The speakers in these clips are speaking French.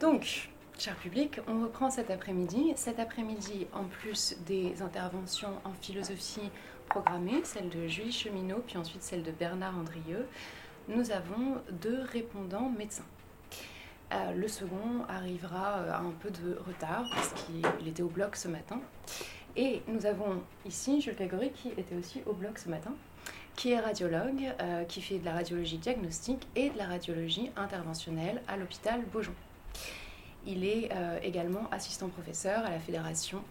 Donc, cher public, on reprend cet après-midi. Cet après-midi, en plus des interventions en philosophie programmées, celle de Julie Cheminot, puis ensuite celle de Bernard Andrieux, nous avons deux répondants médecins. Euh, le second arrivera euh, à un peu de retard parce qu'il était au bloc ce matin. Et nous avons ici Jules Grégory qui était aussi au bloc ce matin, qui est radiologue, euh, qui fait de la radiologie diagnostique et de la radiologie interventionnelle à l'hôpital Beaujon. Il est euh, également assistant professeur à la fédération.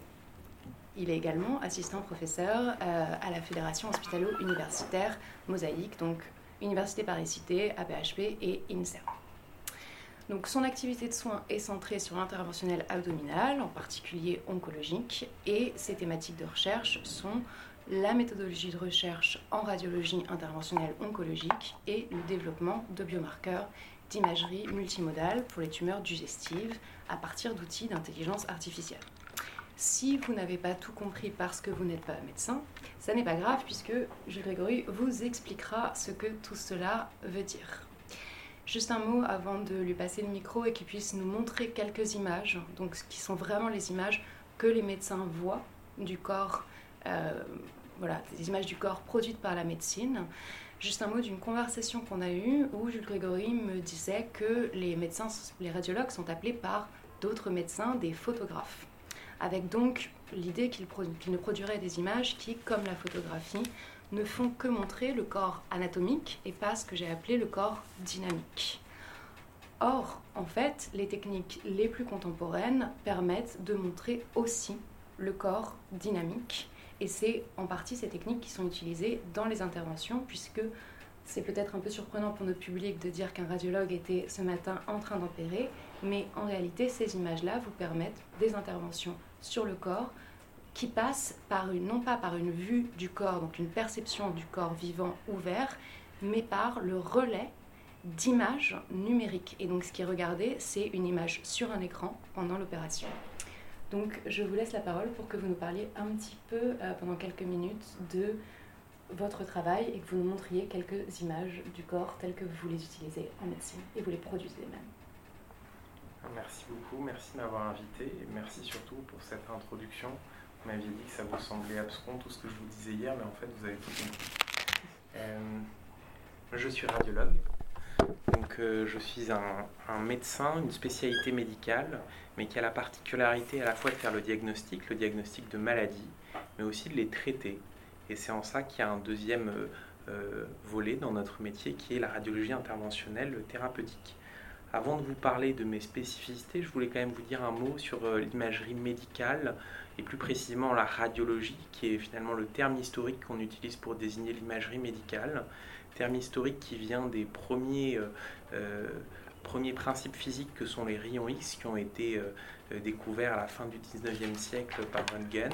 Il est également assistant professeur euh, à la fédération hospitalo-universitaire Mosaïque, donc Université Paris-Cité, APHP et INSERM. Donc son activité de soins est centrée sur l'interventionnel abdominal, en particulier oncologique, et ses thématiques de recherche sont la méthodologie de recherche en radiologie interventionnelle oncologique et le développement de biomarqueurs d'imagerie multimodale pour les tumeurs digestives à partir d'outils d'intelligence artificielle. Si vous n'avez pas tout compris parce que vous n'êtes pas médecin, ça n'est pas grave puisque Jules Grégory vous expliquera ce que tout cela veut dire. Juste un mot avant de lui passer le micro et qu'il puisse nous montrer quelques images, donc qui sont vraiment les images que les médecins voient du corps, euh, voilà, des images du corps produites par la médecine. Juste un mot d'une conversation qu'on a eue où Jules Grégory me disait que les radiologues sont appelés par d'autres médecins des photographes, avec donc l'idée qu'ils ne produiraient des images qui, comme la photographie, ne font que montrer le corps anatomique et pas ce que j'ai appelé le corps dynamique. Or, en fait, les techniques les plus contemporaines permettent de montrer aussi le corps dynamique. Et c'est en partie ces techniques qui sont utilisées dans les interventions, puisque c'est peut-être un peu surprenant pour notre public de dire qu'un radiologue était ce matin en train d'opérer, mais en réalité, ces images-là vous permettent des interventions sur le corps qui passe par une, non pas par une vue du corps, donc une perception du corps vivant ouvert, mais par le relais d'images numériques. Et donc ce qui est regardé, c'est une image sur un écran pendant l'opération. Donc je vous laisse la parole pour que vous nous parliez un petit peu euh, pendant quelques minutes de votre travail et que vous nous montriez quelques images du corps telles que vous les utilisez en médecine et vous les produisez même. Merci beaucoup, merci de m'avoir invité et merci surtout pour cette introduction vous m'aviez dit que ça vous semblait abscon tout ce que je vous disais hier, mais en fait, vous avez tout compris. Euh, je suis radiologue. Donc, euh, je suis un, médecin, une spécialité médicale, mais qui a la particularité à la fois de faire le diagnostic, le diagnostic de maladies, mais aussi de les traiter. Et c'est en ça qu'il y a un deuxième euh, volet dans notre métier qui est la radiologie interventionnelle thérapeutique. Avant de vous parler de mes spécificités, je voulais quand même vous dire un mot sur l'imagerie médicale et plus précisément la radiologie, qui est finalement le terme historique qu'on utilise pour désigner l'imagerie médicale, terme historique qui vient des premiers, euh, euh, premiers principes physiques que sont les rayons X, qui ont été euh, découverts à la fin du 19e siècle par Röntgen,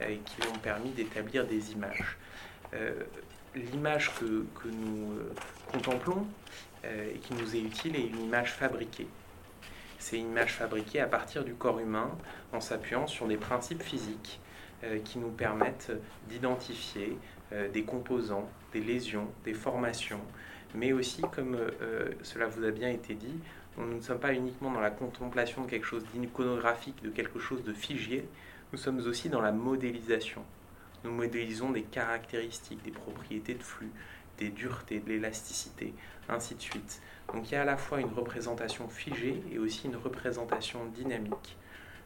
et qui ont permis d'établir des images. L'image que, que, nous contemplons et qui nous est utile est une image fabriquée. C'est une image fabriquée à partir du corps humain en s'appuyant sur des principes physiques qui nous permettent d'identifier des composants, des lésions, des formations, mais aussi, comme euh, cela vous a bien été dit, nous ne sommes pas uniquement dans la contemplation de quelque chose d'iconographique, de quelque chose de figé, nous sommes aussi dans la modélisation. Nous modélisons des caractéristiques, des propriétés de flux, des duretés, de l'élasticité, ainsi de suite. Donc il y a à la fois une représentation figée et aussi une représentation dynamique,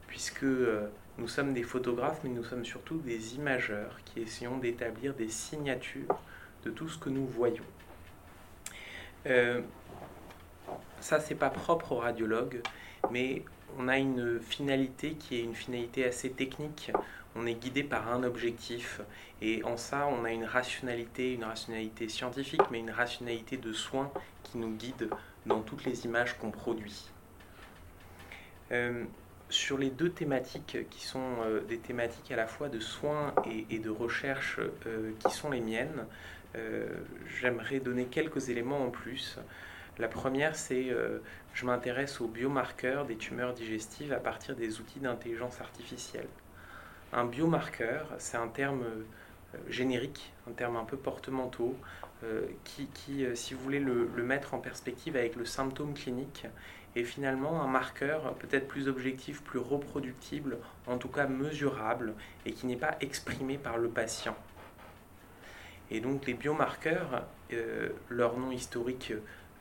puisque euh, nous sommes des photographes, mais nous sommes surtout des imageurs qui essayons d'établir des signatures de tout ce que nous voyons. Euh, ça, c'est pas propre aux radiologues, mais on a une finalité qui est une finalité assez technique. On est guidé par un objectif et en ça, on a une rationalité, une rationalité scientifique, mais une rationalité de soins qui nous guide dans toutes les images qu'on produit. Euh, sur les deux thématiques qui sont euh, des thématiques à la fois de soins et, de recherche euh, qui sont les miennes, j'aimerais donner quelques éléments en plus. La première, c'est je m'intéresse aux biomarqueurs des tumeurs digestives à partir des outils d'intelligence artificielle. Un biomarqueur, c'est un terme générique, un terme un peu porte-manteau, euh, qui, euh, si vous voulez le, mettre en perspective avec le symptôme clinique, et finalement un marqueur peut-être plus objectif, plus reproductible, en tout cas mesurable, et qui n'est pas exprimé par le patient. Et donc les biomarqueurs, euh, leur nom historique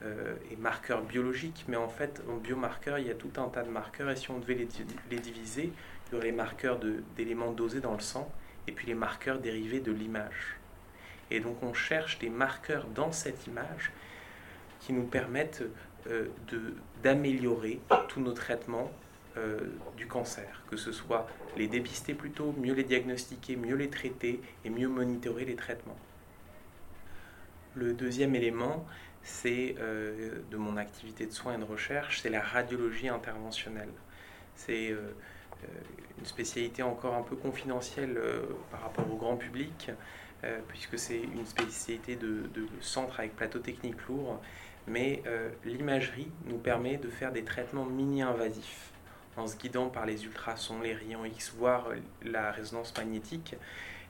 euh, est marqueur biologique, mais en fait en biomarqueurs, il y a tout un tas de marqueurs, et si on devait les, les diviser, il y aurait les marqueurs d'éléments dosés dans le sang, et puis les marqueurs dérivés de l'image. Et donc on cherche des marqueurs dans cette image qui nous permettent euh, d'améliorer tous nos traitements euh, du cancer, que ce soit les dépister plus tôt, mieux les diagnostiquer, mieux les traiter et mieux monitorer les traitements. Le deuxième élément, c'est euh, de mon activité de soins et de recherche, c'est la radiologie interventionnelle. C'est une spécialité encore un peu confidentielle par rapport au grand public, puisque c'est une spécialité de, de, centre avec plateau technique lourd mais euh, l'imagerie nous permet de faire des traitements mini-invasifs en se guidant par les ultrasons, les rayons X, voire euh, la résonance magnétique.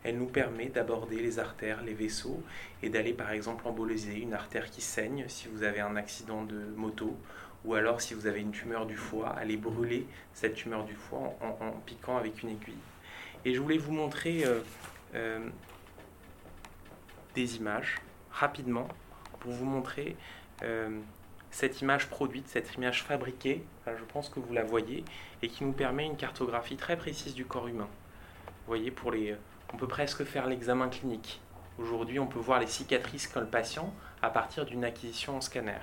Elle nous permet d'aborder les artères, les vaisseaux et d'aller par exemple emboliser une artère qui saigne si vous avez un accident de moto ou alors si vous avez une tumeur du foie, aller brûler cette tumeur du foie en, piquant avec une aiguille. Et je voulais vous montrer euh, des images rapidement pour vous montrer cette image produite, cette image fabriquée, je pense que vous la voyez, et qui nous permet une cartographie très précise du corps humain. Vous voyez, on peut presque faire l'examen clinique. Aujourd'hui, on peut voir les cicatrices qu'ont le patient à partir d'une acquisition en scanner.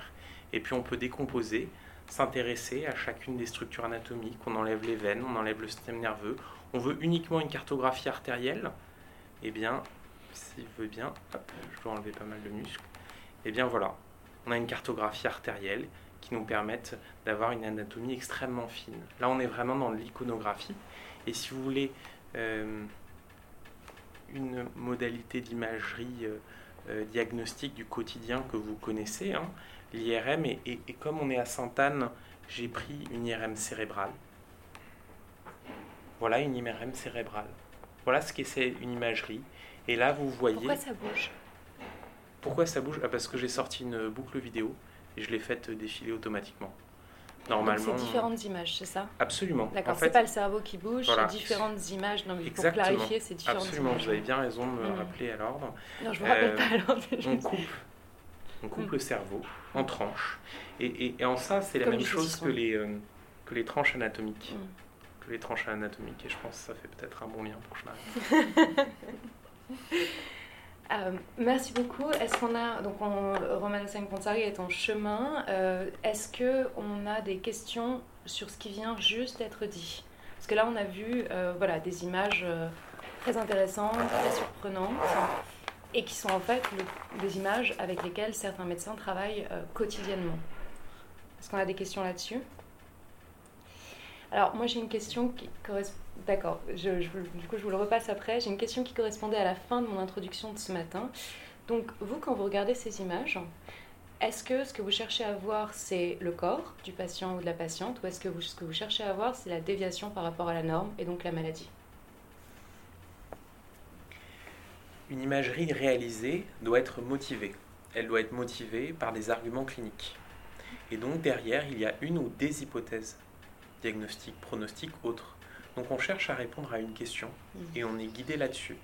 Et puis on peut décomposer, s'intéresser à chacune des structures anatomiques. On enlève les veines, on enlève le système nerveux. On veut uniquement une cartographie artérielle. Eh bien, s'il veut bien, je dois enlever pas mal de muscles. Eh bien voilà, on a une cartographie artérielle qui nous permettent d'avoir une anatomie extrêmement fine. Là, on est vraiment dans l'iconographie. Et si vous voulez euh, une modalité d'imagerie euh, euh, diagnostique du quotidien que vous connaissez, hein, l'IRM, et, et, comme on est à Sainte-Anne, j'ai pris une IRM cérébrale. Voilà une IRM cérébrale. Voilà ce qu'est une imagerie. Et là, vous voyez. Pourquoi ça bouge? Pourquoi ça bouge? Ah, Parce que j'ai sorti une boucle vidéo et je l'ai faite défiler automatiquement. Normalement. C'est différentes images, c'est ça? Absolument. D'accord, c'est pas le cerveau qui bouge, c'est différentes images. Non, mais pour clarifier, c'est différentes Absolument, vous avez bien raison de me hmm. rappeler à l'ordre. Non, je ne vous rappelle pas à l'ordre. On coupe, on coupe hmm. le cerveau en tranches. Et, et, en ça, c'est la même chose que les, euh, que les tranches anatomiques. Hmm. Que les tranches anatomiques. Et je pense que ça fait peut-être un bon lien pour que je m'arrête. Euh, merci beaucoup. Est-ce qu'on a donc on, Romana Ponsari est en chemin. Euh, est-ce que on a des questions sur ce qui vient juste d'être dit? Parce que là, on a vu euh, voilà des images très intéressantes, très surprenantes, et qui sont en fait des images avec lesquelles certains médecins travaillent quotidiennement. Est-ce qu'on a des questions là-dessus? Alors moi, j'ai une question qui correspond D'accord, je, du coup je vous le repasse après. J'ai une question qui correspondait à la fin de mon introduction de ce matin. Donc vous, quand vous regardez ces images, est-ce que ce que vous cherchez à voir, c'est le corps du patient ou de la patiente, ou est-ce que ce que vous cherchez à voir, c'est la déviation par rapport à la norme et donc la maladie? Une imagerie réalisée doit être motivée. Elle doit être motivée par des arguments cliniques. Et donc derrière, il y a une ou des hypothèses diagnostiques, pronostiques, autres donc on cherche à répondre à une question et on est guidé là-dessus.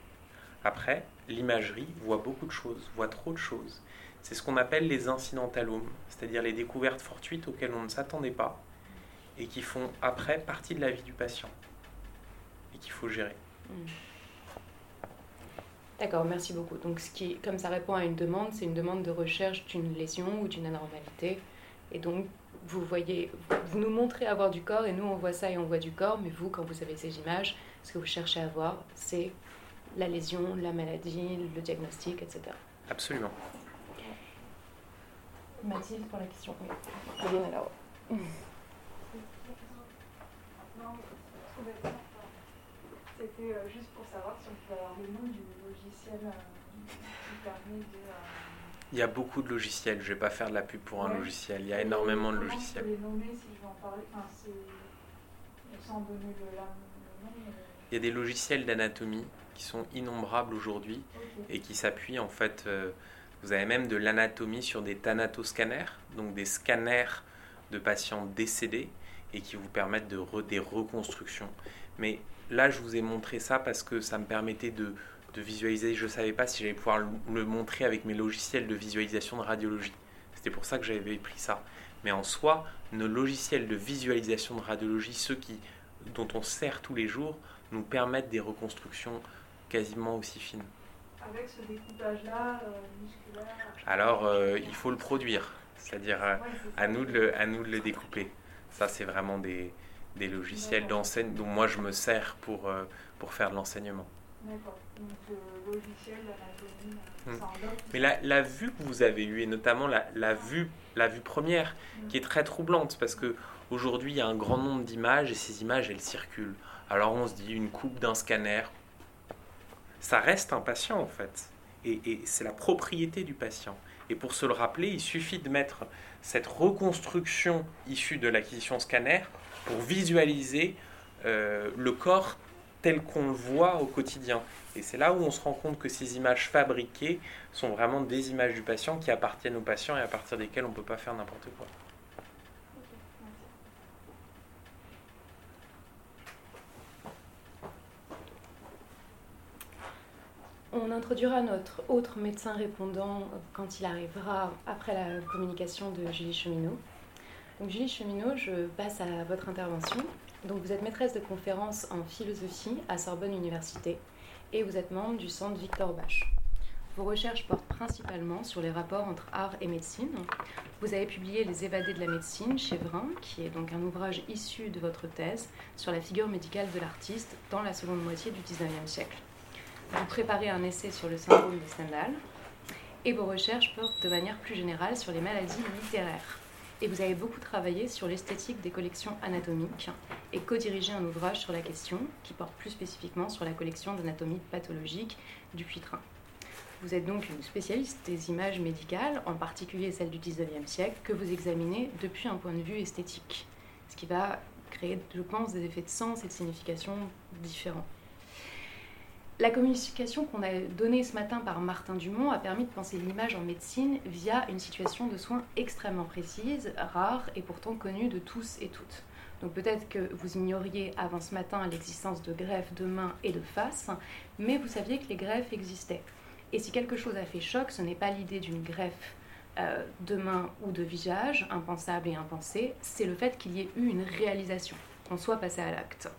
Après, l'imagerie voit beaucoup de choses, voit trop de choses. C'est ce qu'on appelle les incidentalomes, c'est-à-dire les découvertes fortuites auxquelles on ne s'attendait pas et qui font après partie de la vie du patient et qu'il faut gérer. D'accord, merci beaucoup. Donc, ce qui, comme ça répond à une demande, c'est une demande de recherche d'une lésion ou d'une anormalité. Et donc, vous voyez, vous nous montrez avoir du corps et nous on voit ça et on voit du corps, mais vous, quand vous avez ces images, ce que vous cherchez à voir, c'est la lésion, la maladie, le diagnostic, etc. Absolument. Mathilde pour la question. Oui. alors. C'était euh, juste pour savoir si on peut avoir le nom du logiciel euh, qui permet de. Euh, il y a beaucoup de logiciels. Je ne vais pas faire de la pub pour un logiciel. Il y a énormément de logiciels. Il y a des logiciels d'anatomie qui sont innombrables aujourd'hui et qui s'appuient en fait. Euh, vous avez même de l'anatomie sur des thanatoscanners, donc des scanners de patients décédés et qui vous permettent de des reconstructions. Mais là, je vous ai montré ça parce que ça me permettait de, visualiser. Je ne savais pas si j'allais pouvoir le, montrer avec mes logiciels de visualisation de radiologie. C'était pour ça que j'avais pris ça. Mais en soi, nos logiciels de visualisation de radiologie, ceux qui, dont on sert tous les jours, nous permettent des reconstructions quasiment aussi fines. Avec ce découpage-là, euh, musculaire Alors, euh, il faut le produire, c'est-à-dire euh, à, nous de le, à nous de le découper. Ça, c'est vraiment des, des logiciels d'enseigne dont moi je me sers pour, pour faire de l'enseignement. D'accord. Donc, le logiciel d'anatomie, hmm. Mais la, la, vue que vous avez eue, et notamment la, la vue, la vue première, hmm. qui est très troublante, parce que aujourd'hui il y a un grand nombre d'images et ces images elles circulent. Alors on se dit une coupe d'un scanner, ça reste un patient en fait. Et, c'est la propriété du patient. Et pour se le rappeler, il suffit de mettre cette reconstruction issue de l'acquisition scanner pour visualiser euh, le corps tel qu'on le voit au quotidien. Et c'est là où on se rend compte que ces images fabriquées sont vraiment des images du patient qui appartiennent au patient et à partir desquelles on ne peut pas faire n'importe quoi. On introduira notre autre médecin répondant quand il arrivera après la communication de Julie Cheminot. Donc Julie Cheminot, je passe à votre intervention. Donc vous êtes maîtresse de conférence en philosophie à Sorbonne Université et vous êtes membre du centre Victor Bach. Vos recherches portent principalement sur les rapports entre art et médecine. Vous avez publié Les évadés de la médecine chez Vrin, qui est donc un ouvrage issu de votre thèse sur la figure médicale de l'artiste dans la seconde moitié du XIXe siècle. Vous préparez un essai sur le syndrome de Stendhal et vos recherches portent de manière plus générale sur les maladies littéraires. Et vous avez beaucoup travaillé sur l'esthétique des collections anatomiques et co-dirigé un ouvrage sur la question qui porte plus spécifiquement sur la collection d'anatomie pathologique du Puitrin. Vous êtes donc une spécialiste des images médicales, en particulier celles du 19e siècle, que vous examinez depuis un point de vue esthétique, ce qui va créer, je pense, des effets de sens et de signification différents. La communication qu'on a donnée ce matin par Martin Dumont a permis de penser l'image en médecine via une situation de soins extrêmement précise, rare et pourtant connue de tous et toutes. Donc peut-être que vous ignoriez avant ce matin l'existence de greffes de main et de face, mais vous saviez que les greffes existaient. Et si quelque chose a fait choc, ce n'est pas l'idée d'une greffe euh, de main ou de visage, impensable et impensée, c'est le fait qu'il y ait eu une réalisation, qu'on soit passé à l'acte.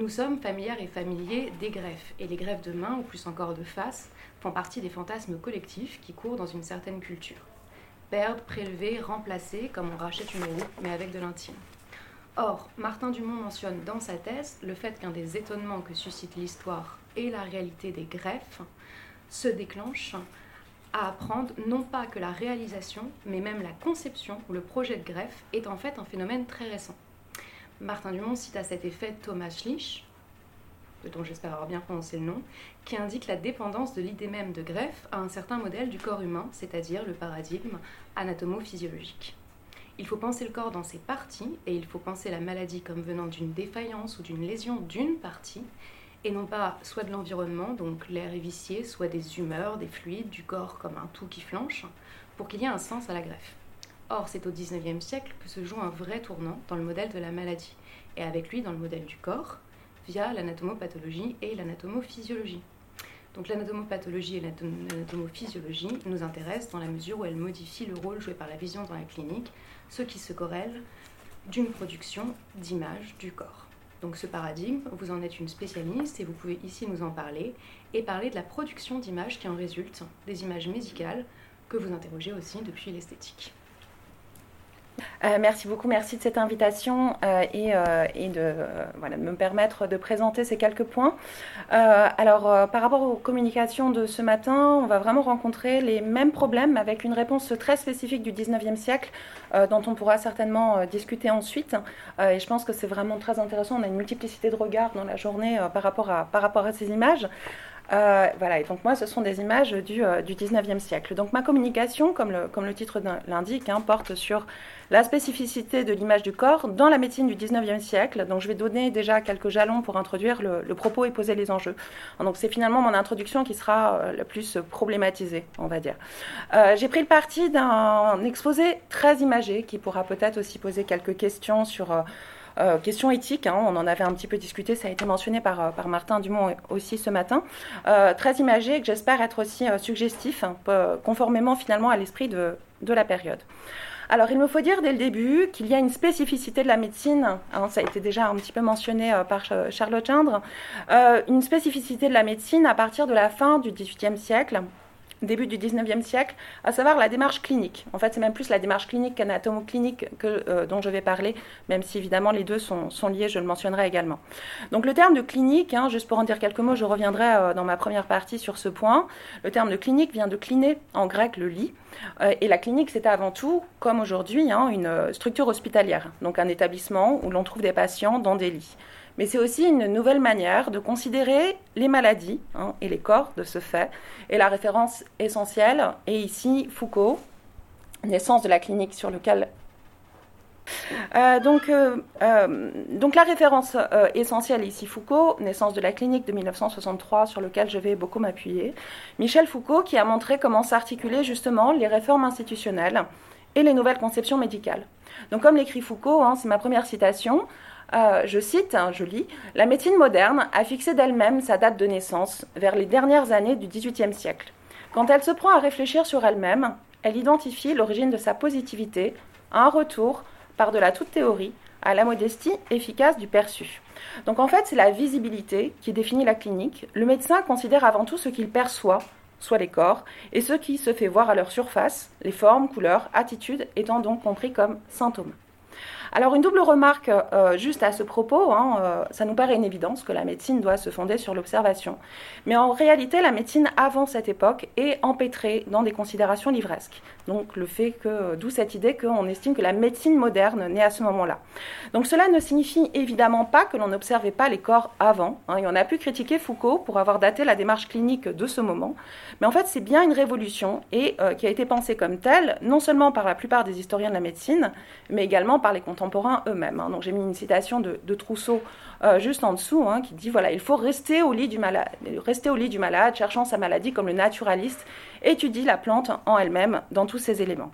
Nous sommes familières et familiers des greffes, et les greffes de main, ou plus encore de face, font partie des fantasmes collectifs qui courent dans une certaine culture. Perdre, prélever, remplacer, comme on rachète une roue, mais avec de l'intime. Or, Martin Dumont mentionne dans sa thèse le fait qu'un des étonnements que suscite l'histoire et la réalité des greffes se déclenche à apprendre non pas que la réalisation, mais même la conception ou le projet de greffe est en fait un phénomène très récent. Martin Dumont cite à cet effet Thomas Schlich, dont j'espère avoir bien prononcé le nom, qui indique la dépendance de l'idée même de greffe à un certain modèle du corps humain, c'est-à-dire le paradigme anatomo-physiologique. Il faut penser le corps dans ses parties et il faut penser la maladie comme venant d'une défaillance ou d'une lésion d'une partie et non pas soit de l'environnement, donc l'air est vicié, soit des humeurs, des fluides, du corps comme un tout qui flanche, pour qu'il y ait un sens à la greffe. Or, c'est au XIXe siècle que se joue un vrai tournant dans le modèle de la maladie, et avec lui dans le modèle du corps, via l'anatomopathologie et l'anatomophysiologie. Donc l'anatomopathologie et l'anatomophysiologie nous intéressent dans la mesure où elles modifient le rôle joué par la vision dans la clinique, ce qui se corrèle d'une production d'images du corps. Donc ce paradigme, vous en êtes une spécialiste et vous pouvez ici nous en parler et parler de la production d'images qui en résultent, des images médicales que vous interrogez aussi depuis l'esthétique. Euh, merci beaucoup, merci de cette invitation euh, et, euh, et, de voilà, me permettre de présenter ces quelques points. alors, par rapport aux communications de ce matin, on va vraiment rencontrer les mêmes problèmes avec une réponse très spécifique du 19e siècle dont on pourra certainement discuter ensuite. et je pense que c'est vraiment très intéressant. On a une multiplicité de regards dans la journée par rapport à ces images. Euh, voilà, et donc moi, ce sont des images du, euh, du 19e siècle. Donc ma communication, comme le, comme le titre l'indique, hein, porte sur la spécificité de l'image du corps dans la médecine du 19e siècle. Donc je vais donner déjà quelques jalons pour introduire le, propos et poser les enjeux. Donc c'est finalement mon introduction qui sera euh, la plus problématisée, on va dire. J'ai pris le parti d'un exposé très imagé qui pourra peut-être aussi poser quelques questions sur euh, question éthique, hein, on en avait un petit peu discuté, ça a été mentionné par, euh, par Martin Dumont aussi ce matin, euh, très imagé et que j'espère être aussi suggestif, hein, conformément finalement à l'esprit de, de la période. Alors, il me faut dire dès le début qu'il y a une spécificité de la médecine, hein, ça a été déjà un petit peu mentionné par Charlotte Gindre, une spécificité de la médecine à partir de la fin du XVIIIe siècle, début du 19e siècle, à savoir la démarche clinique. En fait, c'est même plus la démarche clinique qu'anatomo-clinique que, euh, dont je vais parler, même si évidemment les deux sont, liés, je le mentionnerai également. Donc le terme de clinique, hein, juste pour en dire quelques mots, je reviendrai euh, dans ma première partie sur ce point. Le terme de clinique vient de cliner, en grec le lit, euh, et la clinique, c'était avant tout, comme aujourd'hui, hein, une structure hospitalière, donc un établissement où l'on trouve des patients dans des lits mais c'est aussi une nouvelle manière de considérer les maladies hein, et les corps de ce fait. Et la référence essentielle est ici Foucault, naissance de la clinique sur lequel... Euh, donc, euh, euh, donc, la référence essentielle ici Foucault, naissance de la clinique de 1963 sur lequel je vais beaucoup m'appuyer. Michel Foucault qui a montré comment s'articulaient justement les réformes institutionnelles et les nouvelles conceptions médicales. Donc comme l'écrit Foucault, hein, c'est ma première citation, euh, je cite, hein, je lis, La médecine moderne a fixé d'elle-même sa date de naissance vers les dernières années du XVIIIe siècle. Quand elle se prend à réfléchir sur elle-même, elle identifie l'origine de sa positivité à un retour, par-delà toute théorie, à la modestie efficace du perçu. Donc en fait, c'est la visibilité qui définit la clinique. Le médecin considère avant tout ce qu'il perçoit, soit les corps, et ce qui se fait voir à leur surface, les formes, couleurs, attitudes, étant donc compris comme symptômes. Alors une double remarque euh, juste à ce propos, hein, euh, ça nous paraît une évidence que la médecine doit se fonder sur l'observation. Mais en réalité, la médecine avant cette époque est empêtrée dans des considérations livresques. Donc le fait que, d'où cette idée qu'on estime que la médecine moderne naît à ce moment-là. Donc cela ne signifie évidemment pas que l'on n'observait pas les corps avant. Hein, et on a pu critiquer Foucault pour avoir daté la démarche clinique de ce moment. Mais en fait, c'est bien une révolution et euh, qui a été pensée comme telle, non seulement par la plupart des historiens de la médecine, mais également par les contemporains eux-mêmes. Hein. J'ai mis une citation de, Trousseau euh, juste en dessous, hein, qui dit voilà, il faut rester au lit du malade, rester au lit du malade, cherchant sa maladie comme le naturaliste étudie la plante en elle-même dans tous ses éléments.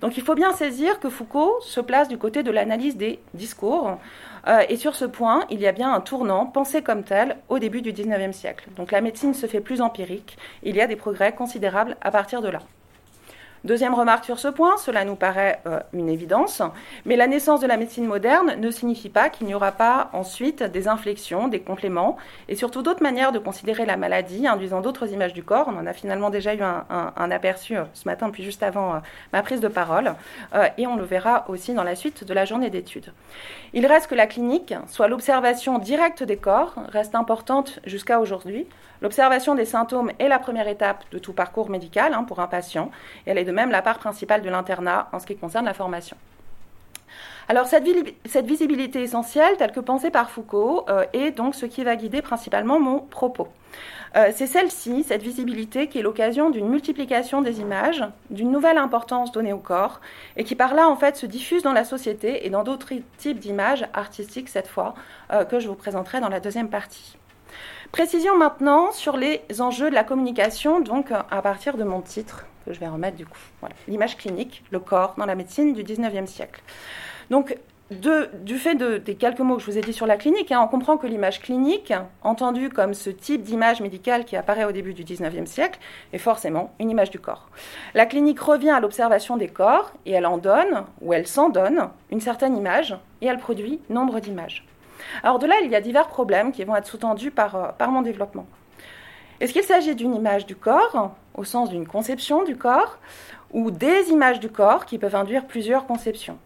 Donc il faut bien saisir que Foucault se place du côté de l'analyse des discours, euh, et sur ce point, il y a bien un tournant pensé comme tel au début du XIXe siècle. Donc la médecine se fait plus empirique, il y a des progrès considérables à partir de là. Deuxième remarque sur ce point, cela nous paraît euh, une évidence, mais la naissance de la médecine moderne ne signifie pas qu'il n'y aura pas ensuite des inflexions, des compléments, et surtout d'autres manières de considérer la maladie, induisant d'autres images du corps. On en a finalement déjà eu un, aperçu euh, ce matin, puis juste avant euh, ma prise de parole, et on le verra aussi dans la suite de la journée d'études. Il reste que la clinique, soit l'observation directe des corps, reste importante jusqu'à aujourd'hui. L'observation des symptômes est la première étape de tout parcours médical hein, pour un patient, et elle est de même la part principale de l'internat en ce qui concerne la formation. Alors cette, visibilité essentielle, telle que pensée par Foucault, euh, est donc ce qui va guider principalement mon propos. Euh, c'est celle-ci, cette visibilité, qui est l'occasion d'une multiplication des images, d'une nouvelle importance donnée au corps, et qui par là en fait se diffuse dans la société et dans d'autres types d'images artistiques cette fois, euh, que je vous présenterai dans la deuxième partie. Précision maintenant sur les enjeux de la communication, donc à partir de mon titre, que je vais remettre du coup. L'image clinique, le corps dans la médecine du 19e siècle. Donc, du fait des quelques mots que je vous ai dit sur la clinique, hein, on comprend que l'image clinique, entendue comme ce type d'image médicale qui apparaît au début du 19e siècle, est forcément une image du corps. La clinique revient à l'observation des corps et elle en donne, ou elle s'en donne, une certaine image, et elle produit nombre d'images. Alors de là, il y a divers problèmes qui vont être sous-tendus par, euh, par mon développement. Est-ce qu'il s'agit d'une image du corps, au sens d'une conception du corps, ou des images du corps qui peuvent induire plusieurs conceptions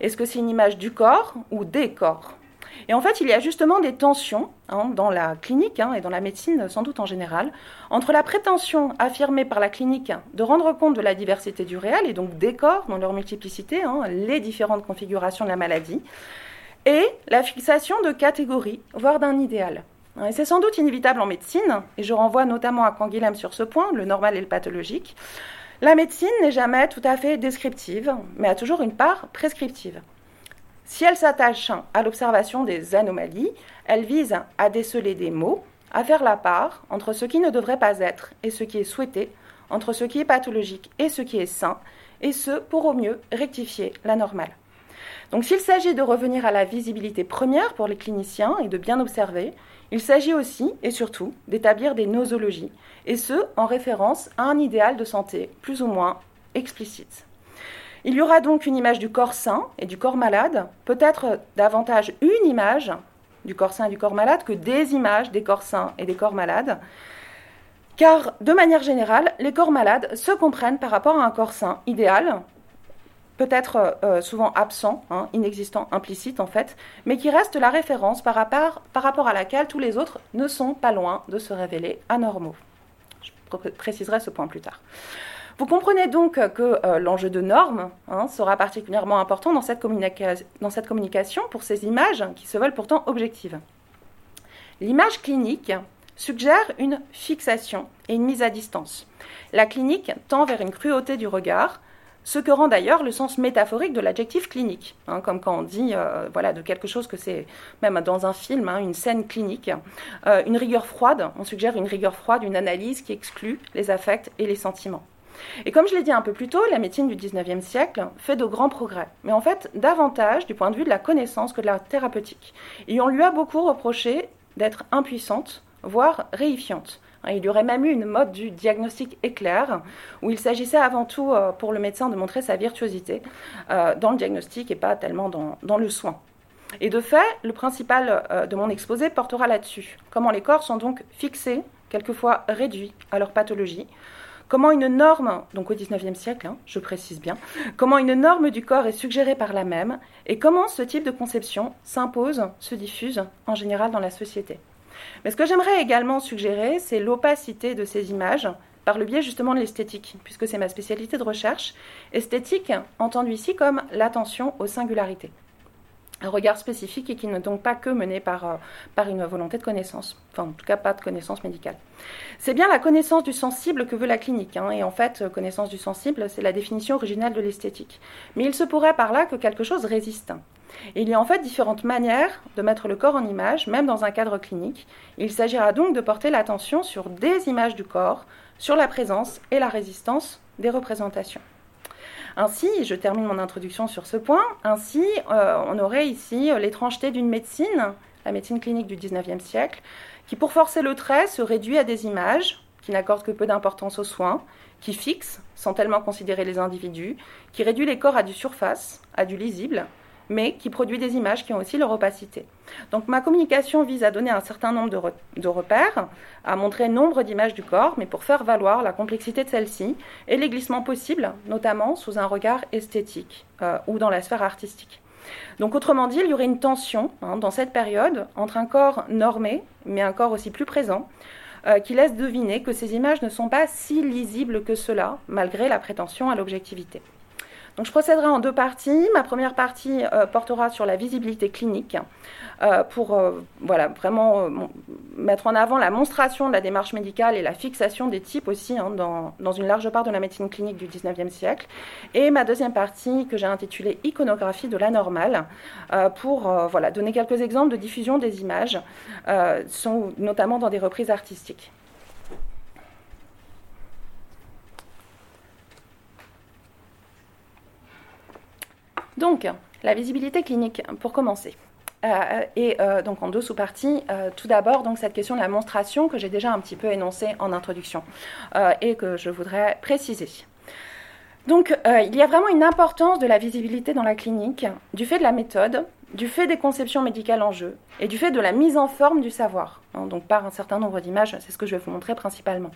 Est-ce que c'est une image du corps ou des corps? Et en fait, il y a justement des tensions hein, dans la clinique hein, et dans la médecine sans doute en général, entre la prétention affirmée par la clinique de rendre compte de la diversité du réel et donc des corps dans leur multiplicité, hein, les différentes configurations de la maladie, et la fixation de catégories, voire d'un idéal. C'est sans doute inévitable en médecine, et je renvoie notamment à Canguilhem sur ce point, le normal et le pathologique. La médecine n'est jamais tout à fait descriptive, mais a toujours une part prescriptive. Si elle s'attache à l'observation des anomalies, elle vise à déceler des mots, à faire la part entre ce qui ne devrait pas être et ce qui est souhaité, entre ce qui est pathologique et ce qui est sain, et ce pour au mieux rectifier la normale. Donc s'il s'agit de revenir à la visibilité première pour les cliniciens et de bien observer, il s'agit aussi et surtout d'établir des nosologies, et ce en référence à un idéal de santé plus ou moins explicite. Il y aura donc une image du corps sain et du corps malade, peut-être davantage une image du corps sain et du corps malade que des images des corps sains et des corps malades, car de manière générale, les corps malades se comprennent par rapport à un corps sain idéal, peut-être euh, souvent absent, hein, inexistant, implicite en fait, mais qui reste la référence par rapport, à laquelle tous les autres ne sont pas loin de se révéler anormaux. Je préciserai ce point plus tard. Vous comprenez donc que euh, l'enjeu de normes hein, sera particulièrement important dans cette communication pour ces images qui se veulent pourtant objectives. L'image clinique suggère une fixation et une mise à distance. La clinique tend vers une cruauté du regard, ce que rend d'ailleurs le sens métaphorique de l'adjectif clinique, hein, comme quand on dit euh, voilà, de quelque chose que c'est, même dans un film, hein, une scène clinique. Euh, une rigueur froide, on suggère une rigueur froide, une analyse qui exclut les affects et les sentiments. Et comme je l'ai dit un peu plus tôt, la médecine du 19e siècle fait de grands progrès, mais en fait davantage du point de vue de la connaissance que de la thérapeutique. Et on lui a beaucoup reproché d'être impuissante, voire réifiante. Hein, il y aurait même eu une mode du diagnostic éclair, où il s'agissait avant tout euh, pour le médecin de montrer sa virtuosité euh, dans le diagnostic et pas tellement dans, le soin. Et de fait, le principal euh, de mon exposé portera là-dessus. Comment les corps sont donc fixés, quelquefois réduits à leur pathologie. Comment une norme, donc au XIXe siècle, hein, je précise bien, comment une norme du corps est suggérée par la même, et comment ce type de conception s'impose, se diffuse en général dans la société. Mais ce que j'aimerais également suggérer, c'est l'opacité de ces images par le biais justement de l'esthétique, puisque c'est ma spécialité de recherche. Esthétique, entendu ici comme l'attention aux singularités. Un regard spécifique et qui n'est donc pas que mené par, euh, une volonté de connaissance, enfin en tout cas pas de connaissance médicale. C'est bien la connaissance du sensible que veut la clinique, hein, et en fait, euh, connaissance du sensible, c'est la définition originale de l'esthétique. Mais il se pourrait par là que quelque chose résiste il y a en fait différentes manières de mettre le corps en image, même dans un cadre clinique. Il s'agira donc de porter l'attention sur des images du corps, sur la présence et la résistance des représentations. Ainsi, je termine mon introduction sur ce point, ainsi euh, on aurait ici l'étrangeté d'une médecine, la médecine clinique du XIXe siècle, qui pour forcer le trait se réduit à des images, qui n'accordent que peu d'importance aux soins, qui fixent sans tellement considérer les individus, qui réduit les corps à du surface, à du lisible, mais qui produit des images qui ont aussi leur opacité. Donc ma communication vise à donner un certain nombre de, repères, à montrer nombre d'images du corps, mais pour faire valoir la complexité de celle-ci et les glissements possibles, notamment sous un regard esthétique euh, ou dans la sphère artistique. Donc autrement dit, il y aurait une tension hein, dans cette période entre un corps normé, mais un corps aussi plus présent, euh, qui laisse deviner que ces images ne sont pas si lisibles que cela, malgré la prétention à l'objectivité. Je procéderai en deux parties. Ma première partie euh, portera sur la visibilité clinique euh, pour euh, voilà, vraiment mettre en avant la monstration de la démarche médicale et la fixation des types aussi hein, dans, une large part de la médecine clinique du 19e siècle. Et ma deuxième partie que j'ai intitulée Iconographie de la normale pour donner quelques exemples de diffusion des images, notamment dans des reprises artistiques. Donc, la visibilité clinique, pour commencer. Euh, et euh, donc en deux sous-parties, euh, tout d'abord cette question de la monstration que j'ai déjà un petit peu énoncée en introduction et que je voudrais préciser. Donc il y a vraiment une importance de la visibilité dans la clinique du fait de la méthode, du fait des conceptions médicales en jeu et du fait de la mise en forme du savoir. Hein, donc par un certain nombre d'images, c'est ce que je vais vous montrer principalement.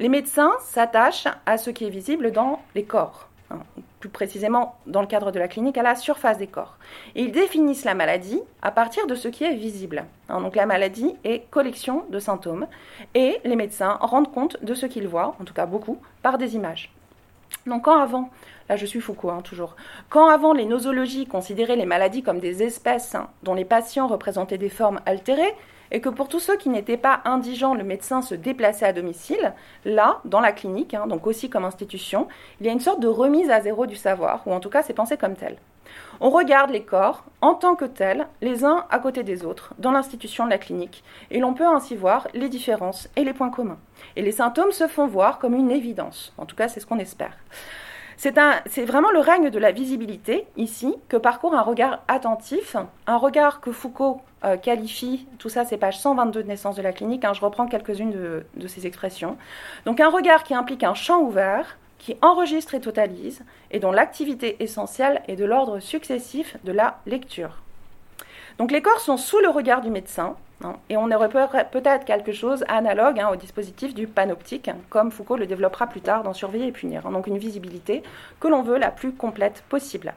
Les médecins s'attachent à ce qui est visible dans les corps. Hein, plus précisément dans le cadre de la clinique, à la surface des corps. ils définissent la maladie à partir de ce qui est visible. Hein, donc la maladie est collection de symptômes et les médecins rendent compte de ce qu'ils voient, en tout cas beaucoup, par des images. Donc quand avant, là je suis Foucault hein, toujours, quand avant les nosologies considéraient les maladies comme des espèces dont les patients représentaient des formes altérées, et que pour tous ceux qui n'étaient pas indigents, le médecin se déplaçait à domicile, là, dans la clinique, hein, donc aussi comme institution, il y a une sorte de remise à zéro du savoir, ou en tout cas c'est pensé comme tel. On regarde les corps en tant que tels, les uns à côté des autres, dans l'institution de la clinique, et l'on peut ainsi voir les différences et les points communs. Et les symptômes se font voir comme une évidence, en tout cas c'est ce qu'on espère. C'est vraiment le règne de la visibilité, ici, que parcourt un regard attentif, un regard que Foucault euh, qualifie, tout ça c'est page 122 de naissance de la clinique, hein, je reprends quelques-unes de, ces expressions. Donc un regard qui implique un champ ouvert, qui enregistre et totalise, et dont l'activité essentielle est de l'ordre successif de la lecture. Donc les corps sont sous le regard du médecin, hein, et on aurait peut-être quelque chose analogue hein, au dispositif du panoptique, comme Foucault le développera plus tard dans Surveiller et punir, donc une visibilité que l'on veut la plus complète possible.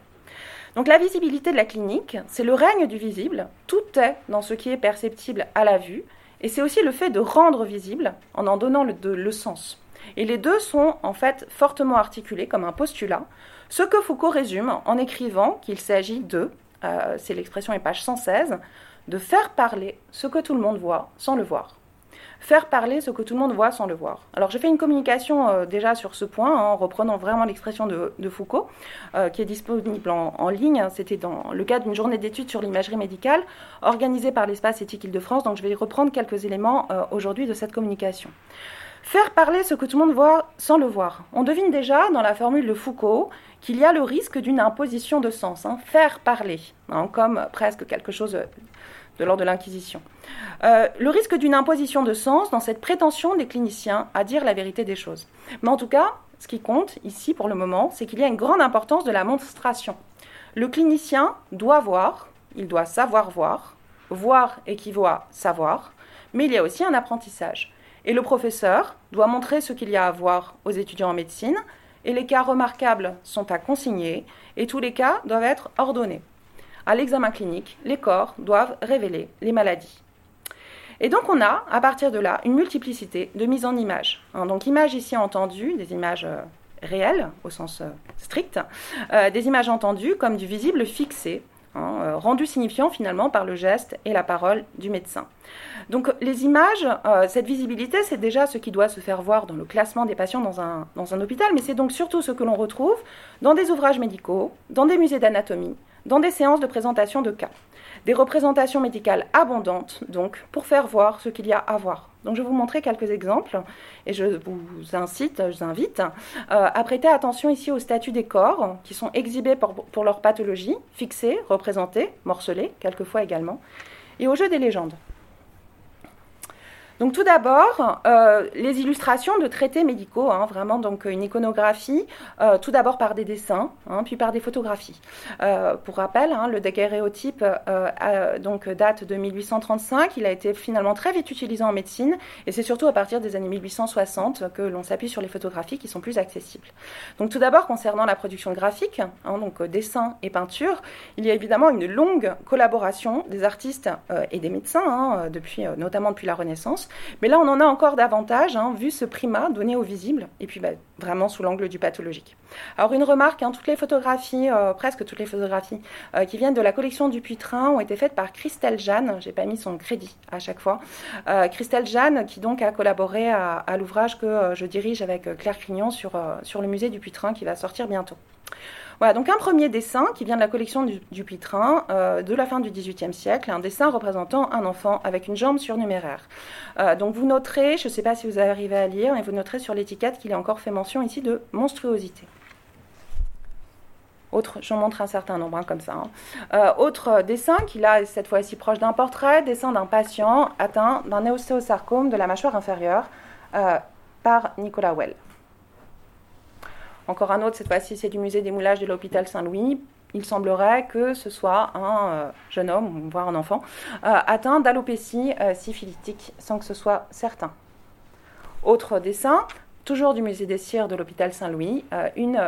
Donc la visibilité de la clinique, c'est le règne du visible, tout est dans ce qui est perceptible à la vue, et c'est aussi le fait de rendre visible en en donnant le, sens. Et les deux sont en fait fortement articulés comme un postulat, ce que Foucault résume en écrivant qu'il s'agit de euh, c'est l'expression est page 116, de faire parler ce que tout le monde voit sans le voir. Faire parler ce que tout le monde voit sans le voir. Alors j'ai fait une communication euh, déjà sur ce point, hein, en reprenant vraiment l'expression de, Foucault, euh, qui est disponible en, ligne. C'était dans le cadre d'une journée d'études sur l'imagerie médicale, organisée par l'Espace éthique Île-de-France. Donc je vais reprendre quelques éléments aujourd'hui de cette communication. Faire parler ce que tout le monde voit sans le voir. On devine déjà dans la formule de Foucault qu'il y a le risque d'une imposition de sens, hein. faire parler, hein, comme presque quelque chose de l'ordre de l'Inquisition. Euh, le risque d'une imposition de sens dans cette prétention des cliniciens à dire la vérité des choses. Mais en tout cas, ce qui compte ici pour le moment, c'est qu'il y a une grande importance de la monstration. Le clinicien doit voir, il doit savoir voir, voir équivaut à savoir, mais il y a aussi un apprentissage. Et le professeur doit montrer ce qu'il y a à voir aux étudiants en médecine, et les cas remarquables sont à consigner, et tous les cas doivent être ordonnés. À l'examen clinique, les corps doivent révéler les maladies. Et donc on a, à partir de là, une multiplicité de mises en images. Hein, donc images ici entendues, des images euh, réelles au sens euh, strict, euh, des images entendues comme du visible fixé, hein, rendu signifiant finalement par le geste et la parole du médecin. Donc les images, cette visibilité, c'est déjà ce qui doit se faire voir dans le classement des patients dans un, dans un hôpital, mais c'est donc surtout ce que l'on retrouve dans des ouvrages médicaux, dans des musées d'anatomie, dans des séances de présentation de cas. Des représentations médicales abondantes, donc, pour faire voir ce qu'il y a à voir. Donc je vais vous montrer quelques exemples et je vous incite, je vous invite euh, à prêter attention ici au statut des corps qui sont exhibés pour, pour leur pathologie, fixés, représentés, morcelés, quelquefois également, et au jeu des légendes. Donc tout d'abord, euh, les illustrations de traités médicaux, hein, vraiment donc une iconographie, euh, tout d'abord par des dessins, hein, puis par des photographies. Euh, pour rappel, hein, le daguerréotype donc date de 1835, il a été finalement très vite utilisé en médecine, et c'est surtout à partir des années 1860 que l'on s'appuie sur les photographies qui sont plus accessibles. Donc tout d'abord, concernant la production graphique, donc dessin et peinture, il y a évidemment une longue collaboration des artistes et des médecins, depuis, notamment depuis la Renaissance, mais là, on en a encore davantage, hein, vu ce primat donné au visible, et puis bah, vraiment sous l'angle du pathologique. Alors une remarque, hein, toutes les photographies, euh, presque toutes les photographies euh, qui viennent de la collection du Puytrain ont été faites par Christelle Jeanne, j'ai pas mis son crédit à chaque fois, euh, Christelle Jeanne qui donc a collaboré à, l'ouvrage que je dirige avec Claire Crignon sur, sur le musée du Puytrain qui va sortir bientôt. Voilà, donc un premier dessin qui vient de la collection du, Pitrin euh, de la fin du XVIIIe siècle, un dessin représentant un enfant avec une jambe surnuméraire. Euh, donc vous noterez, je ne sais pas si vous arrivez à lire, mais vous noterez sur l'étiquette qu'il est encore fait mention ici de monstruosité. Autre, j'en montre un certain nombre hein, comme ça. Hein. Euh, autre dessin qui là cette fois-ci proche d'un portrait, dessin d'un patient atteint d'un ostéosarcome de la mâchoire inférieure par Nicolas Well. Encore un autre, cette fois-ci, c'est du musée des moulages de l'hôpital Saint-Louis. Il semblerait que ce soit un euh, jeune homme, voire un enfant, euh, atteint d'alopécie euh, syphilitique, sans que ce soit certain. Autre dessin, toujours du musée des cires de l'hôpital Saint-Louis, une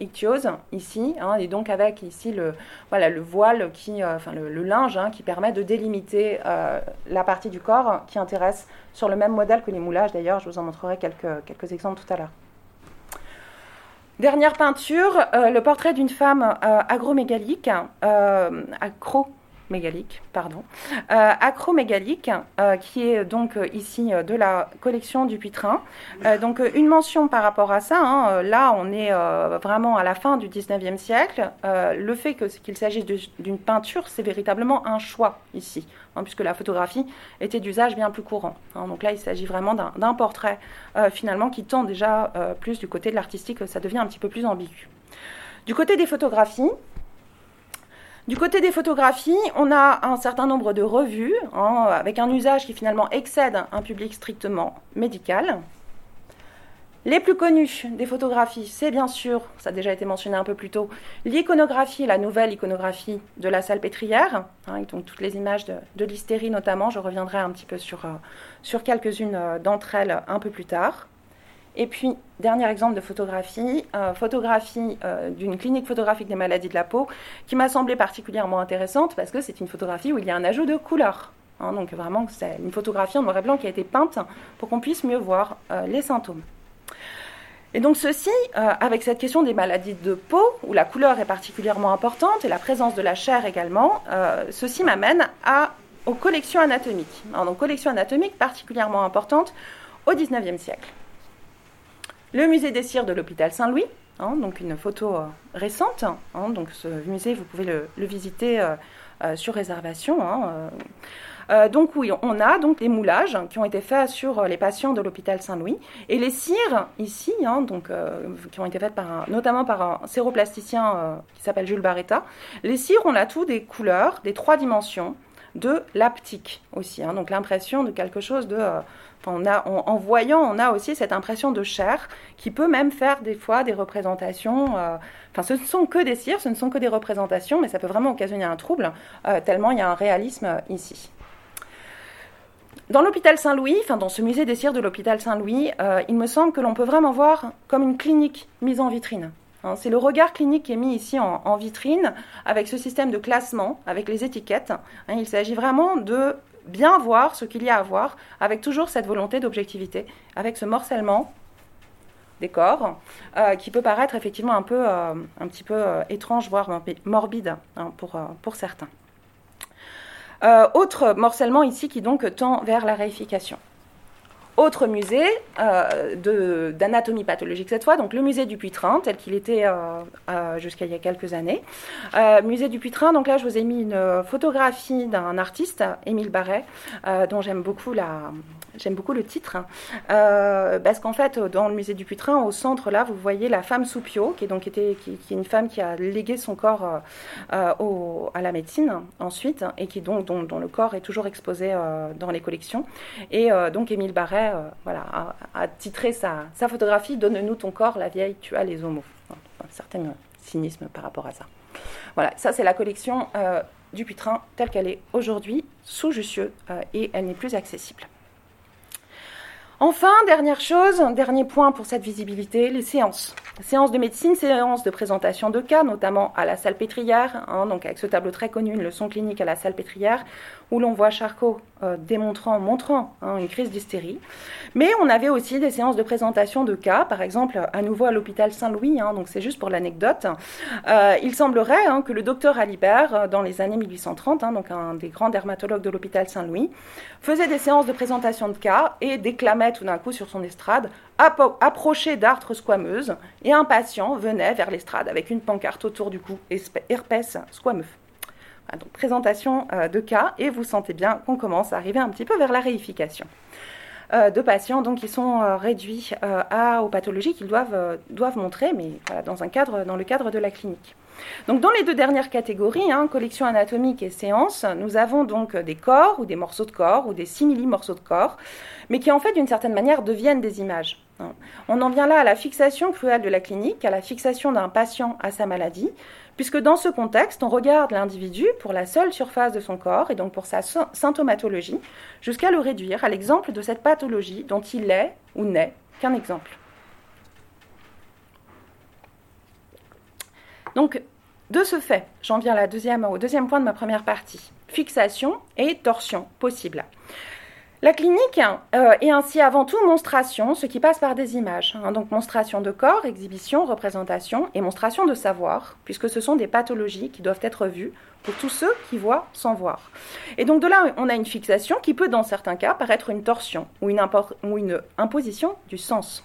ictiose ici, hein, et donc avec ici le, voile, qui, le, linge hein, qui permet de délimiter la partie du corps qui intéresse sur le même modèle que les moulages. D'ailleurs, je vous en montrerai quelques exemples tout à l'heure. Dernière peinture, euh, le portrait d'une femme euh, agromégalique, euh, acromégalique, pardon, euh, acromégalique, euh, qui est donc euh, ici de la collection du donc une mention par rapport à ça, hein, là on est vraiment à la fin du 19e siècle. le fait qu'il s'agisse d'une peinture, c'est véritablement un choix ici, hein, puisque la photographie était d'usage bien plus courant. Hein. donc là il s'agit vraiment d'un portrait finalement qui tend déjà plus du côté de l'artistique, ça devient un petit peu plus ambigu. Du côté des photographies, du côté des photographies, on a un certain nombre de revues hein, avec un usage qui finalement excède un public strictement médical. Les plus connus des photographies, c'est bien sûr, ça a déjà été mentionné un peu plus tôt, l'iconographie, la nouvelle iconographie de la salpêtrière, hein, donc toutes les images de, l'hystérie notamment, je reviendrai un petit peu sur, euh, quelques-unes euh, d'entre elles un peu plus tard. Et puis, dernier exemple de photographie, euh, photographie euh, d'une clinique photographique des maladies de la peau, qui m'a semblé particulièrement intéressante parce que c'est une photographie où il y a un ajout de couleur. Hein, donc vraiment, c'est une photographie en noir et blanc qui a été peinte pour qu'on puisse mieux voir euh, les symptômes. Et donc ceci, avec cette question des maladies de peau, où la couleur est particulièrement importante et la présence de la chair également, ceci m'amène aux collections anatomiques. Donc collections anatomiques particulièrement importantes au XIXe siècle le musée des cires de l'hôpital Saint-Louis, hein, donc une photo euh, récente. Hein, donc ce musée, vous pouvez le, visiter euh, euh, sur réservation. Hein, donc oui, on a donc les moulages qui ont été faits sur les patients de l'hôpital Saint-Louis et les cires ici, qui ont été faites par notamment par un séroplasticien qui s'appelle Jules Barretta. Les cires, on a tout des couleurs, des trois dimensions, de l'aptique aussi, donc l'impression de quelque chose de en voyant, on a aussi cette impression de chair qui peut même faire des fois des représentations. Euh, ce ne sont que des cires, ce ne sont que des représentations, mais ça peut vraiment occasionner un trouble, euh, tellement il y a un réalisme ici. Dans l'hôpital Saint-Louis, enfin dans ce musée des cires de l'hôpital Saint-Louis, euh, il me semble que l'on peut vraiment voir comme une clinique mise en vitrine. Hein, c'est le regard clinique qui est mis ici en, vitrine avec ce système de classement, avec les étiquettes. Hein, il s'agit vraiment de bien voir ce qu'il y a à voir, avec toujours cette volonté d'objectivité, avec ce morcellement des corps, euh, qui peut paraître effectivement un, peu, euh, petit peu euh, étrange, voire morbide hein, pour, pour certains. autre morcellement ici qui donc tend vers la réification. Autre musée euh, d'anatomie pathologique cette fois, donc le musée du Puitrin, tel qu'il était euh, jusqu'à il y a quelques années. Euh, musée du Puitrin, donc là je vous ai mis une photographie d'un artiste, Émile Barret, dont j'aime beaucoup la, J'aime beaucoup le titre, hein. parce qu'en fait, dans le musée du Puitrin, au centre, là, vous voyez la femme Soupio, qui est donc était, qui, est une femme qui a légué son corps au, à la médecine ensuite, et qui donc dont, le corps est toujours exposé dans les collections. Et donc Émile Barret euh, voilà, a, titré sa, photographie Donne-nous ton corps, la vieille, tu as les homos. un certain cynisme par rapport à ça. Voilà, ça c'est la collection euh, du Pitrin telle qu'elle est aujourd'hui sous Jussieu euh, et elle n'est plus accessible. Enfin, dernière chose, dernier point pour cette visibilité, les séances. Séances de médecine, séances de présentation de cas, notamment à la salpêtrière, hein, donc avec ce tableau très connu, une leçon clinique à la salpêtrière, où l'on voit Charcot euh, démontrant, montrant hein, une crise d'hystérie. Mais on avait aussi des séances de présentation de cas, par exemple à nouveau à l'hôpital Saint-Louis, hein, donc c'est juste pour l'anecdote. Euh, il semblerait que le docteur Alibert, euh, dans les années 1830, donc un des grands dermatologues de l'hôpital Saint-Louis, faisait des séances de présentation de cas et déclamait tout d'un coup sur son estrade, approché d'artres squameuses, et un patient venait vers l'estrade avec une pancarte autour du cou, herpès squameux donc présentation euh, de cas et vous sentez bien qu'on commence à arriver un petit peu vers la réification. Euh, de patients donc, qui sont euh, réduits à, aux pathologies qu'ils doivent, doivent montrer, mais dans, un cadre, dans le cadre de la clinique. Donc dans les deux dernières catégories, hein, collection anatomique et séance, nous avons donc des corps ou des morceaux de corps ou des simili morceaux de corps, mais qui en fait d'une certaine manière deviennent des images. On en vient là à la fixation cruelle de la clinique, à la fixation d'un patient à sa maladie, puisque dans ce contexte, on regarde l'individu pour la seule surface de son corps et donc pour sa symptomatologie, jusqu'à le réduire à l'exemple de cette pathologie dont il est ou n'est qu'un exemple. Donc, de ce fait, j'en viens au deuxième point de ma première partie. Fixation et torsion possible. La clinique euh, est ainsi avant tout monstration, ce qui passe par des images. Hein. donc monstration de corps, exhibition, représentation et monstration de savoir, puisque ce sont des pathologies qui doivent être vues pour tous ceux qui voient sans voir. Et donc de là, on a une fixation qui peut, dans certains cas, paraître une torsion ou une, ou une imposition du sens.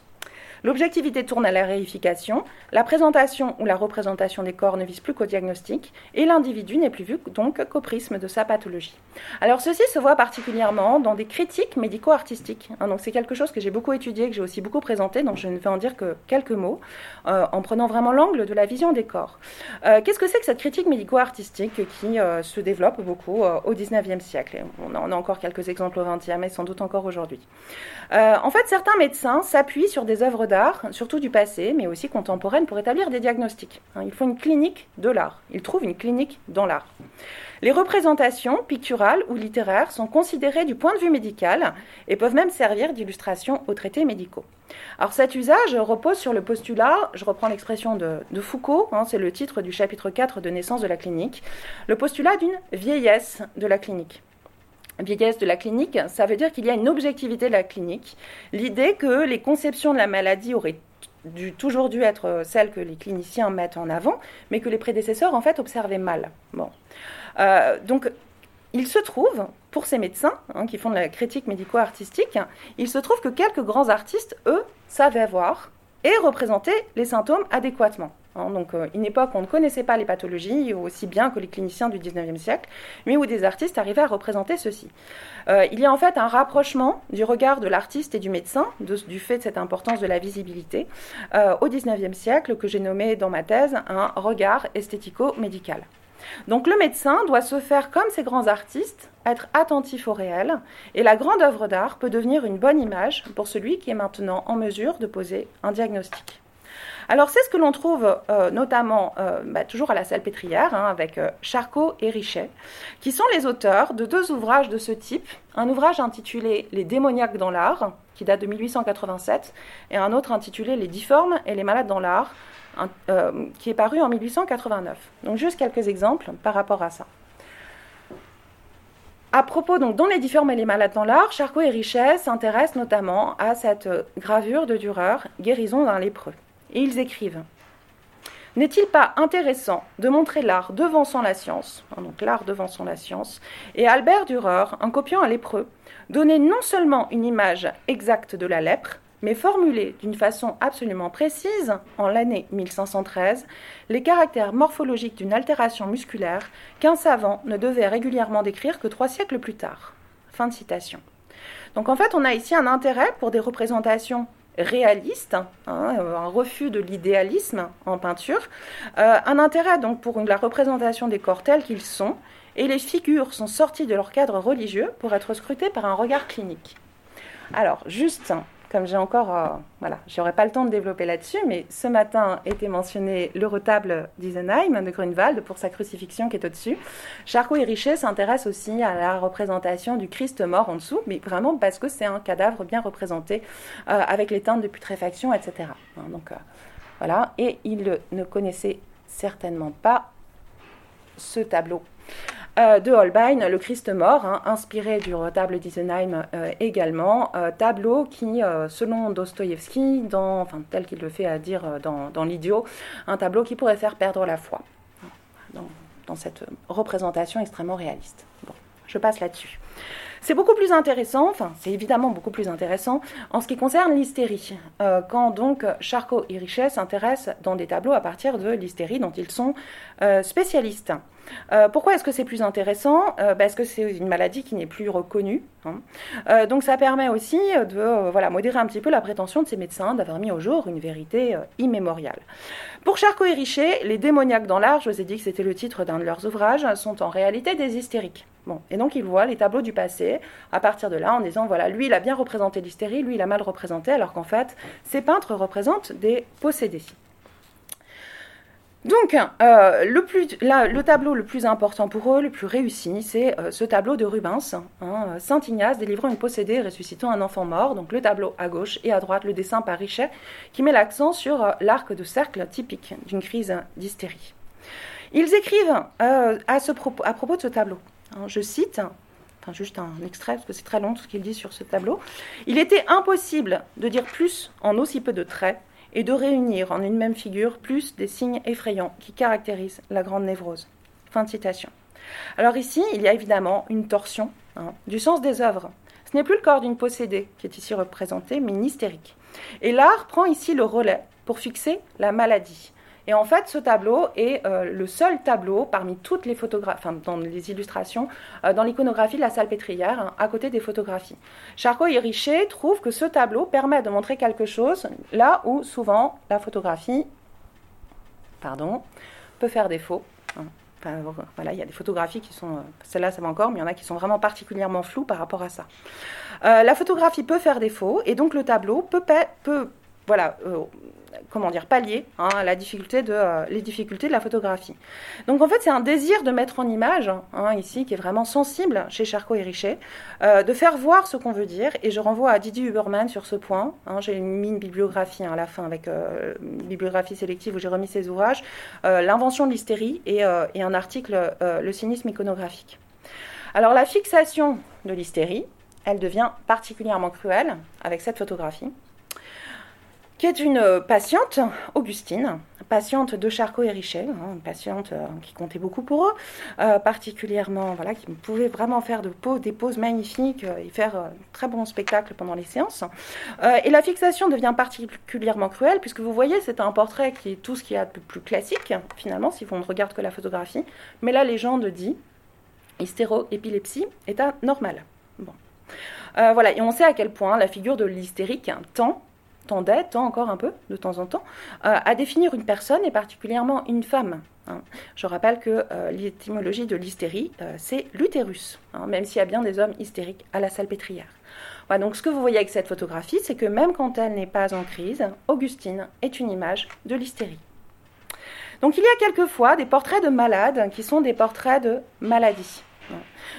L'objectivité tourne à la réification, la présentation ou la représentation des corps ne vise plus qu'au diagnostic, et l'individu n'est plus vu donc qu'au prisme de sa pathologie. Alors ceci se voit particulièrement dans des critiques médico-artistiques. Hein, donc c'est quelque chose que j'ai beaucoup étudié, que j'ai aussi beaucoup présenté, donc je ne vais en dire que quelques mots, euh, en prenant vraiment l'angle de la vision des corps. Euh, qu'est-ce que c'est que cette critique médico-artistique qui euh, se développe beaucoup au XIXe siècle? On en a encore quelques exemples au XXe, mais sans doute encore aujourd'hui. en fait, certains médecins s'appuient sur des œuvres d'art, surtout du passé, mais aussi contemporaine, pour établir des diagnostics. Hein, il faut une clinique de l'art. Ils trouvent une clinique dans l'art. Les représentations picturales ou littéraires sont considérées du point de vue médical et peuvent même servir d'illustration aux traités médicaux. Alors cet usage repose sur le postulat, je reprends l'expression de, Foucault, hein, c'est le titre du chapitre 4 de Naissance de la clinique, le postulat d'une vieillesse de la clinique vieillesse de la clinique, ça veut dire qu'il y a une objectivité de la clinique. L'idée que les conceptions de la maladie auraient dû, toujours dû être celles que les cliniciens mettent en avant, mais que les prédécesseurs, en fait, observaient mal. Euh, donc, il se trouve, pour ces médecins hein, qui font de la critique médico-artistique, il se trouve que quelques grands artistes, eux, savaient voir et représenter les symptômes adéquatement. Hein, donc, euh, une époque où on ne connaissait pas les pathologies aussi bien que les cliniciens du 19e siècle, mais où des artistes arrivaient à représenter ceci. Euh, il y a en fait un rapprochement du regard de l'artiste et du médecin, du fait de cette importance de la visibilité, euh, au 19e siècle, que j'ai nommé dans ma thèse un regard esthético-médical. Donc le médecin doit se faire comme ces grands artistes, être attentif au réel, et la grande œuvre d'art peut devenir une bonne image pour celui qui est maintenant en mesure de poser un diagnostic. Alors c'est ce que l'on trouve euh, notamment euh, bah, toujours à la salle pétrière hein, avec euh, Charcot et Richet, qui sont les auteurs de deux ouvrages de ce type. Un ouvrage intitulé Les démoniaques dans l'art, qui date de 1887, et un autre intitulé Les difformes et les malades dans l'art, qui est paru en 1889. Donc juste quelques exemples par rapport à ça. À propos, donc, dans les difformes et les malades dans l'art, Charcot et Richet s'intéressent notamment à cette gravure de Dürer, Guérison d'un lépreux et ils écrivent N'est-il pas intéressant de montrer l'art devançant la science, hein, l'art devançant la science, et Albert Dürer, en copiant un lépreux, donner non seulement une image exacte de la lèpre, mais formuler d'une façon absolument précise, en l'année 1513, les caractères morphologiques d'une altération musculaire qu'un savant ne devait régulièrement décrire que trois siècles plus tard. Fin de citation. Donc en fait, on a ici un intérêt pour des représentations réaliste, hein, un refus de l'idéalisme en peinture, euh, un intérêt donc pour la représentation des corps tels qu'ils sont, et les figures sont sorties de leur cadre religieux pour être scrutées par un regard clinique. Alors, juste comme j'ai encore, euh, voilà, j'aurais pas le temps de développer là-dessus, mais ce matin était mentionné le retable d'Isenheim de Grunewald pour sa crucifixion qui est au-dessus. Charcot et Richet s'intéressent aussi à la représentation du Christ mort en dessous, mais vraiment parce que c'est un cadavre bien représenté euh, avec les teintes de putréfaction, etc. Hein, donc euh, voilà, et il ne connaissait certainement pas ce tableau. Euh, de Holbein, Le Christ mort, hein, inspiré du retable d'Isenheim euh, également, euh, tableau qui, selon Dostoïevski, enfin, tel qu'il le fait à dire dans, L'Idiot, un tableau qui pourrait faire perdre la foi, dans, dans cette représentation extrêmement réaliste. Bon, je passe là-dessus. C'est beaucoup plus intéressant, enfin c'est évidemment beaucoup plus intéressant en ce qui concerne l'hystérie, euh, quand donc Charcot et Richet s'intéressent dans des tableaux à partir de l'hystérie dont ils sont euh, spécialistes. Euh, pourquoi est-ce que c'est plus intéressant? Parce que c'est une maladie qui n'est plus reconnue. Hein. donc ça permet aussi de voilà, modérer un petit peu la prétention de ces médecins d'avoir mis au jour une vérité immémoriale. Pour Charcot et Richet, les démoniaques dans l'art, je vous ai dit que c'était le titre d'un de leurs ouvrages, sont en réalité des hystériques. Et donc ils voient les tableaux du passé à partir de là en disant voilà, lui il a bien représenté l'hystérie, lui il a mal représenté, alors qu'en fait ces peintres représentent des possédés. Donc, euh, le, tableau le plus important pour eux, le plus réussi, c'est euh, ce tableau de Rubens, hein, Saint Ignace délivrant une possédée ressuscitant un enfant mort. Donc, le tableau à gauche et à droite, le dessin par Richet, qui met l'accent sur euh, l'arc de cercle typique d'une crise d'hystérie. Ils écrivent à, propos, de ce tableau, je cite enfin juste un extrait parce que c'est très long ce qu'il dit sur ce tableau. Il était impossible de dire plus en aussi peu de traits et de réunir en une même figure plus des signes effrayants qui caractérisent la grande névrose. Fin de citation. Alors ici, il y a évidemment une torsion hein, du sens des œuvres. Ce n'est plus le corps d'une possédée qui est ici représenté, mais une hystérique. Et l'art prend ici le relais pour fixer la maladie. Et en fait, ce tableau est euh, le seul tableau parmi toutes les photographies, enfin, dans les illustrations, euh, dans l'iconographie de la salle pétrière, hein, à côté des photographies. Charcot et Richer trouvent que ce tableau permet de montrer quelque chose là où souvent la photographie, pardon, peut faire défaut. Hein. voilà, il y a des photographies qui sont, euh, celle-là ça va encore, mais il y en a qui sont vraiment particulièrement floues par rapport à ça. la photographie peut faire défaut, et donc le tableau peut, peut voilà, comment dire, pallier hein, la difficulté de, euh, les difficultés de la photographie. Donc en fait, c'est un désir de mettre en image, hein, ici, qui est vraiment sensible chez Charcot et Richet, euh, de faire voir ce qu'on veut dire. Et je renvoie à Didier Huberman sur ce point. Hein. j'ai mis une bibliographie à la fin avec euh, une bibliographie sélective où j'ai remis ses ouvrages, L'invention de l'hystérie et, et, un article Le cynisme iconographique. Alors la fixation de l'hystérie, elle devient particulièrement cruelle avec cette photographie qui est une euh, patiente, Augustine, patiente de Charcot et Richet, hein, une patiente euh, qui comptait beaucoup pour eux, euh, particulièrement, voilà, qui pouvait vraiment faire de des poses magnifiques et faire un très bon spectacle pendant les séances. et la fixation devient particulièrement cruelle, puisque vous voyez, c'est un portrait qui est tout ce qu'il y a de plus classique, finalement, si on ne regarde que la photographie. Mais la légende dit hystéro-épilepsie est anormale. Bon. voilà, et on sait à quel point la figure de l'hystérique tend tendait, tend encore un peu de temps en temps, euh, à définir une personne et particulièrement une femme. Hein. Je rappelle que euh, l'étymologie de l'hystérie, euh, c'est l'utérus, hein, même s'il y a bien des hommes hystériques à la salpêtrière. Voilà, donc ce que vous voyez avec cette photographie, c'est que même quand elle n'est pas en crise, Augustine est une image de l'hystérie. Donc il y a quelquefois des portraits de malades qui sont des portraits de maladie.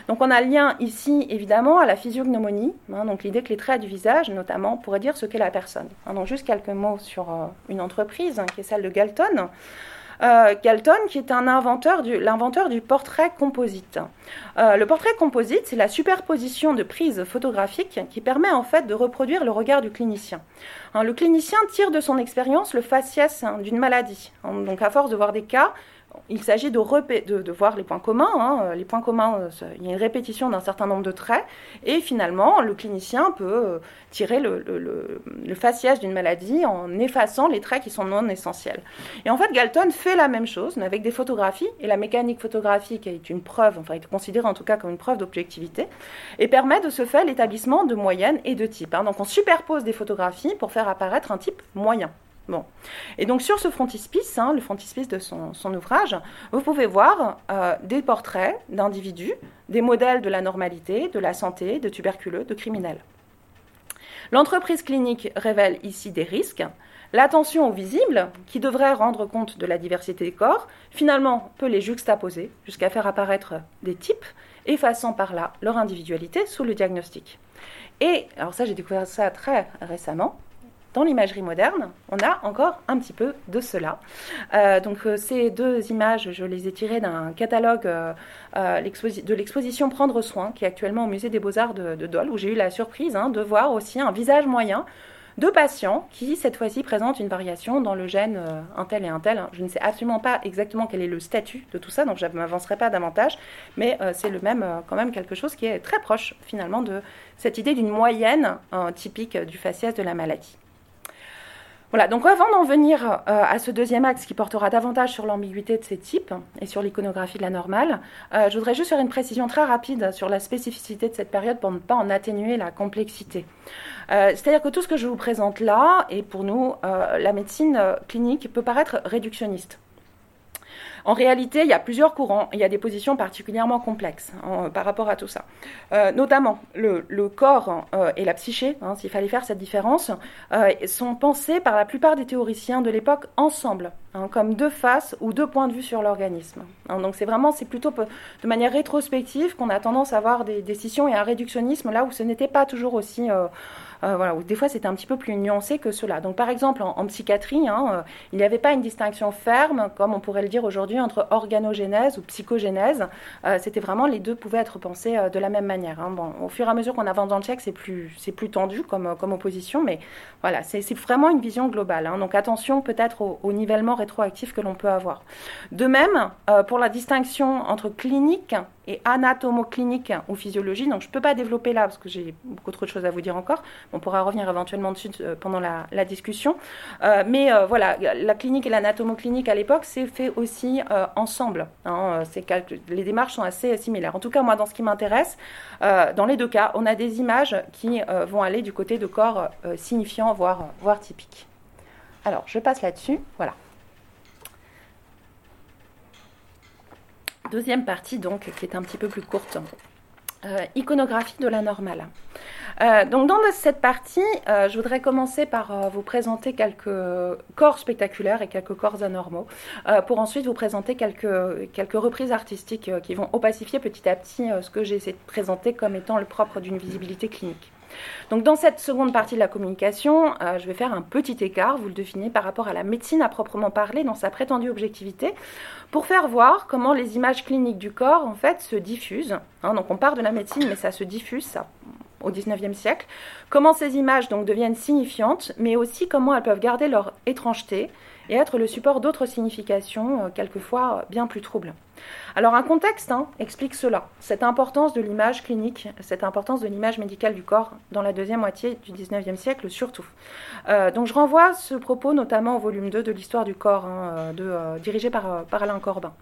Donc on a lien ici évidemment à la physiognomonie, hein, donc l'idée que les traits du visage notamment pourraient dire ce qu'est la personne. Hein, donc juste quelques mots sur euh, une entreprise hein, qui est celle de Galton. Euh, Galton, qui est un inventeur du, l'inventeur du portrait composite. Euh, le portrait composite, c'est la superposition de prises photographiques qui permet en fait de reproduire le regard du clinicien. le clinicien tire de son expérience le faciès d'une maladie. donc à force de voir des cas, il s'agit de, voir les points communs. Hein. Les points communs, euh, il y a une répétition d'un certain nombre de traits. Et finalement, le clinicien peut euh, tirer le, le, faciès d'une maladie en effaçant les traits qui sont non essentiels. Et en fait, Galton fait la même chose, mais avec des photographies. Et la mécanique photographique est une preuve, enfin, est considérée en tout cas comme une preuve d'objectivité, et permet de se faire l'établissement de moyennes et de types. Hein. Donc on superpose des photographies pour faire apparaître un type moyen. Et donc sur ce frontispice, hein, le frontispice de son, ouvrage, vous pouvez voir euh, des portraits d'individus, des modèles de la normalité, de la santé, de tuberculeux, de criminels. L'entreprise clinique révèle ici des risques. L'attention au visible, qui devrait rendre compte de la diversité des corps, finalement peut les juxtaposer jusqu'à faire apparaître des types, effaçant par là leur individualité sous le diagnostic. Et, alors ça j'ai découvert ça très récemment, dans l'imagerie moderne, on a encore un petit peu de cela. Euh, donc euh, ces deux images, je les ai tirées d'un catalogue euh, de l'exposition Prendre soin, qui est actuellement au musée des beaux-arts de, Dole, où j'ai eu la surprise hein, de voir aussi un visage moyen de patients qui, cette fois-ci, présentent une variation dans le gène un tel et un tel. Je ne sais absolument pas exactement quel est le statut de tout ça, donc je ne m'avancerai pas davantage, mais c'est le même, quand même quelque chose qui est très proche, finalement, de cette idée d'une moyenne typique du faciès de la maladie. Voilà, donc avant d'en venir euh, à ce deuxième axe qui portera davantage sur l'ambiguïté de ces types et sur l'iconographie de la normale, euh, je voudrais juste faire une précision très rapide sur la spécificité de cette période pour ne pas en atténuer la complexité. Euh, c'est-à-dire que tout ce que je vous présente là, et pour nous, la médecine clinique peut paraître réductionniste. En réalité, il y a plusieurs courants, il y a des positions particulièrement complexes hein, par rapport à tout ça. Euh, notamment, le, corps euh, et la psyché, hein, s'il fallait faire cette différence, euh, sont pensés par la plupart des théoriciens de l'époque ensemble. hein, comme deux faces ou deux points de vue sur l'organisme. Donc c'est vraiment, c'est plutôt de manière rétrospective qu'on a tendance à avoir des décisions et un réductionnisme là où ce n'était pas toujours aussi euh, voilà, des fois c'était un petit peu plus nuancé que cela. Donc par exemple en, psychiatrie, hein, euh, il n'y avait pas une distinction ferme, comme on pourrait le dire aujourd'hui, entre organogénèse ou psychogénèse. Euh, c'était vraiment les deux pouvaient être pensés de la même manière. Hein. Bon, au fur et à mesure qu'on avance dans le siècle, c'est plus, c'est plus tendu comme, comme opposition, mais voilà, c'est, vraiment une vision globale. Hein. Donc attention peut-être au, nivellement rétroactif que l'on peut avoir. De même, pour la distinction entre clinique et anatomoclinique ou physiologie. Donc je ne peux pas développer là parce que j'ai beaucoup trop de choses à vous dire encore. On pourra revenir éventuellement dessus euh, pendant la, discussion. Euh, mais euh, voilà, la clinique et l'anatomoclinique à l'époque, c'est fait aussi ensemble. Hein, les démarches sont assez similaires. En tout cas, moi, dans ce qui m'intéresse, dans les deux cas, on a des images qui vont aller du côté de corps signifiants, voire, voire typiques. Alors, je passe là-dessus. Voilà. Deuxième partie, donc, qui est un petit peu plus courte. Euh, iconographie de la normale. Euh, donc dans cette partie, euh, je voudrais commencer par vous présenter quelques corps spectaculaires et quelques corps anormaux, pour ensuite vous présenter quelques, quelques reprises artistiques qui vont opacifier petit à petit ce que j'ai essayé de présenter comme étant le propre d'une visibilité clinique. Donc dans cette seconde partie de la communication, euh, je vais faire un petit écart, vous le devinez, par rapport à la médecine à proprement parler dans sa prétendue objectivité, pour faire voir comment les images cliniques du corps en fait se diffusent. Hein. donc on part de la médecine, mais ça se diffuse, ça au XIXe siècle, comment ces images donc deviennent signifiantes, mais aussi comment elles peuvent garder leur étrangeté et être le support d'autres significations, euh, quelquefois bien plus troubles. Alors un contexte hein, explique cela, cette importance de l'image clinique, cette importance de l'image médicale du corps dans la deuxième moitié du XIXe siècle surtout. Euh, donc je renvoie ce propos notamment au volume 2 de l'histoire du corps, hein, euh, dirigé par, par, Alain Corbin.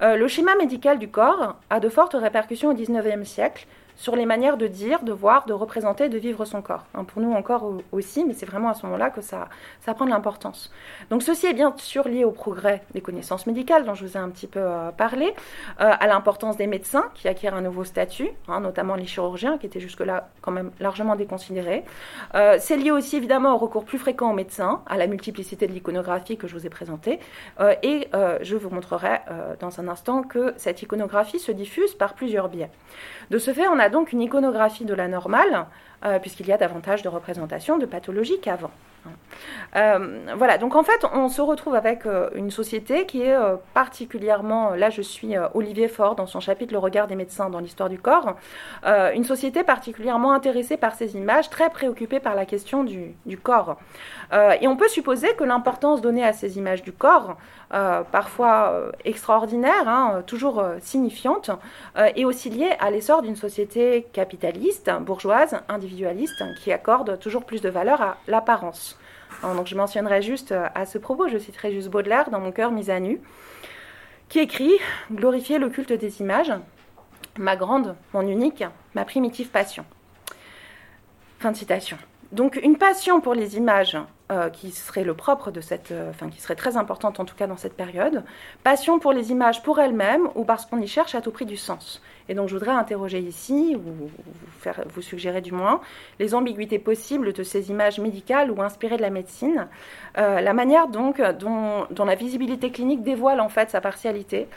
le schéma médical du corps a de fortes répercussions au XIXe siècle sur les manières de dire, de voir, de représenter, de vivre son corps. Hein, pour nous encore aussi, mais c'est vraiment à ce moment-là que ça, prend de l'importance. Donc ceci est bien sûr lié au progrès des connaissances médicales dont je vous ai un petit peu euh, parlé, euh, à l'importance des médecins qui acquièrent un nouveau statut, hein, notamment les chirurgiens qui étaient jusque-là quand même largement déconsidérés. Euh, c'est lié aussi évidemment au recours plus fréquent aux médecins, à la multiplicité de l'iconographie que je vous ai présentée, et je vous montrerai dans un instant que cette iconographie se diffuse par plusieurs biais. De ce fait, on a donc une iconographie de la normale, euh, puisqu'il y a davantage de représentations de pathologies qu'avant. Euh, voilà, donc en fait, on se retrouve avec euh, une société qui est particulièrement, là je suis Olivier Faure dans son chapitre Le regard des médecins dans l'histoire du corps, une société particulièrement intéressée par ces images, très préoccupée par la question du, corps. et on peut supposer que l'importance donnée à ces images du corps euh, parfois euh, extraordinaire, hein, toujours euh, signifiante, et aussi liée à l'essor d'une société capitaliste, bourgeoise, individualiste, qui accorde toujours plus de valeur à l'apparence. Donc je mentionnerai juste à ce propos, je citerai juste Baudelaire dans Mon cœur mis à nu, qui écrit Glorifier le culte des images, ma grande, mon unique, ma primitive passion. Fin de citation. Donc une passion pour les images euh, qui serait le propre de cette, euh, qui serait très importante en tout cas dans cette période, passion pour les images pour elles-mêmes ou parce qu'on y cherche à tout prix du sens. Et donc je voudrais interroger ici, ou vous, suggérer du moins, les ambiguïtés possibles de ces images médicales ou inspirées de la médecine, euh, la manière dont, la visibilité clinique dévoile en fait sa partialité,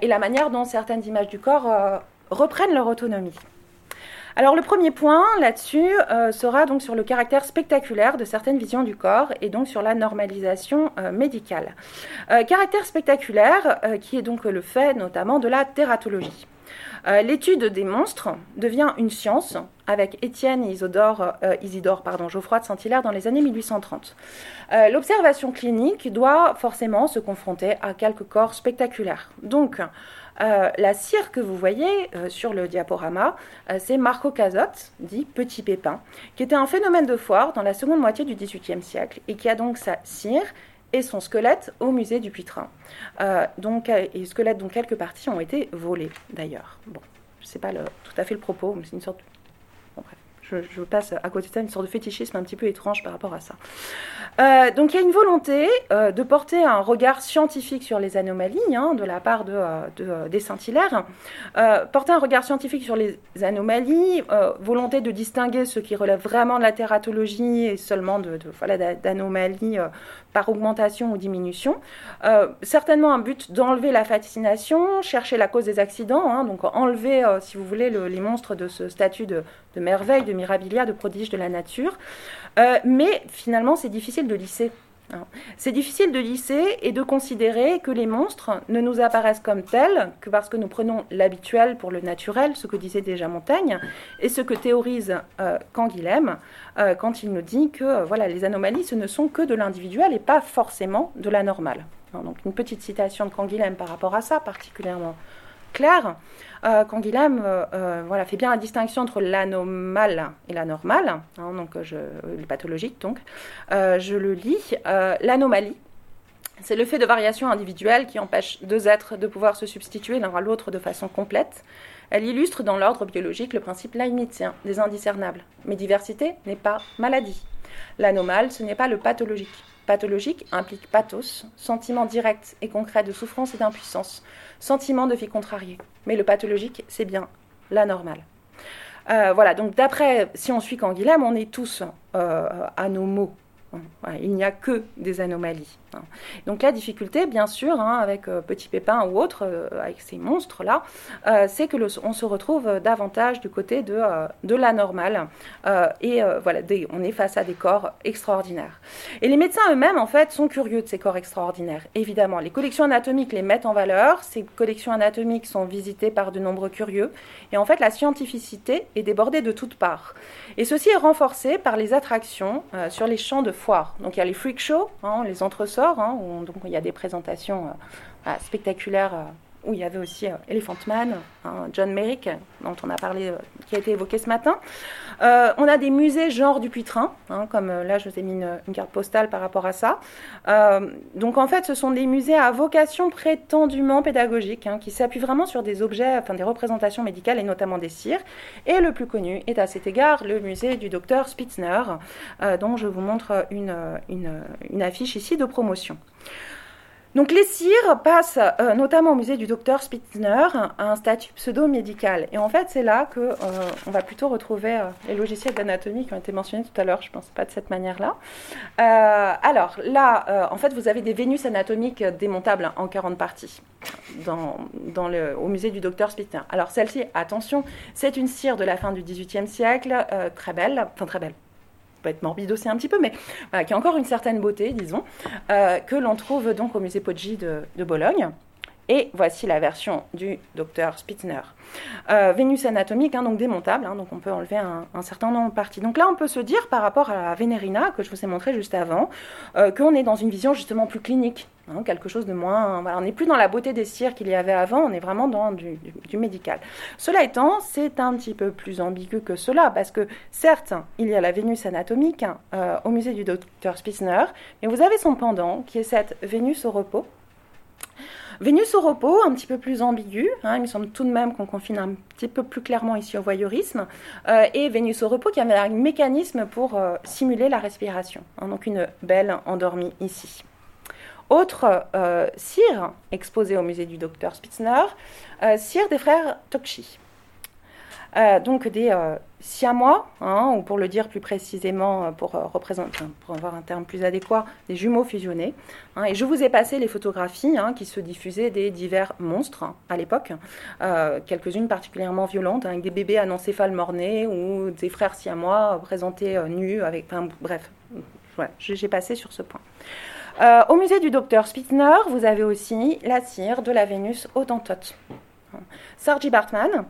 et la manière dont certaines images du corps reprennent leur autonomie. Alors le premier point là-dessus euh, sera donc sur le caractère spectaculaire de certaines visions du corps et donc sur la normalisation euh, médicale. Euh, caractère spectaculaire qui est donc le fait notamment de la tératologie. L'étude des monstres devient une science avec Étienne Isidore, Isidore pardon, Geoffroy de Saint-Hilaire dans les années 1830. L'observation clinique doit forcément se confronter à quelques corps spectaculaires. Donc, euh, la cire que vous voyez euh, sur le diaporama, euh, c'est Marco Cazotte, dit Petit Pépin, qui était un phénomène de foire dans la seconde moitié du XVIIIe siècle et qui a donc sa cire et son squelette au musée du Puitrin. donc, et squelette dont quelques parties ont été volées d'ailleurs. Bon, je ne sais pas tout à fait le propos, mais c'est une sorte. Bref, je passe à côté de ça, une sorte de fétichisme un petit peu étrange par rapport à ça. Euh, donc il y a une volonté euh, de porter un regard scientifique sur les anomalies hein, de la part de, de des scintillaires, porter un regard scientifique sur les anomalies, volonté de distinguer ce qui relève vraiment de la tératologie et seulement de, de d'anomalies par augmentation ou diminution. Euh, certainement un but d'enlever la fascination, chercher la cause des accidents, hein, donc enlever, euh, si vous voulez, les monstres de ce statut de, merveille, de mirabilia, de prodige de la nature. Euh, mais finalement, c'est difficile de lisser c'est difficile de lisser et de considérer que les monstres ne nous apparaissent comme tels que parce que nous prenons l'habituel pour le naturel, ce que disait déjà Montaigne, et ce que théorise euh, Canguilhem euh, quand il nous dit que voilà, les anomalies, ce ne sont que de l'individuel et pas forcément de la normale. donc une petite citation de Canguilhem par rapport à ça, particulièrement claire. Euh, quand Guilhem euh, euh, voilà, fait bien la distinction entre l'anomale et la normale, hein, donc je, le pathologique donc, je le lis. L'anomalie, c'est le fait de variation individuelle qui empêche deux êtres de pouvoir se substituer l'un à l'autre de façon complète. Elle illustre dans l'ordre biologique le principe leibnizien des indiscernables. Mais diversité n'est pas maladie. L'anomale, ce n'est pas le pathologique. Pathologique implique pathos, sentiment direct et concret de souffrance et d'impuissance, sentiment de vie contrariée. Mais le pathologique, c'est bien la normale. Euh, voilà, donc d'après, si on suit Canguilhem, on est tous euh, anomaux il n'y a que des anomalies. Hein. Donc la difficulté, bien sûr, hein, avec euh, Petit Pépin ou autre, euh, avec ces monstres-là, euh, c'est que on se retrouve davantage du côté de, de la normale. et voilà, on est face à des corps extraordinaires. Et les médecins eux-mêmes, en fait, sont curieux de ces corps extraordinaires. Évidemment, les collections anatomiques les mettent en valeur. Ces collections anatomiques sont visitées par de nombreux curieux. Et en fait, la scientificité est débordée de toutes parts. Et ceci est renforcé par les attractions sur les champs de Donc il y a les freak shows, hein, les entresorts, hein, où il y a des présentations euh, spectaculaires euh, où il y avait aussi euh, Elephant Man, John Merrick, dont on a parlé, euh, qui a été évoqué ce matin. Euh, on a des musées genre du Puitrin, hein, comme là je vous ai mis une, carte postale par rapport à ça. donc en fait, ce sont des musées à vocation prétendument pédagogique, hein, qui s'appuient vraiment sur des objets, enfin des représentations médicales et notamment des cires. Et le plus connu est à cet égard le musée du docteur Spitzner, dont je vous montre une, une affiche ici de promotion. Donc les cires passent euh, notamment au musée du docteur Spitzner à un statut pseudo-médical. Et en fait, c'est là qu'on euh, va plutôt retrouver euh, les logiciels d'anatomie qui ont été mentionnés tout à l'heure, je ne pense pas de cette manière-là. alors là, en fait, vous avez des Vénus anatomiques démontables en 40 parties au musée du docteur Spitzner. Alors celle-ci, attention, c'est une cire de la fin du XVIIIe siècle, très belle, enfin très belle, peut être morbide aussi un petit peu, mais qui a encore une certaine beauté, disons, euh, que l'on trouve donc au musée Poggi de, de Bologne. Et voici la version du docteur Spitzner. Euh, Vénus anatomique, hein, donc démontable, hein, donc on peut enlever un, certain nombre de parties. Donc là, on peut se dire par rapport à la Vénérina que je vous ai montré juste avant, euh, qu'on est dans une vision justement plus clinique, hein, quelque chose de moins. on n'est plus dans la beauté des cires qu'il y avait avant, on est vraiment dans du, médical. Cela étant, c'est un petit peu plus ambigu que cela, parce que certes, il y a la Vénus anatomique euh, au musée du docteur Spitzner, mais vous avez son pendant qui est cette Vénus au repos Vénus au repos, un petit peu plus ambigu, hein, il me semble tout de même qu'on confine un petit peu plus clairement ici au voyeurisme, euh, et Vénus au repos qui avait un mécanisme pour euh, simuler la respiration, hein, donc une belle endormie ici. Autre euh, cire exposée au musée du docteur Spitzner, cire des frères Tokchi. Euh, donc des euh, siamois, hein, ou pour le dire plus précisément, euh, pour, représenter, pour avoir un terme plus adéquat, des jumeaux fusionnés. Hein. et je vous ai passé les photographies hein, qui se diffusaient des divers monstres à l'époque, quelques-unes particulièrement violentes, avec des bébés anencéphales mornés ou des frères siamois présentés nus, avec, bref, j'ai passé sur ce point. au musée du docteur Spitzner, vous avez aussi la cire de la Vénus autantote. Sargi Bartman,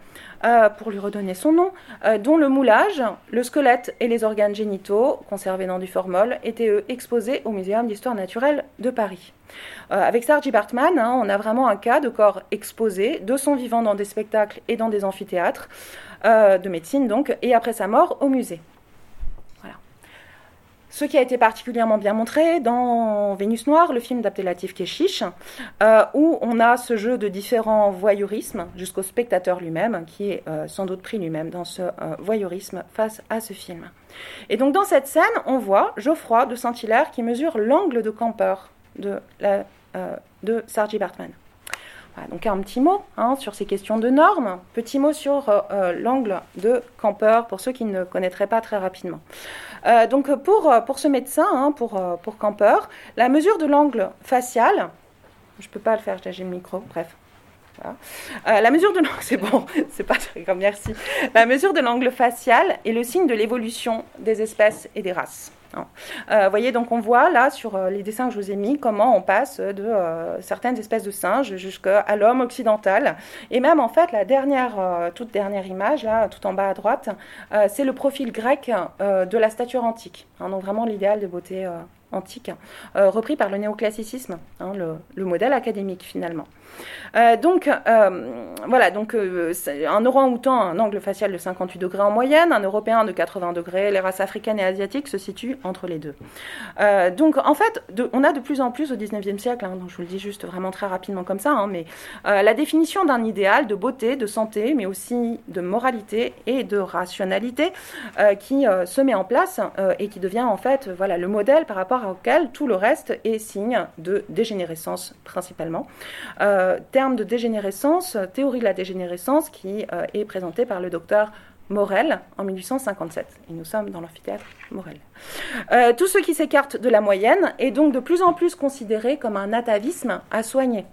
euh, pour lui redonner son nom, euh, dont le moulage, le squelette et les organes génitaux, conservés dans du formol, étaient exposés au Muséum d'histoire naturelle de Paris. Euh, avec Sargi Bartman, hein, on a vraiment un cas de corps exposé, de son vivant dans des spectacles et dans des amphithéâtres, de médecine donc, et après sa mort au musée. Ce qui a été particulièrement bien montré dans Vénus Noire, le film d'Abdelatif Keshish, euh, où on a ce jeu de différents voyeurismes jusqu'au spectateur lui-même, qui est euh, sans doute pris lui-même dans ce voyeurisme face à ce film. Et donc dans cette scène, on voit Geoffroy de Saint-Hilaire qui mesure l'angle de campeur de, la, Sargi Bartman donc un petit mot hein, sur ces questions de normes, petit mot sur euh, euh, l'angle de Camper pour ceux qui ne connaîtraient pas très rapidement. Euh, donc pour, pour ce médecin, hein, pour, pour Camper, la mesure de l'angle facial, je ne peux pas le faire, j'ai le micro, bref. La mesure de l'angle, c'est bon, c'est pas merci. La mesure de l'angle facial est le signe de l'évolution des espèces et des races. Vous euh, voyez, donc on voit là sur euh, les dessins que je vous ai mis comment on passe de euh, certaines espèces de singes jusqu'à l'homme occidental. Et même en fait, la dernière, toute dernière image, là, tout en bas à droite, c'est le profil grec de la stature antique. Hein, donc vraiment l'idéal de beauté antique, repris par le néoclassicisme, hein, le, modèle académique finalement. Euh, donc, euh, voilà, donc euh, un orang-outan a un angle facial de 58 degrés en moyenne, un européen de 80 degrés, les races africaines et asiatiques se situent entre les deux. donc, en fait, on a de plus en plus au 19e siècle, hein, donc je vous le dis juste vraiment très rapidement comme ça, hein, mais la définition d'un idéal de beauté, de santé, mais aussi de moralité et de rationalité qui se met en place et qui devient en fait voilà, le modèle par rapport auquel tout le reste est signe de dégénérescence principalement. Euh, terme de dégénérescence, théorie de la dégénérescence, qui euh, est présentée par le docteur Morel en 1857. Et nous sommes dans l'amphithéâtre Morel. Euh, tout ce qui s'écarte de la moyenne est donc de plus en plus considéré comme un atavisme à soigner.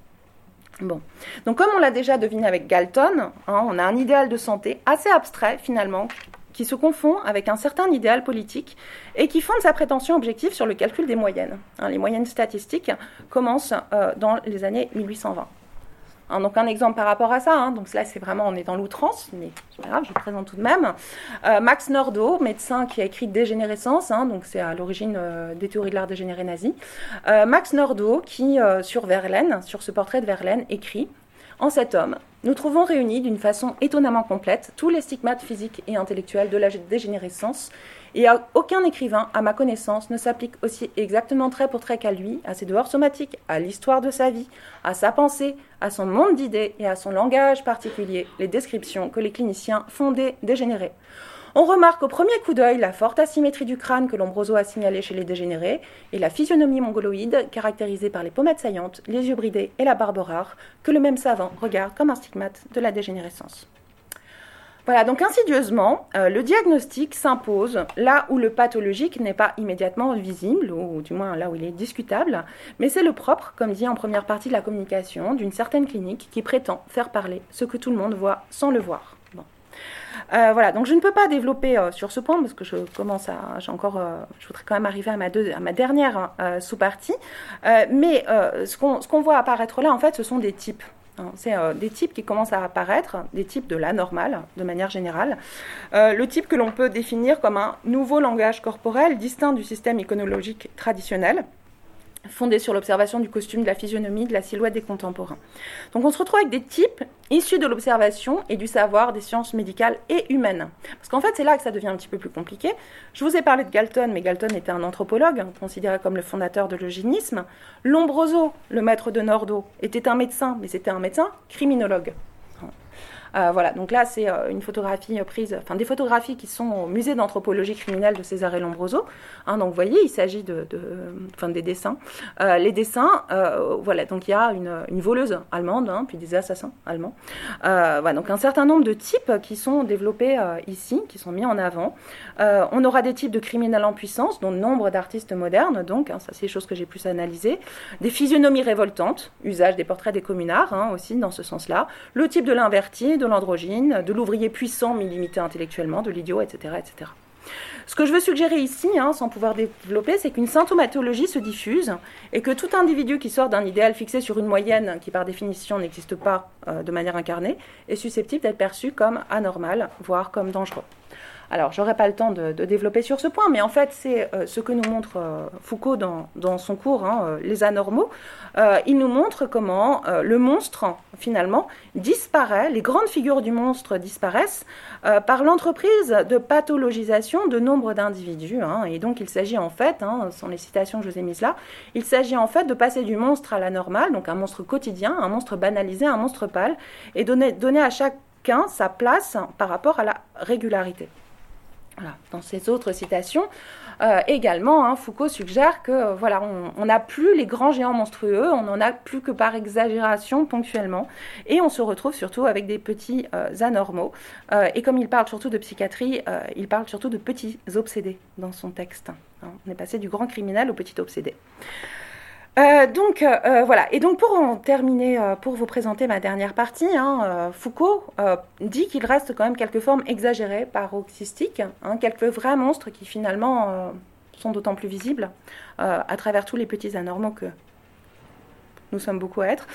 Bon. Donc, comme on l'a déjà deviné avec Galton, hein, on a un idéal de santé assez abstrait finalement, qui se confond avec un certain idéal politique et qui fonde sa prétention objective sur le calcul des moyennes. Hein, les moyennes statistiques commencent dans les années 1820. Hein, donc un exemple par rapport à ça, hein. donc là c'est vraiment on est dans l'outrance, mais c'est pas grave, je le présente tout de même. Euh, Max Nordau, médecin qui a écrit Dégénérescence, donc c'est à l'origine euh, des théories de l'art dégénéré nazi. Euh, Max Nordau qui sur Verlaine, sur ce portrait de Verlaine, écrit en cet homme, nous trouvons réunis d'une façon étonnamment complète tous les stigmates physiques et intellectuels de la dégénérescence et aucun écrivain, à ma connaissance, ne s'applique aussi exactement trait pour trait qu'à lui, à ses devoirs somatiques, à l'histoire de sa vie, à sa pensée, à son monde d'idées et à son langage particulier, les descriptions que les cliniciens font des dégénérés. On remarque au premier coup d'œil la forte asymétrie du crâne que Lombroso a signalée chez les dégénérés et la physionomie mongoloïde caractérisée par les pommettes saillantes, les yeux bridés et la barbe rare que le même savant regarde comme un stigmate de la dégénérescence. Voilà, donc insidieusement, euh, le diagnostic s'impose là où le pathologique n'est pas immédiatement visible, ou du moins là où il est discutable, mais c'est le propre, comme dit en première partie de la communication, d'une certaine clinique qui prétend faire parler ce que tout le monde voit sans le voir. Euh, voilà, donc je ne peux pas développer euh, sur ce point parce que je commence à, j'ai encore, je voudrais quand même arriver à ma, à ma dernière sous-partie. mais ce qu'on voit apparaître là, en fait, ce sont des types. Hein, c'est euh, des types qui commencent à apparaître, des types de l'anormal de manière générale. Euh, le type que l'on peut définir comme un nouveau langage corporel distinct du système iconologique traditionnel fondé sur l'observation du costume, de la physionomie, de la silhouette des contemporains. Donc on se retrouve avec des types issus de l'observation et du savoir des sciences médicales et humaines. Parce qu'en fait, c'est là que ça devient un petit peu plus compliqué. Je vous ai parlé de Galton, mais Galton était un anthropologue, considéré comme le fondateur de l'eugénisme. Lombroso, le maître de Nordo, était un médecin, mais c'était un médecin criminologue. Euh, voilà, donc là, c'est euh, une photographie prise, enfin des photographies qui sont au musée d'anthropologie criminelle de César Lombroso. Hein, donc, vous voyez, il s'agit de, des dessins. Euh, les dessins, voilà, donc il y a une, voleuse allemande, hein, puis des assassins allemands. voilà, donc un certain nombre de types qui sont développés ici, qui sont mis en avant. on aura des types de criminels en puissance, dont nombre d'artistes modernes, donc, hein, ça c'est des choses que j'ai plus analysées. Des physionomies révoltantes, usage des portraits des communards, aussi dans ce sens-là. Le type de l'inverti, de l'androgyne, de l'ouvrier puissant mais limité intellectuellement, de l'idiot, etc., etc. Ce que je veux suggérer ici, hein, sans pouvoir développer, c'est qu'une symptomatologie se diffuse et que tout individu qui sort d'un idéal fixé sur une moyenne qui par définition n'existe pas euh, de manière incarnée est susceptible d'être perçu comme anormal, voire comme dangereux. Alors, j'aurai pas le temps de, développer sur ce point, mais en fait, c'est euh, ce que nous montre euh, Foucault dans, son cours, hein, euh, Les Anormaux. il nous montre comment le monstre, finalement, disparaît, les grandes figures du monstre disparaissent par l'entreprise de pathologisation de nombre d'individus. Hein. et donc, il s'agit en fait, hein, sont les citations que je vous ai mises là, il s'agit en fait de passer du monstre à la normale, donc un monstre quotidien, un monstre banalisé, un monstre pâle, et donner à chacun sa place par rapport à la régularité. Dans ces autres citations, euh, également, hein, Foucault suggère que euh, voilà, on n'a plus les grands géants monstrueux, on n'en a plus que par exagération ponctuellement, et on se retrouve surtout avec des petits euh, anormaux. et comme il parle surtout de psychiatrie, il parle surtout de petits obsédés dans son texte. Hein. on est passé du grand criminel au petit obsédé. Euh, donc euh, euh, voilà, et donc pour en terminer, pour vous présenter ma dernière partie, hein, Foucault dit qu'il reste quand même quelques formes exagérées, paroxystiques, hein, quelques vrais monstres qui finalement sont d'autant plus visibles à travers tous les petits anormaux que nous sommes beaucoup à être.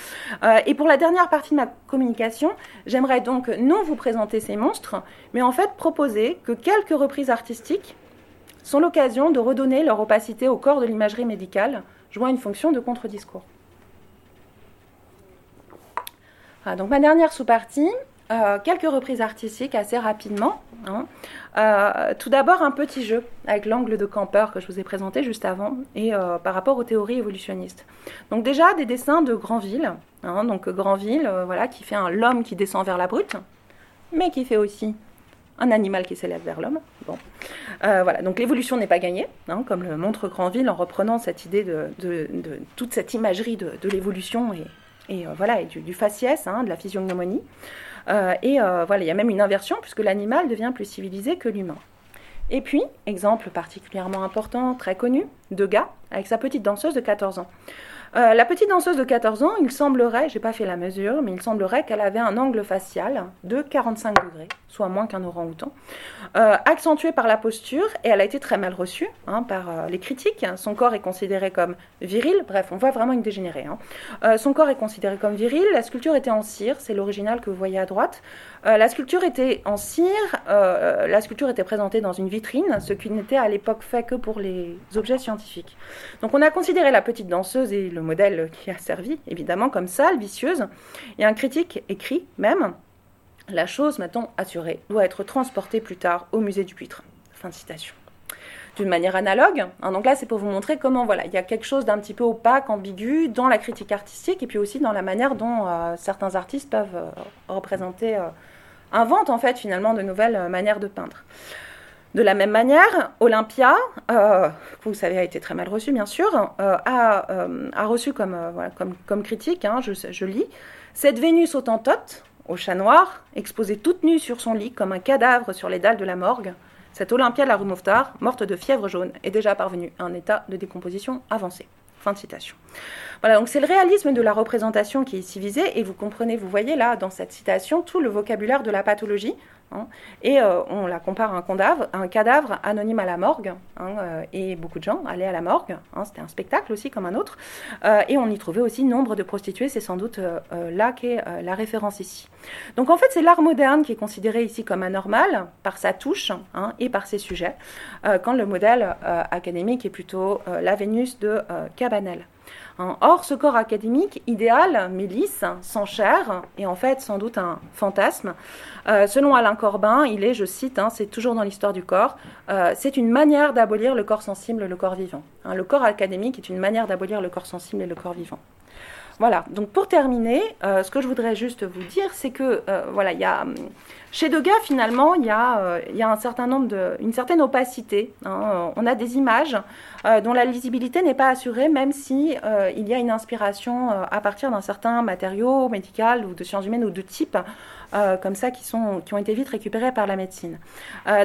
et pour la dernière partie de ma communication, j'aimerais donc non vous présenter ces monstres, mais en fait proposer que quelques reprises artistiques sont l'occasion de redonner leur opacité au corps de l'imagerie médicale jouant une fonction de contre-discours. donc ma dernière sous-partie, euh, quelques reprises artistiques assez rapidement. Hein. Euh, tout d'abord un petit jeu avec l'angle de campeur que je vous ai présenté juste avant et euh, par rapport aux théories évolutionnistes. Donc déjà des dessins de Granville, hein, donc Granville, voilà, qui fait un l'homme qui descend vers la brute, mais qui fait aussi un animal qui s'élève vers l'homme. Bon. Euh, voilà, donc l'évolution n'est pas gagnée, hein, comme le montre Granville en reprenant cette idée de, toute cette imagerie de, l'évolution et, euh, voilà, du, faciès, hein, de la physiognomonie. Euh, et voilà, il y a même une inversion puisque l'animal devient plus civilisé que l'humain. Et puis, exemple particulièrement important, très connu, Degas, avec sa petite danseuse de 14 ans. Euh, la petite danseuse de 14 ans, il semblerait, j'ai pas fait la mesure, mais il semblerait qu'elle avait un angle facial de 45 degrés, soit moins qu'un orang-outan, euh, accentué par la posture, et elle a été très mal reçue hein, par euh, les critiques. Son corps est considéré comme viril, bref, on voit vraiment une dégénérée. Hein. son corps est considéré comme viril, la sculpture était en cire, c'est l'original que vous voyez à droite. la sculpture était en cire, la sculpture était présentée dans une vitrine, ce qui n'était à l'époque fait que pour les objets scientifiques. Donc on a considéré la petite danseuse et le modèle qui a servi, évidemment, comme sale, vicieuse. Et un critique écrit même La chose, maintenant assurée, doit être transportée plus tard au musée du Puitre. Fin de citation. D'une manière analogue, donc là c'est pour vous montrer comment voilà, il y a quelque chose d'un petit peu opaque, ambigu dans la critique artistique et puis aussi dans la manière dont euh, certains artistes peuvent euh, représenter, euh, inventent en fait finalement de nouvelles manières de peindre. De la même manière, Olympia, euh, vous savez, a été très mal reçu, bien sûr, euh, euh, a, reçu comme, critique, hein, je, lis, cette Vénus autantote, au chat noir, exposée toute nue sur son lit comme un cadavre sur les dalles de la morgue, cette Olympia de la rue morte de fièvre jaune, est déjà parvenue à un état de décomposition avancé. Fin de citation. Voilà, donc c'est le réalisme de la représentation qui est ici visé, et vous comprenez, vous voyez là, dans cette citation, tout le vocabulaire de la pathologie, Hein. Et euh, on la compare à un cadavre, anonyme à la morgue. Hein, euh, et beaucoup de gens allaient à la morgue. Hein. C'était un spectacle aussi comme un autre. Euh, et on y trouvait aussi nombre de prostituées. C'est sans doute là qu'est la référence ici. Donc en fait, c'est l'art moderne qui est considéré ici comme anormal par sa touche et par ses sujets, quand le modèle académique est plutôt la Vénus de Cabanel. Hein. Or, ce corps académique idéal, mais lisse, sans chair, est en fait sans doute un fantasme. Euh, selon Alain Corbin, il est, je cite, hein, c'est toujours dans l'histoire du corps, euh, c'est une manière d'abolir le corps sensible et le corps vivant. Hein. le corps académique est une manière d'abolir le corps sensible et le corps vivant. Voilà, donc pour terminer, euh, ce que je voudrais juste vous dire, c'est que voilà, il y a hum, chez Degas, finalement, il y a, euh, il un certain nombre de, une certaine opacité. Hein. On a des images euh, dont la lisibilité n'est pas assurée, même si euh, il y a une inspiration à partir d'un certain matériau médical ou de sciences humaines ou de type comme ça qui, sont, qui ont été vite récupérés par la médecine.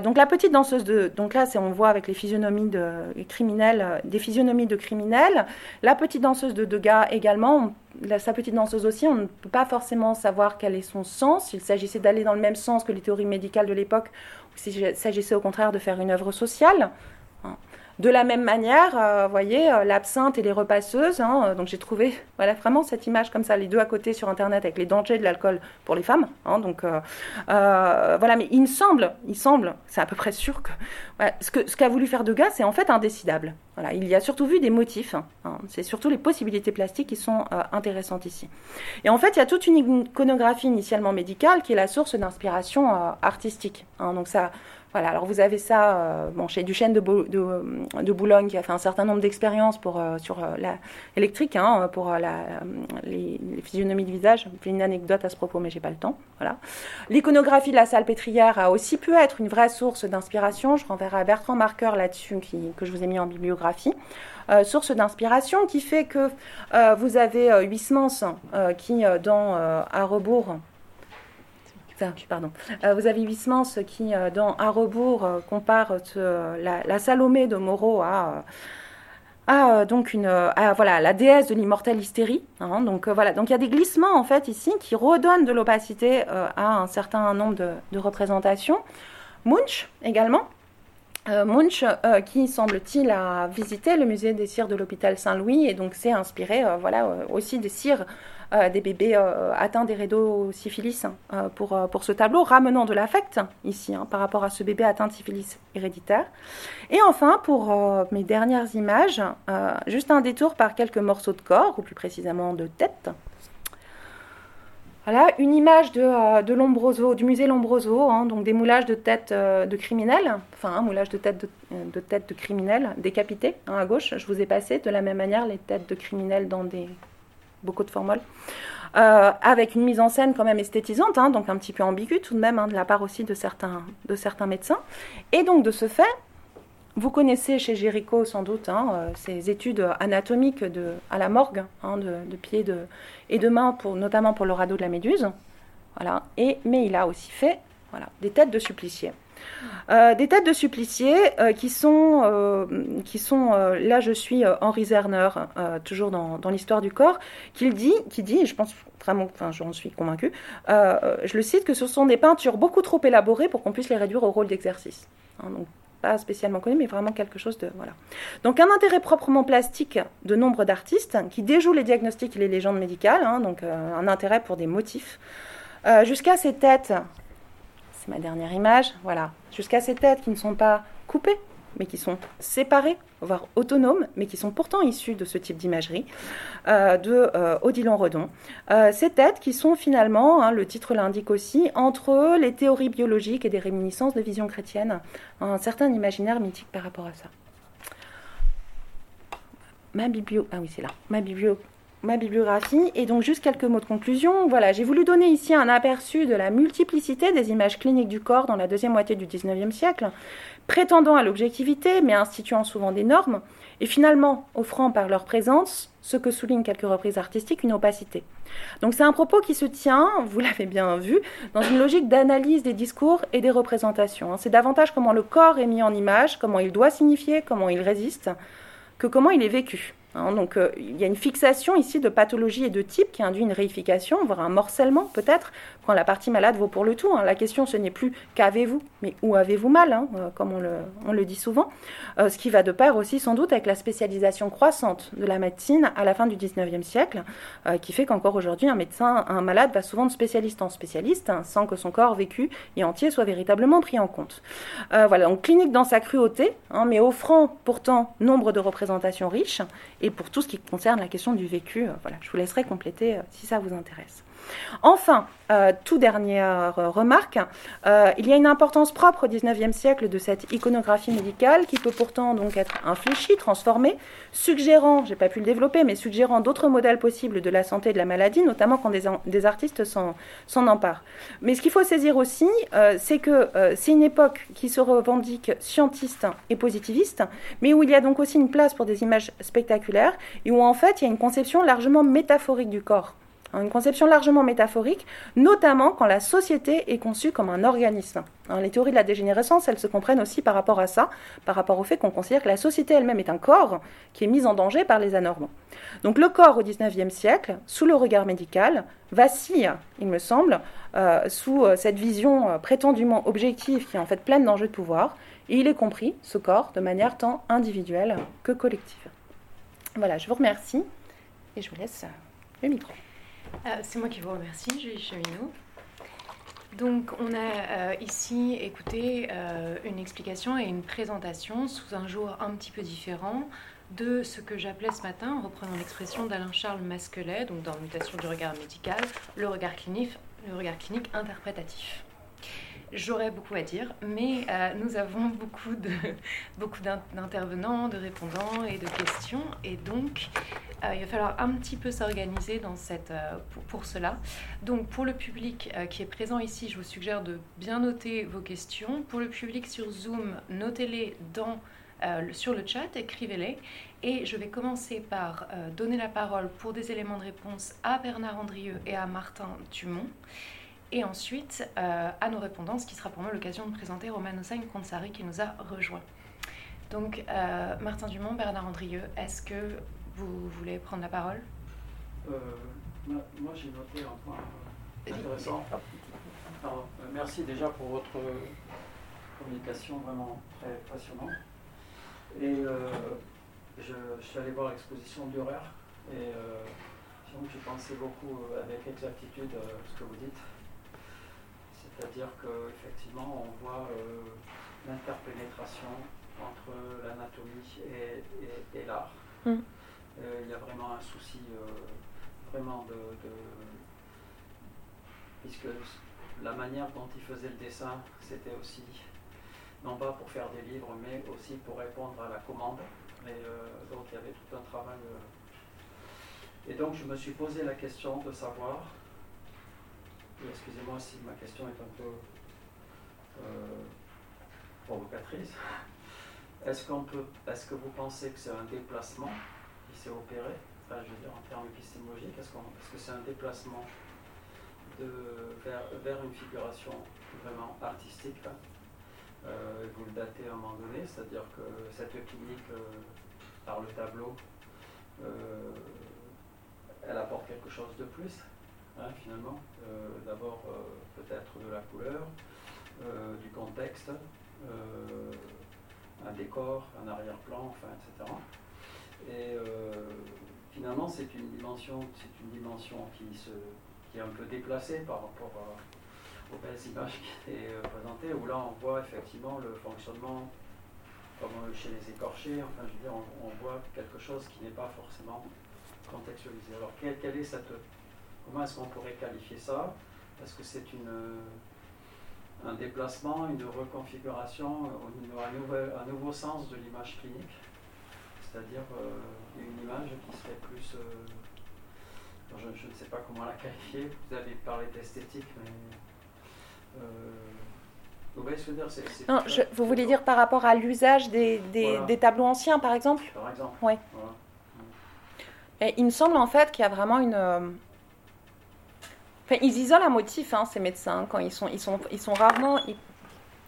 donc la petite danseuse de... Donc là, on voit avec les physionomies de criminels, des physionomies de criminels. La petite danseuse de Degas également, sa petite danseuse aussi, on ne peut pas forcément savoir quel est son sens. Il s'agissait d'aller dans le même sens que les théories médicales de l'époque, ou s'il s'agissait au contraire de faire une œuvre sociale. De la même manière, euh, vous voyez, euh, l'absinthe et les repasseuses. Hein, euh, donc j'ai trouvé voilà, vraiment cette image comme ça, les deux à côté sur Internet avec les dangers de l'alcool pour les femmes. Hein, donc voilà, mais il me semble, il semble, c'est à peu près sûr que ce qu'a ce qu'a voulu faire Degas, c'est en fait indécidable. Voilà, il y a surtout vu des motifs. Hein, c'est surtout les possibilités plastiques qui sont intéressantes ici. Et en fait, il y a toute une iconographie initialement médicale qui est la source d'inspiration artistique. donc ça voilà, alors vous avez ça euh, bon, chez Duchesne de, de, Boulogne qui a fait un certain nombre d'expériences euh, sur euh, l'électrique, hein, pour la, les, physionomies de visage. J'ai une anecdote à ce propos, mais j'ai pas le temps. Voilà. L'iconographie de la salle pétrière a aussi pu être une vraie source d'inspiration. Je renverrai à Bertrand Marqueur là-dessus, que je vous ai mis en bibliographie. source d'inspiration qui fait que vous avez Huysmans qui, dans À rebours, Euh, vous avez Huysmans qui, euh, dans À rebours, euh, compare la, Salomé de Moreau à, donc une, voilà, la déesse de l'immortelle hystérie. Hein. donc voilà, donc il y a des glissements en fait ici qui redonnent de l'opacité à un certain nombre de, représentations. Munch également. Munch, qui semble-t-il a visité le musée des cires de l'hôpital Saint-Louis et donc s'est inspiré voilà, aussi des cires euh, des bébés euh, atteints des syphilis hein, euh, pour, ce tableau, ramenant de l'affect ici hein, par rapport à ce bébé atteint de syphilis héréditaire. Et enfin, pour mes dernières images, juste un détour par quelques morceaux de corps, ou plus précisément de tête. Voilà, une image de, Lombroso, du musée Lombroso, hein, donc des moulages de têtes de criminels, enfin un moulage de têtes de, de, tête de criminels décapités à gauche. Je vous ai passé de la même manière les têtes de criminels dans des beaucoup de formules, euh, avec une mise en scène quand même esthétisante, hein, donc un petit peu ambiguë tout de même, hein, de la part aussi de certains médecins. Et donc de ce fait, vous connaissez chez Géricault sans doute hein, euh, ces études anatomiques à la morgue, de, de, pieds et de mains, notamment pour le radeau de la méduse. Mais il a aussi fait des têtes de suppliciés. Euh, des têtes de suppliciés euh, qui sont, là je suis Henri Zerner, toujours dans, l'histoire du corps, qui dit, je pense vraiment, enfin j'en suis convaincue, je le cite, que ce sont des peintures beaucoup trop élaborées pour qu'on puisse les réduire au rôle d'exercice. Hein, donc pas spécialement connu, mais vraiment quelque chose de... Voilà. Donc un intérêt proprement plastique de nombre d'artistes qui déjouent les diagnostics et les légendes médicales, hein, donc un intérêt pour des motifs, jusqu'à ces têtes c'est ma dernière image, voilà, jusqu'à ces têtes qui ne sont pas coupées, mais qui sont séparées, voire autonomes, mais qui sont pourtant issues de ce type d'imagerie, euh, de euh, Odilon Redon. Euh, ces têtes qui sont finalement, hein, le titre l'indique aussi, entre les théories biologiques et des réminiscences de vision chrétienne, un certain imaginaire mythique par rapport à ça. Ma biblio... Ah oui, c'est là. Ma biblio ma bibliographie. Et donc juste quelques mots de conclusion. Voilà, j'ai voulu donner ici un aperçu de la multiplicité des images cliniques du corps dans la deuxième moitié du XIXe siècle, prétendant à l'objectivité, mais instituant souvent des normes, et finalement offrant par leur présence, ce que souligne quelques reprises artistiques, une opacité. Donc c'est un propos qui se tient, vous l'avez bien vu, dans une logique d'analyse des discours et des représentations. C'est davantage comment le corps est mis en image, comment il doit signifier, comment il résiste, que comment il est vécu. Hein, donc euh, il y a une fixation ici de pathologie et de type qui induit une réification, voire un morcellement peut-être, quand la partie malade vaut pour le tout. Hein. La question ce n'est plus qu'avez-vous, mais où avez-vous mal, hein, euh, comme on le, dit souvent. Euh, ce qui va de pair aussi sans doute avec la spécialisation croissante de la médecine à la fin du 19e siècle, qui fait qu'encore aujourd'hui un médecin, un malade va souvent de spécialiste en spécialiste, sans que son corps vécu et entier soit véritablement pris en compte. voilà, donc clinique dans sa cruauté, mais offrant pourtant nombre de représentations riches et pour tout ce qui concerne la question du vécu, euh, voilà, je vous laisserai compléter euh, si ça vous intéresse. Enfin, euh, tout dernière remarque, euh, il y a une importance propre au XIXe siècle de cette iconographie médicale qui peut pourtant donc être infléchie, transformée, suggérant, j'ai pas pu le développer, mais suggérant d'autres modèles possibles de la santé et de la maladie, notamment quand des, artistes s'en emparent. Mais ce qu'il faut saisir aussi, euh, c'est que c'est une époque qui se revendique scientiste et positiviste, mais où il y a donc aussi une place pour des images spectaculaires et où en fait il y a une conception largement métaphorique du corps une conception largement métaphorique, notamment quand la société est conçue comme un organisme. les théories de la dégénérescence, elles se comprennent aussi par rapport à ça, par rapport au fait qu'on considère que la société elle-même est un corps qui est mis en danger par les anormaux. Donc le corps au XIXe siècle, sous le regard médical, vacille, il me semble, euh, sous euh, cette vision euh, prétendument objective qui est en fait pleine d'enjeux de pouvoir, et il est compris, ce corps, de manière tant individuelle que collective. Voilà, je vous remercie et je vous laisse le micro. Euh, c'est moi qui vous remercie, Julie Cheminot. Donc, on a euh, ici écouté euh, une explication et une présentation sous un jour un petit peu différent de ce que j'appelais ce matin, en reprenant l'expression d'Alain-Charles Masquelet, donc dans Mutation du regard médical, le regard clinique, le regard clinique interprétatif. J'aurais beaucoup à dire, mais euh, nous avons beaucoup de beaucoup d'intervenants, de répondants et de questions, et donc euh, il va falloir un petit peu s'organiser euh, pour, pour, cela. Donc pour le public qui est présent ici, je vous suggère de bien noter vos questions. Pour le public sur Zoom, notez-les dans sur le chat, écrivez-les. Et je vais commencer par donner la parole pour des éléments de réponse à Bernard Andrieux et à Martin Dumont et ensuite euh, à nos répondants, ce qui sera pour moi l'occasion de présenter Roman Hossein Konsari qui nous a rejoints. Donc, euh, Martin Dumont, Bernard Andrieux, est-ce que vous voulez prendre la parole? Euh, Moi, j'ai noté un point intéressant. Alors, merci déjà pour votre communication vraiment très passionnante. Et je, suis allé voir l'exposition d'Urer et donc j'ai pensé beaucoup avec exactitude ce que vous dites. C'est-à-dire qu'effectivement, on voit euh, l'interpénétration entre l'anatomie et, l'art. Mm. Euh, il y a vraiment un souci euh, vraiment de, Puisque la manière dont il faisait le dessin, c'était aussi, non pas pour faire des livres, mais aussi pour répondre à la commande. Et donc il y avait tout un travail. Et donc je me suis posé la question de savoir Excusez-moi si ma question est un peu euh, provocatrice. Est-ce qu'on peut, est-ce que vous pensez que c'est un déplacement qui s'est opéré? Je veux dire en termes épistémologiques, est-ce, que c'est un déplacement vers, une figuration vraiment artistique euh, Vous le datez à un moment donné, c'est-à-dire que cette clinique euh, par le tableau, elle apporte quelque chose de plus? Hein, finalement. Euh, d'abord, euh, peut-être de la couleur, euh, du contexte, un décor, un arrière-plan, enfin, etc. Et finalement, c'est une dimension, c'est une dimension qui, se, qui est un peu déplacée par rapport aux belles images qui étaient présentées, où là, on voit effectivement le fonctionnement comme chez les écorchés, enfin je veux dire, on, voit quelque chose qui n'est pas forcément contextualisé. Alors quelle, quelle est cette Comment est-ce qu'on pourrait qualifier ça? Est-ce que c'est un déplacement, une reconfiguration, un, nouveau, sens de l'image clinique? C'est-à-dire euh, une image qui serait plus... Euh, je, ne sais pas comment la qualifier, vous avez parlé d'esthétique, mais... Euh, vous que je non, Vous voulez dire par rapport à l'usage des, tableaux anciens, par exemple? Par exemple. Oui. il me semble en fait qu'il y a vraiment une, ils isolent un motif, hein, ces médecins, quand ils sont, ils sont, ils sont rarement.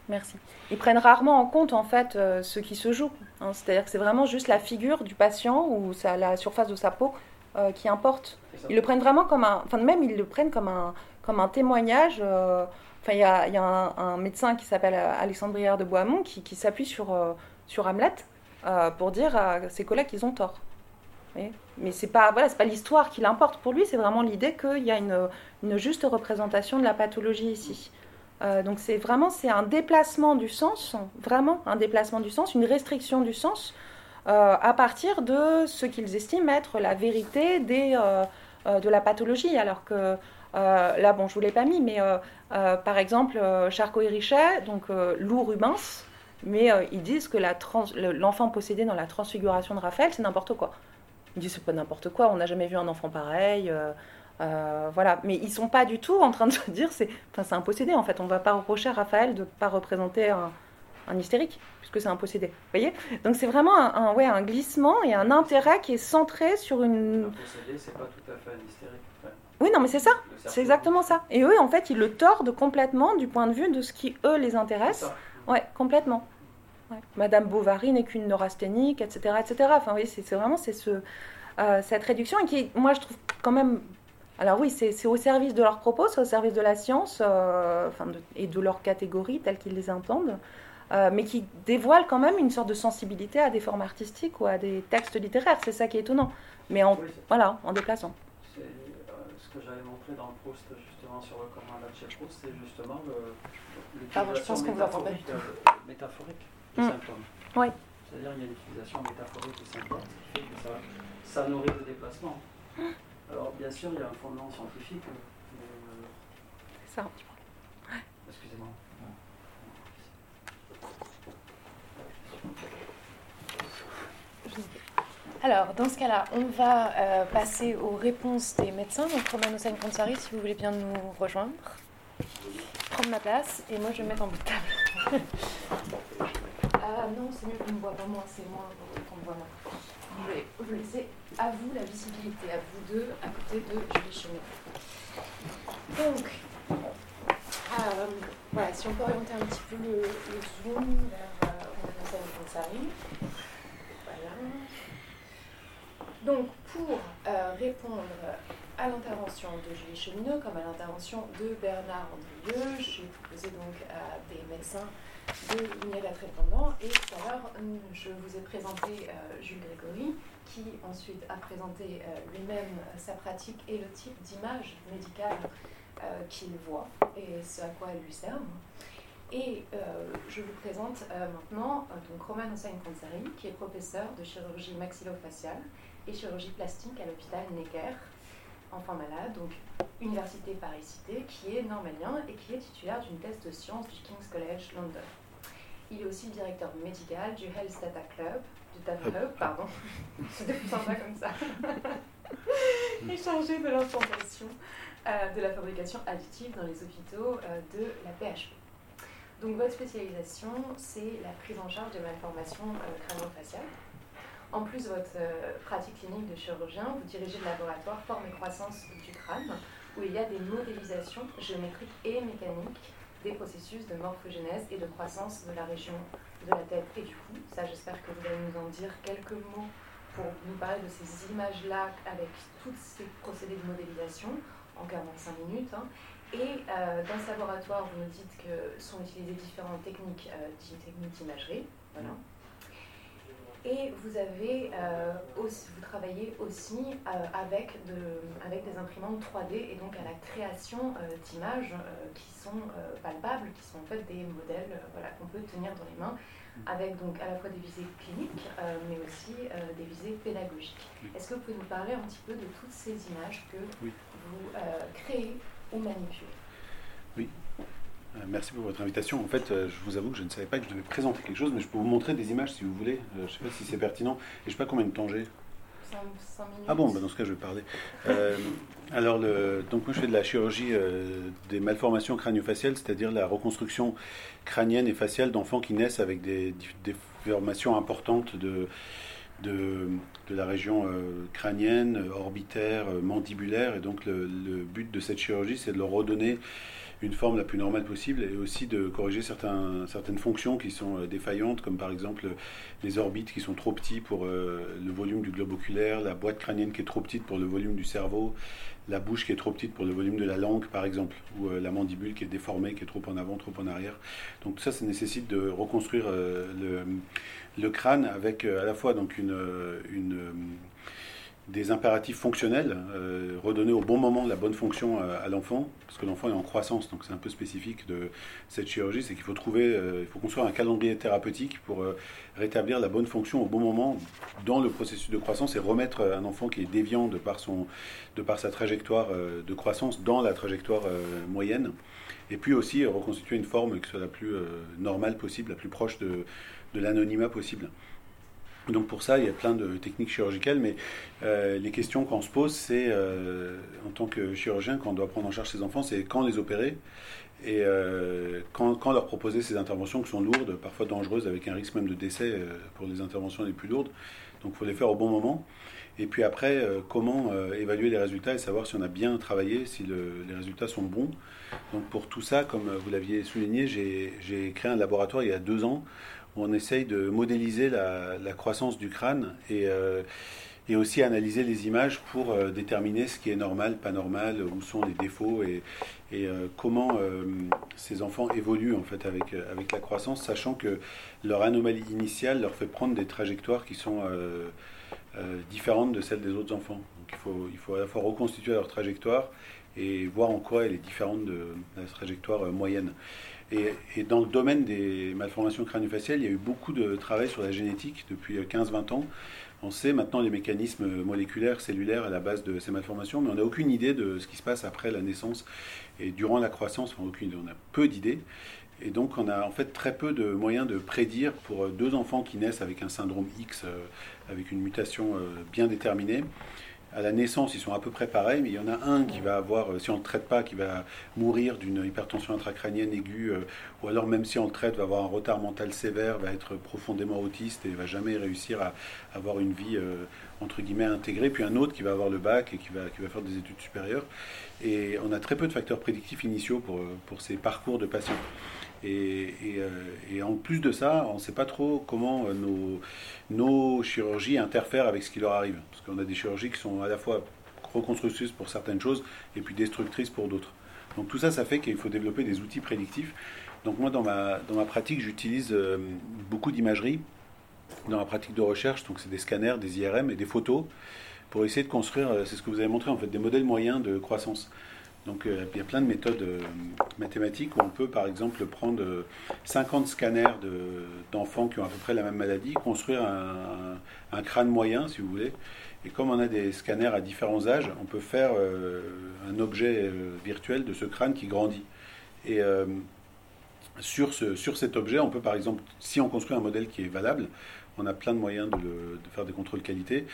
Merci. Ils prennent rarement en compte en fait euh, ce qui se joue. Hein. C'est-à-dire que c'est vraiment juste la figure du patient ou la surface de sa peau euh, qui importe. Ils le prennent vraiment comme un, enfin même ils le prennent comme un, comme un témoignage. Euh, enfin, il y a, y a un, médecin qui s'appelle Alexandre Brière de Boismont qui, qui s'appuie sur, sur Hamlet pour dire à ses collègues qu'ils ont tort. Mais c'est pas voilà, c'est pas l'histoire qui l'importe pour lui, c'est vraiment l'idée qu'il y a une, juste représentation de la pathologie ici. Euh, donc c'est vraiment c'est un déplacement du sens, vraiment un déplacement du sens, une restriction du sens euh, à partir de ce qu'ils estiment être la vérité euh, de la pathologie. Alors que là, bon, je vous l'ai pas mis, mais par exemple, Charcot et Richet, donc Lou Rubens, mais ils disent que l'enfant possédé dans la transfiguration de Raphaël, c'est n'importe quoi. Ils disent c'est pas n'importe quoi, on n'a jamais vu un enfant pareil. Euh, euh, voilà, mais ils sont pas du tout en train de se dire c'est, enfin c'est un possédé en fait. On va pas reprocher à Raphaël de pas représenter un, hystérique puisque c'est un possédé. Vous voyez? Donc c'est vraiment un, ouais, un glissement et un intérêt qui est centré sur une. Un possédé, c'est pas tout à fait un hystérique. Oui, non, mais c'est ça. C'est exactement ça. Et eux, en fait, ils le tordent complètement du point de vue de ce qui, eux, les intéresse. Ouais, complètement. Madame Bovary n'est qu'une neurasthénique, etc., etc. Enfin, oui, c'est vraiment c'est ce, euh, cette réduction et qui, moi, je trouve quand même. Alors oui, c'est au service de leurs propos, c'est au service de la science euh, enfin et de leurs catégories telles qu'ils les entendent, euh, mais qui dévoile quand même une sorte de sensibilité à des formes artistiques ou à des textes littéraires. C'est ça qui est étonnant. Mais en, voilà, en déplaçant. C'est ce que j'avais montré dans le post justement sur le comment chez Proust, c'est justement le, ah, je pense métaphorique mm. symptômes. Oui. C'est-à-dire qu'il y a l'utilisation métaphorique des symptômes qui fait que ça, ça nourrit le déplacement. Alors bien sûr, il y a un fondement scientifique. Mais, euh... C'est ça. Excusez-moi. Alors, dans ce cas-là, on va euh, passer aux réponses des médecins. Donc, Romain Hossein Konsari, si vous voulez bien nous rejoindre. Prendre ma place et moi je vais me mettre en bout de table. ah non, c'est mieux qu'on ne voit pas moi, c'est moi qu'on me voit moi. Je vais vous laisser à vous la visibilité, à vous deux, à côté de Julie Chemin. Donc, euh, voilà, si on peut orienter un petit peu le, zoom vers euh, Romain Hossein Konsari. Voilà. Donc, pour euh, répondre à l'intervention de Julie Cheminot comme à l'intervention de Bernard Andrieux, j'ai proposé donc à des médecins de venir être répondants. Et tout à l'heure, je vous ai présenté euh, Jules Grégory, qui ensuite a présenté euh, lui-même sa pratique et le type d'image médicale qu'il voit et ce à quoi elle lui sert. Et je vous présente maintenant donc Roman Hossein Konsari, qui est professeur de chirurgie maxillofaciale et chirurgie plastique à l'hôpital Necker, enfant malade, donc Université Paris-Cité, qui est normalien et qui est titulaire d'une thèse de sciences du King's College London. Il est aussi le directeur médical du Health Data Club, du Data Club, pardon, plus sympa comme ça, et chargé de l'implantation euh, de la fabrication additive dans les hôpitaux euh, de la PHP. Donc votre spécialisation, c'est la prise en charge de malformations euh, crânio-faciales en plus de votre euh, pratique clinique de chirurgien, vous dirigez le laboratoire Forme et Croissance du crâne, où il y a des modélisations géométriques et mécaniques des processus de morphogénèse et de croissance de la région de la tête et du cou. Ça, j'espère que vous allez nous en dire quelques mots pour nous parler de ces images-là avec tous ces procédés de modélisation en 45 minutes. Hein. Et euh, dans ce laboratoire, vous nous dites que sont utilisées différentes techniques, euh, techniques d'imagerie. Voilà. Et vous avez euh, aussi, vous travaillez aussi euh, avec, de, avec des imprimantes 3D et donc à la création euh, d'images qui sont palpables, qui sont en fait des modèles voilà, qu'on peut tenir dans les mains, avec donc à la fois des visées cliniques, mais aussi des visées pédagogiques. Est-ce que vous pouvez nous parler un petit peu de toutes ces images que vous créez ou manipulez? Oui. Euh, merci pour votre invitation. En fait, euh, je vous avoue que je ne savais pas que je devais présenter quelque chose, mais je peux vous montrer des images si vous voulez. Euh, je ne sais pas si c'est pertinent. Et je ne sais pas combien de temps j'ai. Ah bon, bah dans ce cas, je vais parler. alors, le, donc moi, je fais de la chirurgie des malformations crânio-faciales, c'est-à-dire la reconstruction crânienne et faciale d'enfants qui naissent avec des, déformations importantes de, de, de la région crânienne, orbitaire, mandibulaire. Et donc, le, le but de cette chirurgie, c'est de leur redonner une forme la plus normale possible et aussi de corriger certains, certaines fonctions qui sont euh, défaillantes, comme par exemple les orbites qui sont trop petits pour euh, le volume du globe oculaire, la boîte crânienne qui est trop petite pour le volume du cerveau, la bouche qui est trop petite pour le volume de la langue, par exemple, ou euh, la mandibule qui est déformée, qui est trop en avant, trop en arrière. Donc tout ça, ça nécessite de reconstruire le, crâne avec à la fois donc une des impératifs fonctionnels, euh, redonner au bon moment la bonne fonction à, l'enfant, parce que l'enfant est en croissance, donc c'est un peu spécifique de cette chirurgie, c'est qu'il faut trouver, euh, il faut construire un calendrier thérapeutique pour euh, rétablir la bonne fonction au bon moment dans le processus de croissance et remettre un enfant qui est déviant de par, son, de par sa trajectoire de croissance dans la trajectoire moyenne, et puis aussi reconstituer une forme qui soit la plus normale possible, la plus proche de l'anonymat possible. Donc pour ça, il y a plein de techniques chirurgicales, mais euh, les questions qu'on se pose, c'est euh, en tant que chirurgien, quand on doit prendre en charge ses enfants, c'est quand les opérer Et quand, quand, leur proposer ces interventions qui sont lourdes, parfois dangereuses, avec un risque même de décès pour les interventions les plus lourdes, donc il faut les faire au bon moment. Et puis après, euh, comment euh, évaluer les résultats et savoir si on a bien travaillé, si les résultats sont bons. Donc pour tout ça, comme vous l'aviez souligné, j'ai créé un laboratoire il y a deux ans on essaye de modéliser la, croissance du crâne et, euh, et, aussi analyser les images pour déterminer ce qui est normal, pas normal, où sont les défauts et, et comment ces enfants évoluent en fait avec, la croissance, sachant que leur anomalie initiale leur fait prendre des trajectoires qui sont euh, différentes de celles des autres enfants. Il faut, il faut à la fois reconstituer leur trajectoire et voir en quoi elle est différente de la trajectoire euh, moyenne. Et, dans le domaine des malformations crânio-faciales, il y a eu beaucoup de travail sur la génétique depuis 15-20 euh, ans. On sait maintenant les mécanismes moléculaires, cellulaires à la base de ces malformations, mais on n'a aucune idée de ce qui se passe après la naissance et durant la croissance. Enfin, aucune. On a peu d'idées. Et donc, on a en fait très peu de moyens de prédire pour deux enfants qui naissent avec un syndrome X avec une mutation euh, bien déterminée. À la naissance, ils sont à peu près pareils, mais il y en a un qui va avoir, euh, si on ne le traite pas, qui va mourir d'une hypertension intracrânienne aiguë, euh, ou alors même si on le traite, va avoir un retard mental sévère, va être profondément autiste et va jamais réussir à avoir une vie entre guillemets intégrée. Puis un autre qui va avoir le bac et qui va, qui va faire des études supérieures. Et on a très peu de facteurs prédictifs initiaux pour, pour ces parcours de patients. Et, euh, et, en plus de ça, on ne sait pas trop comment euh, nos, chirurgies interfèrent avec ce qui leur arrive. Parce qu'on a des chirurgies qui sont à la fois reconstructrices pour certaines choses et puis destructrices pour d'autres. Donc tout ça, ça fait qu'il faut développer des outils prédictifs. Donc moi, dans ma, dans ma pratique, j'utilise euh, beaucoup d'imagerie dans la pratique de recherche. Donc c'est des scanners, des IRM et des photos pour essayer de construire, c'est ce que vous avez montré en fait, des modèles moyens de croissance. Donc euh, il y a plein de méthodes euh, mathématiques où on peut par exemple prendre 50 euh, scanners d'enfants qui ont à peu près la même maladie, construire un, crâne moyen si vous voulez. Et comme on a des scanners à différents âges, on peut faire un objet virtuel de ce crâne qui grandit. Et sur, ce, sur cet objet, on peut par exemple, si on construit un modèle qui est valable, on a plein de moyens de, faire des contrôles qualité.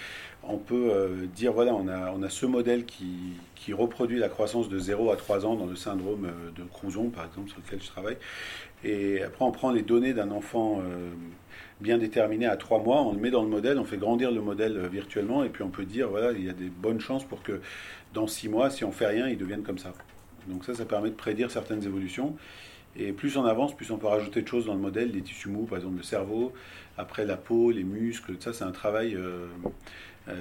On peut euh, dire, voilà, on a, on a ce modèle qui, qui, reproduit la croissance de 0 à 3 ans dans le syndrome euh, de Crouzon, par exemple, sur lequel je travaille. Et après, on prend les données d'un enfant euh, bien déterminé à 3 mois, on le met dans le modèle, on fait grandir le modèle virtuellement, et puis on peut dire, voilà, il y a des bonnes chances pour que dans 6 mois, si on fait rien, il devienne comme ça. Donc ça, ça permet de prédire certaines évolutions. Et plus on avance, plus on peut rajouter de choses dans le modèle, les tissus mous, par exemple le cerveau, après la peau, les muscles, ça c'est un travail euh, euh,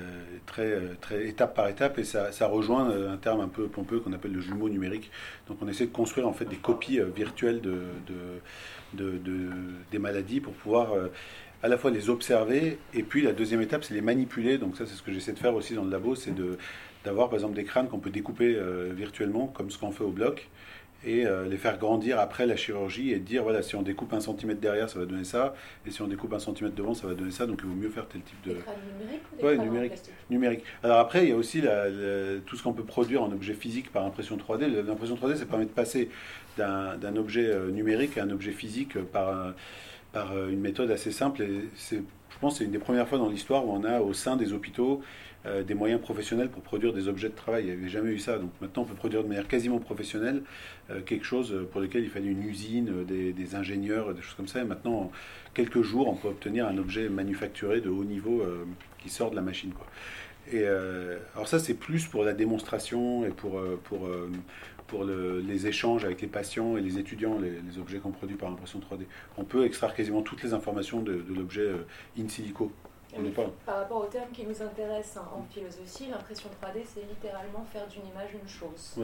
très, très étape par étape et ça, rejoint euh, un terme un peu pompeux qu'on appelle le jumeau numérique. Donc on essaie de construire en fait des copies virtuelles de, de, des maladies pour pouvoir à la fois les observer et puis la deuxième étape c'est les manipuler. Donc ça c'est ce que j'essaie de faire aussi dans le labo, c'est d'avoir par exemple des crânes qu'on peut découper virtuellement comme ce qu'on fait au bloc et euh, les faire grandir après la chirurgie et dire voilà si on découpe un centimètre derrière ça va donner ça et si on découpe un centimètre devant ça va donner ça donc il vaut mieux faire tel type de numérique ou des numérique. numérique. Alors après il y a aussi tout ce qu'on peut produire en objet physique par impression 3D l'impression 3D ça permet de passer d'un objet euh, numérique à un objet physique par par euh, une méthode assez simple. Et c'est je pense que c'est une des premières fois dans l'histoire où on a au sein des hôpitaux euh, des moyens professionnels pour produire des objets de travail. Il n'y avait jamais eu ça. Donc maintenant, on peut produire de manière quasiment professionnelle euh, quelque chose pour lequel il fallait une usine, euh, des, ingénieurs, des choses comme ça. Maintenant, en quelques jours, on peut obtenir un objet manufacturé de haut niveau qui sort de la machine. Et alors ça, c'est plus pour la démonstration et pour, pour, pour les échanges avec les patients et les étudiants, les, objets qu'on produit par impression 3D. On peut extraire quasiment toutes les informations de l'objet in silico. Par rapport au terme qui nous intéresse en philosophie, l'impression 3D, c'est littéralement faire d'une image une chose.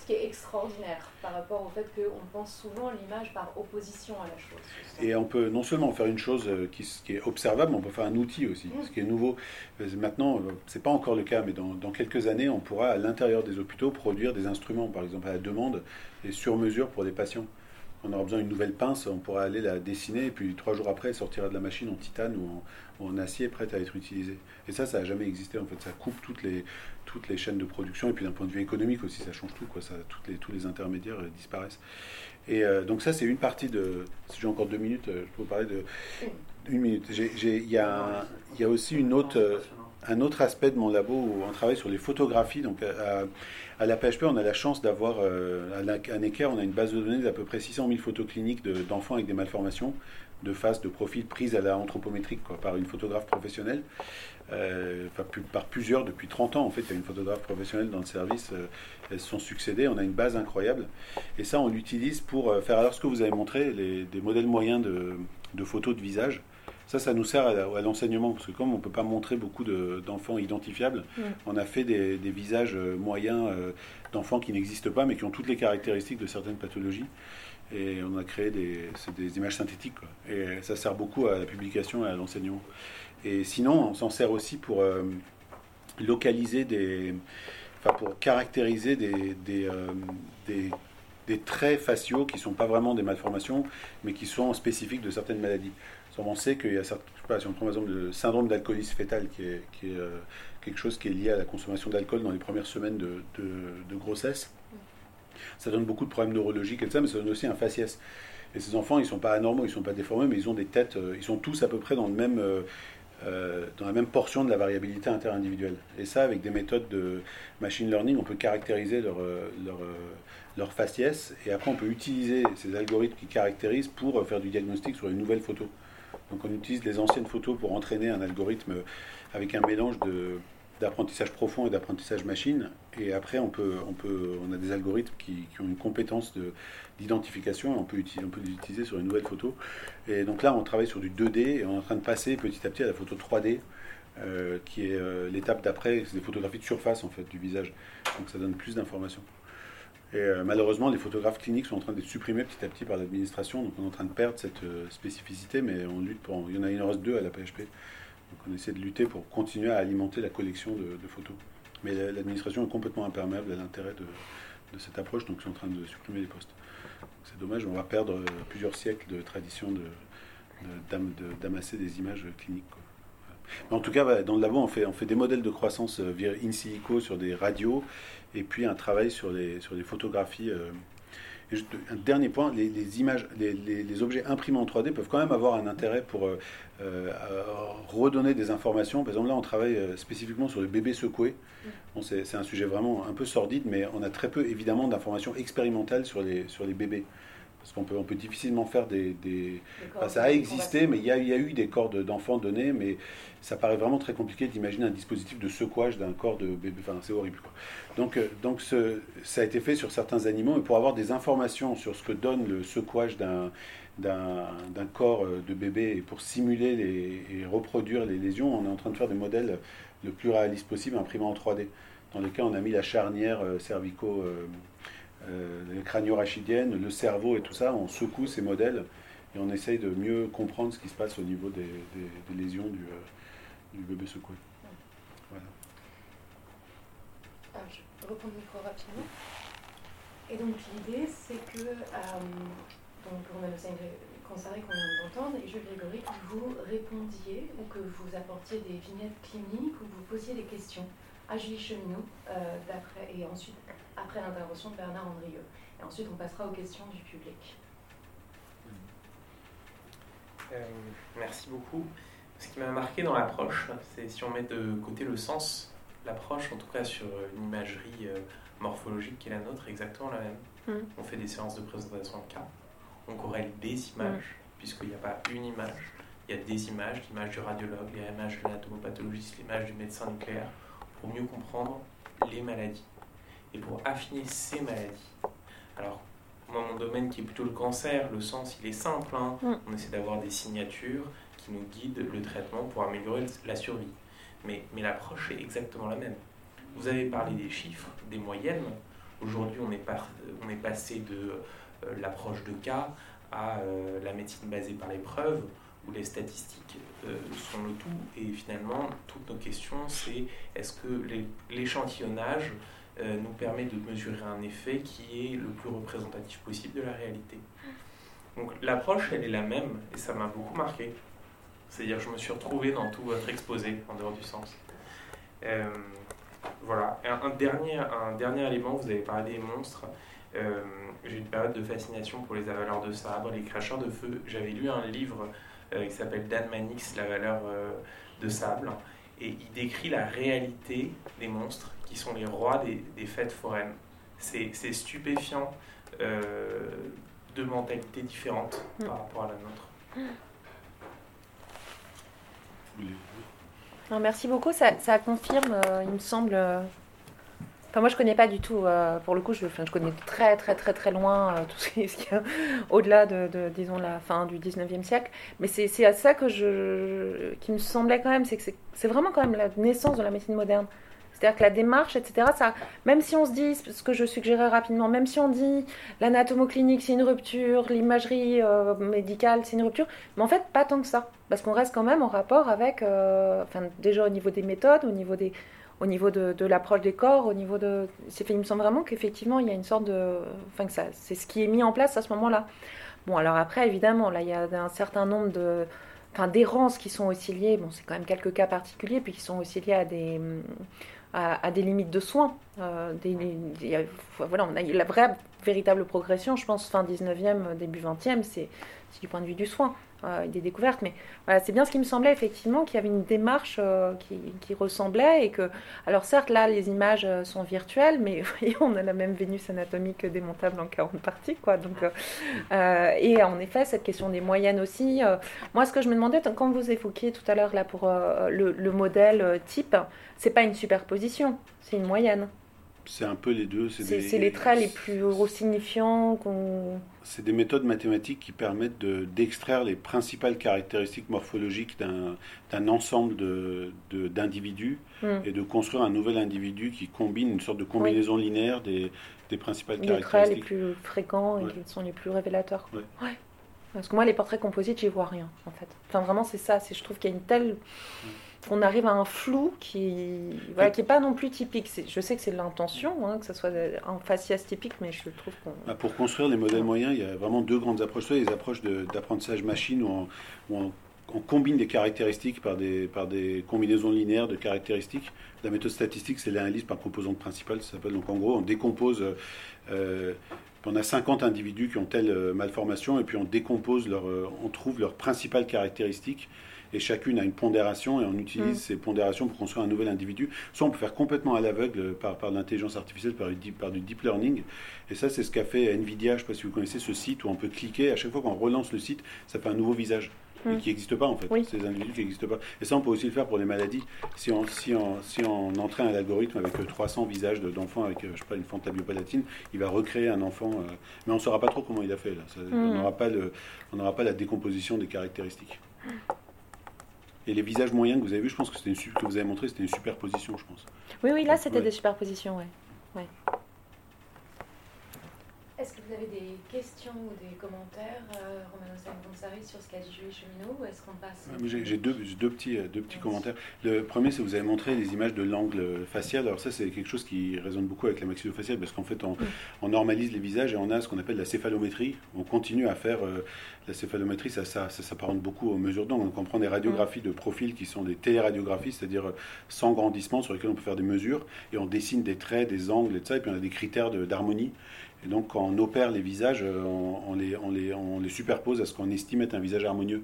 Ce qui est extraordinaire par rapport au fait qu'on pense souvent l'image par opposition à la chose. Et on peut non seulement faire une chose euh, qui, qui, est observable, mais on peut faire un outil aussi, mm. ce qui est nouveau. Euh, maintenant, euh, c'est pas encore le cas, mais dans, dans quelques années, on pourra à l'intérieur des hôpitaux produire des instruments, par exemple à la demande et sur mesure pour des patients on aura besoin d'une nouvelle pince, on pourra aller la dessiner et puis trois jours après, elle sortira de la machine en titane ou en, acier prête à être utilisée. Et ça, ça n'a jamais existé en fait. Ça coupe toutes les, chaînes de production et puis d'un point de vue économique aussi, ça change tout. Toutes les, tous les intermédiaires euh, disparaissent. Et euh, donc ça, c'est une partie de... Si j'ai encore deux minutes, euh, je peux vous parler de... Une minute. Il y a aussi une autre... un autre aspect de mon labo où on travaille sur les photographies. Donc à, la PHP, on a la chance d'avoir, à, Necker, on a une base de données d'à peu près 600 000 photos cliniques d'enfants avec des malformations de face, de profil prises à la anthropométrique par une photographe professionnelle. Euh, par plusieurs depuis 30 ans. En fait, il y a une photographe professionnelle dans le service. Euh, elles se sont succédées. On a une base incroyable. Et ça, on l'utilise pour euh, faire alors ce que vous avez montré, les, des modèles moyens de, photos de visage. Ça, ça nous sert à, l'enseignement, parce que comme on ne peut pas montrer beaucoup d'enfants identifiables, on a fait des, visages moyens d'enfants qui n'existent pas, mais qui ont toutes les caractéristiques de certaines pathologies. Et on a créé des, des images synthétiques. Et ça sert beaucoup à la publication et à l'enseignement. Et sinon, on s'en sert aussi pour euh, localiser des. Enfin, pour caractériser des, des, euh, des, des traits faciaux qui ne sont pas vraiment des malformations, mais qui sont spécifiques de certaines maladies. On sait qu'il y a certains, je sais pas, si on prend par exemple le syndrome d'alcoolisme fœtal, qui est, euh, quelque chose qui est lié à la consommation d'alcool dans les premières semaines de, grossesse, ça donne beaucoup de problèmes neurologiques et ça, mais ça donne aussi un faciès. Et ces enfants, ils ne sont pas anormaux, ils ne sont pas déformés, mais ils ont des têtes, ils sont tous à peu près dans même, euh, dans la même portion de la variabilité interindividuelle. Et ça, avec des méthodes de machine learning, on peut caractériser leur, euh, leur, euh, leur faciès et après on peut utiliser ces algorithmes qui caractérisent pour faire du diagnostic sur une nouvelle photo. Donc on utilise les anciennes photos pour entraîner un algorithme avec un mélange d'apprentissage profond et d'apprentissage machine. Et après, on, a des algorithmes qui, ont une compétence d'identification et on peut, utiliser, on peut les utiliser sur une nouvelle photo. Et donc là, on travaille sur du 2D et on est en train de passer petit à petit à la photo 3D. Euh, qui est euh, l'étape d'après, c'est des photographies de surface en fait du visage, donc ça donne plus d'informations. Et euh, malheureusement, les photographes cliniques sont en train d'être supprimés petit à petit par l'administration, donc on est en train de perdre cette spécificité, mais on lutte pour. Il y en a, une reste deux à la PHP. Donc on essaie de lutter pour continuer à alimenter la collection de, photos. Mais l'administration est complètement imperméable à l'intérêt de, cette approche, donc ils sont en train de supprimer les postes. C'est dommage, on va perdre euh, plusieurs siècles de tradition d'amasser des images cliniques. Mais en tout cas, dans le labo, on fait, on fait des modèles de croissance euh, in silico sur des radios et puis un travail sur les, sur les photographies euh, un dernier point, les, images, les, objets imprimés en 3D peuvent quand même avoir un intérêt pour euh, euh, redonner des informations. Par exemple, là, on travaille spécifiquement sur les bébés secoués. Bon, c'est un sujet vraiment un peu sordide, mais on a très peu, évidemment, d'informations expérimentales sur les, sur les bébés. Parce qu'on peut, on peut difficilement faire des. ça a existé, mais il y a, y a eu des corps d'enfants donnés, mais ça paraît vraiment très compliqué d'imaginer un dispositif de secouage d'un corps de bébé. Enfin, c'est horrible. Quoi. Donc, euh, donc ce, ça a été fait sur certains animaux, et pour avoir des informations sur ce que donne le secouage d'un d'un corps euh, de bébé et pour simuler les, et reproduire les lésions, on est en train de faire des modèles le plus réalistes possible imprimés en 3D, dans lesquels on a mis la charnière euh, cervico euh, crânio-rachidienne, le cerveau et tout ça, on secoue ces modèles et on essaye de mieux comprendre ce qui se passe au niveau des, lésions du, euh, du, bébé secoué. Voilà. Ah, je reprends le micro rapidement. Et donc l'idée, c'est que, euh, donc pour Concerné qu'on vient d'entendre, et Jules Grégory, que vous répondiez ou que vous apportiez des vignettes cliniques ou vous posiez des questions à Julie Cheminot, euh, et ensuite après l'intervention de Bernard Andrieux. Et ensuite, on passera aux questions du public. Euh, merci beaucoup. Ce qui m'a marqué dans l'approche, c'est si on met de côté le sens, l'approche, en tout cas sur une imagerie euh, morphologique qui est la nôtre, est exactement la même. Mm. On fait des séances de présentation de cas, on corrèle des images, mm. puisqu'il n'y a pas une image, il y a des images, l'image du radiologue, l'image de l'anatomopathologiste, l'image du médecin nucléaire, pour mieux comprendre les maladies et pour affiner ces maladies. Alors, moi, mon domaine qui est plutôt le cancer, le sens, il est simple. Hein. Mm. On essaie d'avoir des signatures qui nous guident le traitement pour améliorer la survie. Mais, mais l'approche est exactement la même. Vous avez parlé des chiffres, des moyennes. Aujourd'hui, on, est on est passé de euh, l'approche de cas à euh, la médecine basée par les preuves, où les statistiques euh, sont le tout. Et finalement, toutes nos questions, c'est est-ce que l'échantillonnage nous permet de mesurer un effet qui est le plus représentatif possible de la réalité. Donc l'approche, elle est la même, et ça m'a beaucoup marqué. C'est-à-dire je me suis retrouvé dans tout votre exposé, en dehors du sens. Euh, voilà. Un, dernier, un dernier élément, vous avez parlé des monstres. Euh, j'ai une période de fascination pour les avaleurs de sabre, les cracheurs de feu. J'avais lu un livre qui s'appelle Dan Manix, La valeur de sable. et il décrit la réalité des monstres qui sont les rois des, fêtes foraines. C'est stupéfiant de mentalités différentes mm. par rapport à la nôtre. merci beaucoup, ça, ça confirme, il me semble, Enfin, moi, je connais pas du tout. Euh, pour le coup, je, enfin, je connais très, très, très, très loin euh, tout ce qui, est au-delà de, disons, la fin du 19e siècle. Mais c'est à ça que je, qui me semblait quand même, c'est que c'est vraiment quand même la naissance de la médecine moderne. C'est-à-dire que la démarche, etc., ça, même si on se dit, ce que je suggérais rapidement, même si on dit l'anatomoclinique, c'est une rupture, l'imagerie euh, médicale, c'est une rupture, mais en fait, pas tant que ça. Parce qu'on reste quand même en rapport avec, enfin, déjà au niveau des méthodes, au niveau des, au niveau de, l'approche des corps, au niveau de... Il me semble vraiment qu'effectivement, il y a une sorte de... Enfin, que ça, c'est ce qui est mis en place à ce moment-là. Bon, alors après, évidemment, là, il y a un certain nombre de... Enfin, d'errances qui sont aussi liées, bon, c'est quand même quelques cas particuliers, puis qui sont aussi liés à des, à, des limites de soins. Euh, voilà, la vraie, véritable progression, je pense, fin 19e, début 20e, c'est du point de vue du soin. Euh, des découvertes. Mais voilà, c'est bien ce qui me semblait effectivement qu'il y avait une démarche euh, qui, ressemblait et que, alors certes là les images euh, sont virtuelles, mais on a la même Vénus anatomique démontable en 40 parties, quoi. Donc, et en effet cette question des moyennes aussi. moi, ce que je me demandais quand vous évoquiez tout à l'heure là pour le, modèle type, c'est pas une superposition, c'est une moyenne. C'est un peu les deux. C'est les traits les plus signifiants qu'on. C'est des méthodes mathématiques qui permettent d'extraire les principales caractéristiques morphologiques d'un ensemble d'individus de, hmm. et de construire un nouvel individu qui combine une sorte de combinaison linéaire des, des principales caractéristiques. Les traits les plus fréquents et qui sont les plus révélateurs. Ouais. Parce que moi, les portraits composites, j'y vois rien, en fait. Enfin, vraiment, c'est ça. C'est Je trouve qu'il y a une telle on arrive à un flou qui voilà, qui est pas non plus typique. Je sais que c'est l'intention, hein, que ce soit un faciès typique, mais je trouve qu'on... Bah, pour construire les modèles moyens, il y a vraiment deux grandes approches. Soit les approches d'apprentissage machine, où on, combine des caractéristiques par des, par des combinaisons linéaires de caractéristiques. La méthode statistique, c'est l'analyse par composante principale, ça s'appelle. Donc en gros, on décompose... Euh, on a 50 individus qui ont telle euh, malformation et puis on décompose leur, euh, on trouve leurs principales caractéristiques et chacune a une pondération et on utilise mm. ces pondérations pour construire un nouvel individu. Soit on peut faire complètement à l'aveugle par, par l'intelligence artificielle, par, par, du deep learning. Et ça, c'est ce qu'a fait Nvidia. Je ne sais pas si vous connaissez ce site où on peut cliquer. À chaque fois qu'on relance le site, ça fait un nouveau visage. Mm. qui n'existe pas en fait, ces individus qui n'existent pas. Et ça, on peut aussi le faire pour les maladies. Si on, si on, si on entraîne un algorithme avec 300 visages d'enfants avec, je sais pas, une fantabiopalatine, il va recréer un enfant, euh, mais on ne saura pas trop comment il a fait. Là. On mm. n'aura pas, pas la décomposition des caractéristiques. Et les visages moyens que vous avez vus, je pense que c'était une, que vous avez montré, c'était une superposition, je pense. Oui, oui, là c'était des superpositions, ouais. ouais. Est-ce que vous avez des questions ou des commentaires, euh, Romano Sansari, sur ce qu'a dit Julie Cheminot, ou est-ce qu'on passe J'ai deux, deux, petits, euh, deux petits commentaires. Le premier, c'est que vous avez montré les images de l'angle facial. Alors ça, c'est quelque chose qui résonne beaucoup avec la maxillofaciale, parce qu'en fait, on, on, normalise les visages et on a ce qu'on appelle la céphalométrie. On continue à faire euh, la céphalométrie, ça, ça, ça s'apparente beaucoup aux mesures d'angle. Donc on prend des radiographies de profil qui sont des téléradiographies, c'est-à-dire euh, sans grandissement, sur lesquelles on peut faire des mesures, et on dessine des traits, des angles, et ça, et puis on a des critères d'harmonie. Et donc, quand on opère les visages, euh, on, les, on, les, on les, superpose à ce qu'on estime être un visage harmonieux.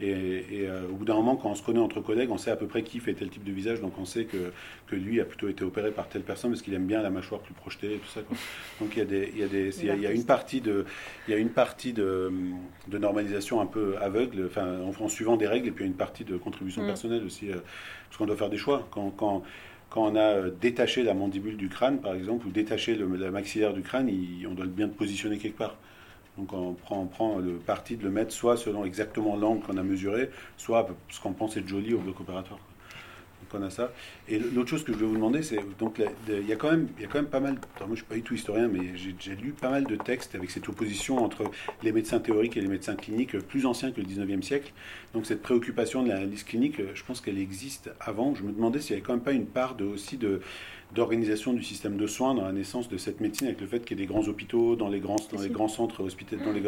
Et, euh, au bout d'un moment, quand on se connaît entre collègues, on sait à peu près qui fait tel type de visage. Donc, on sait que, que lui a plutôt été opéré par telle personne parce qu'il aime bien la mâchoire plus projetée et tout ça. Donc, il y, a des, il, y a des, il, y a, une partie, de, il y a une partie de, de normalisation un peu aveugle, enfin, en, suivant des règles, et puis il y a une partie de contribution mm. personnelle aussi. Euh, parce qu'on doit faire des choix. Quand, quand, quand on a euh, détaché la mandibule du crâne, par exemple, ou détaché la maxillaire du crâne, on doit bien le positionner quelque part. Donc on prend, on prend, le parti de le mettre soit selon exactement l'angle qu'on a mesuré, soit ce qu'on pense être joli au bloc opératoire qu'on a ça. Et l'autre chose que je voulais vous demander, c'est donc il y a quand même, il y a quand même pas mal. moi, je suis pas du tout historien, mais j'ai lu pas mal de textes avec cette opposition entre les médecins théoriques et les médecins cliniques plus anciens que le 19e siècle. Donc cette préoccupation de l'analyse clinique, je pense qu'elle existe avant. Je me demandais s'il y avait quand même pas une part de, aussi de d'organisation du système de soins dans la naissance de cette médecine, avec le fait qu'il y ait des grands hôpitaux dans les grands, dans les grands centres hospitaliers, dans les,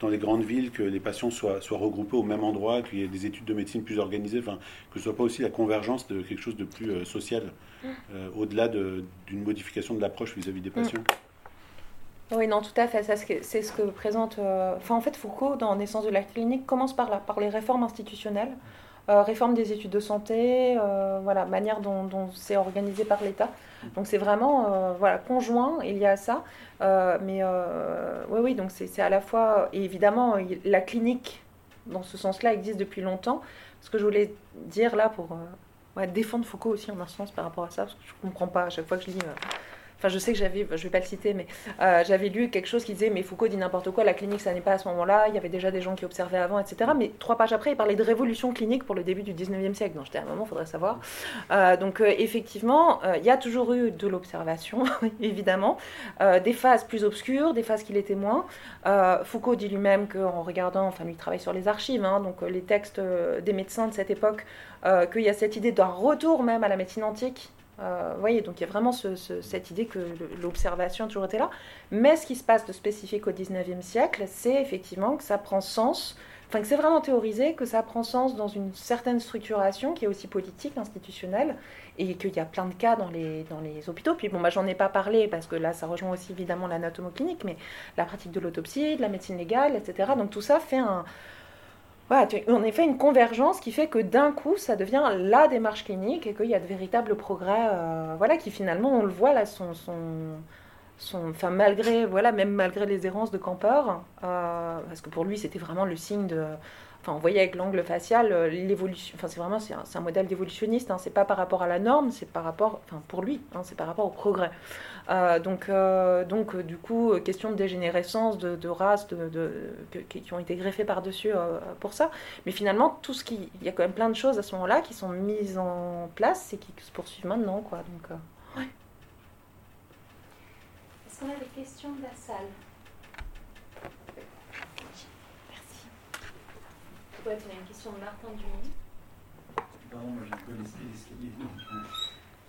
dans les grandes villes, que les patients soient, soient regroupés au même endroit, qu'il y ait des études de médecine plus organisées, enfin, que ce soit pas aussi la convergence de quelque chose de plus euh, social, euh, au-delà d'une modification de l'approche vis-à-vis des mm. patients. Oui, non, tout à fait. C'est ce que présente. Euh, enfin, en fait, Foucault, dans Naissance de la clinique, commence par là, par les réformes institutionnelles réforme des études de santé, voilà, manière dont, c'est organisé par l'État. Donc c'est vraiment voilà, conjoint, il y a ça. mais oui, oui, donc c'est à la fois, évidemment, la clinique, dans ce sens-là, existe depuis longtemps. Ce que je voulais dire là pour défendre Foucault aussi en un sens par rapport à ça, parce que je ne comprends pas à chaque fois que je lis Enfin, je sais que j'avais, je vais pas le citer, mais euh, j'avais lu quelque chose qui disait mais Foucault dit n'importe quoi, la clinique ça n'est pas à ce moment-là, il y avait déjà des gens qui observaient avant, etc. Mais trois pages après, il parlait de révolution clinique pour le début du 19e siècle. Donc j'étais à un moment, il faudrait savoir. Euh, donc euh, effectivement, il y a toujours eu de l'observation, évidemment, des phases plus obscures, des phases qui l'étaient moins. Foucault dit lui-même qu'en regardant, enfin lui il travaille sur les archives, hein, donc les textes des médecins de cette époque, qu'il y a cette idée d'un retour même à la médecine antique euh, voyez, donc il y a vraiment cette idée que l'observation a toujours été là. Mais ce qui se passe de spécifique au 19e siècle, c'est effectivement que ça prend sens, enfin que c'est vraiment théorisé, que ça prend sens dans une certaine structuration qui est aussi politique, institutionnelle, et qu'il y a plein de cas dans les, dans les hôpitaux. Puis bon, moi j'en ai pas parlé parce que là ça rejoint aussi évidemment l'anatomoclinique, mais la pratique de l'autopsie, de la médecine légale, etc. Donc tout ça fait un, voilà, en effet, une convergence qui fait que d'un coup, ça devient la démarche clinique et qu'il y a de véritables progrès, euh, voilà, qui finalement, on le voit là, malgré, voilà, même malgré les errances de Camper, euh, parce que pour lui, c'était vraiment le signe de, Enfin, on voyait avec l'angle facial euh, l'évolution. Enfin, c'est vraiment c'est un, modèle d'évolutionniste. Hein, c'est pas par rapport à la norme, c'est par rapport, enfin pour lui, hein, c'est par rapport au progrès. Euh, donc, euh, donc du coup, question de dégénérescence, de, de races, de, qui ont été greffées par dessus pour ça. Mais finalement, tout ce qui, il y a quand même plein de choses à ce moment-là qui sont mises en place et qui se poursuivent maintenant, quoi. Donc, ouais. Est-ce qu'on a des questions de la salle tu as une question de Martin Dumont. Pardon, moi j'ai peu l'esprit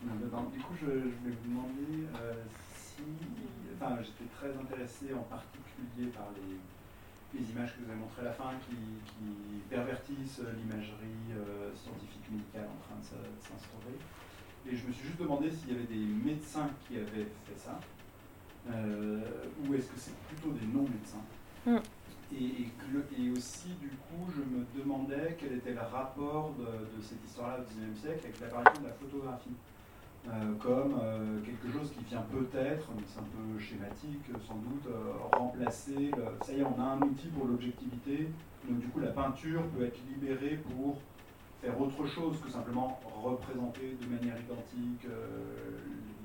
du coup, je, je vais vous demander euh, si. Enfin, j'étais très intéressé en particulier par les, les, images que vous avez montrées à la fin qui, qui pervertissent l'imagerie euh, scientifique médicale en train de s'instaurer. Et je me suis juste demandé s'il y avait des médecins qui avaient fait ça, euh, ou est-ce que c'est plutôt des non-médecins mm. Et, et, aussi, du coup, je me demandais quel était le rapport de, cette histoire-là au XIXe siècle avec l'apparition de la photographie. Euh, comme euh, quelque chose qui vient peut-être, mais c'est un peu schématique sans doute, euh, remplacer, ça y est, on a un outil pour l'objectivité, donc du coup la peinture peut être libérée pour faire autre chose que simplement représenter de manière identique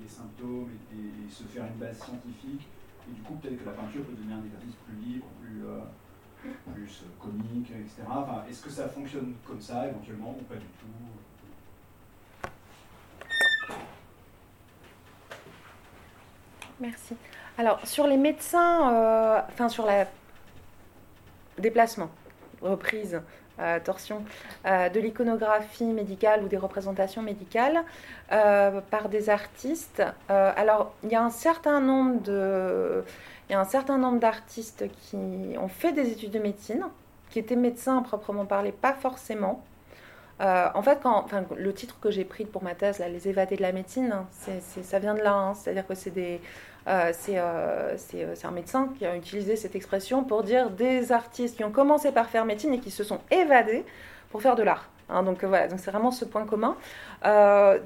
les symptômes et, se faire une base scientifique. Et du coup, peut-être que la peinture peut devenir un exercice plus libre, plus, euh, plus euh, comique, etc. Enfin, Est-ce que ça fonctionne comme ça éventuellement ou pas du tout? Merci. Alors, sur les médecins, euh, enfin, sur la déplacement, reprise, euh, torsion euh, de l'iconographie médicale ou des représentations médicales par des artistes. alors, il y a un certain nombre de, il y a un certain nombre d'artistes qui ont fait des études de médecine, qui étaient médecins à proprement parler, pas forcément. en fait, quand, enfin, le titre que j'ai pris pour ma thèse, Les évadés de la médecine, c'est, ça vient de là. Hein. C'est-à-dire que c'est des, euh, euh, euh, c'est un médecin qui a utilisé cette expression pour dire des artistes qui ont commencé par faire médecine et qui se sont évadés pour faire de l'art. Hein. donc voilà, donc c'est vraiment ce point commun.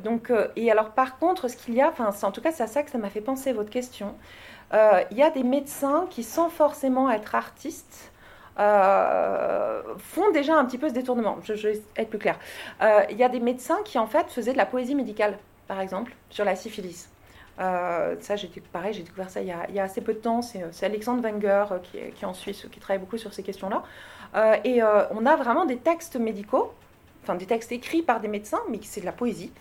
donc, et alors par contre, ce qu'il y a, en tout cas c'est à ça que ça m'a fait penser votre question, il y a des médecins qui sans forcément être artistes, font déjà un petit peu ce détournement. Je, vais être plus clair. Il y a des médecins qui en fait faisaient de la poésie médicale, par exemple, sur la syphilis. Euh, ça, j'ai pareil, j'ai découvert ça il y, a, assez peu de temps. C'est euh, Alexandre Wenger euh, qui, est, en Suisse, qui travaille beaucoup sur ces questions-là. et on a vraiment des textes médicaux, enfin des textes écrits par des médecins, mais c'est de la poésie.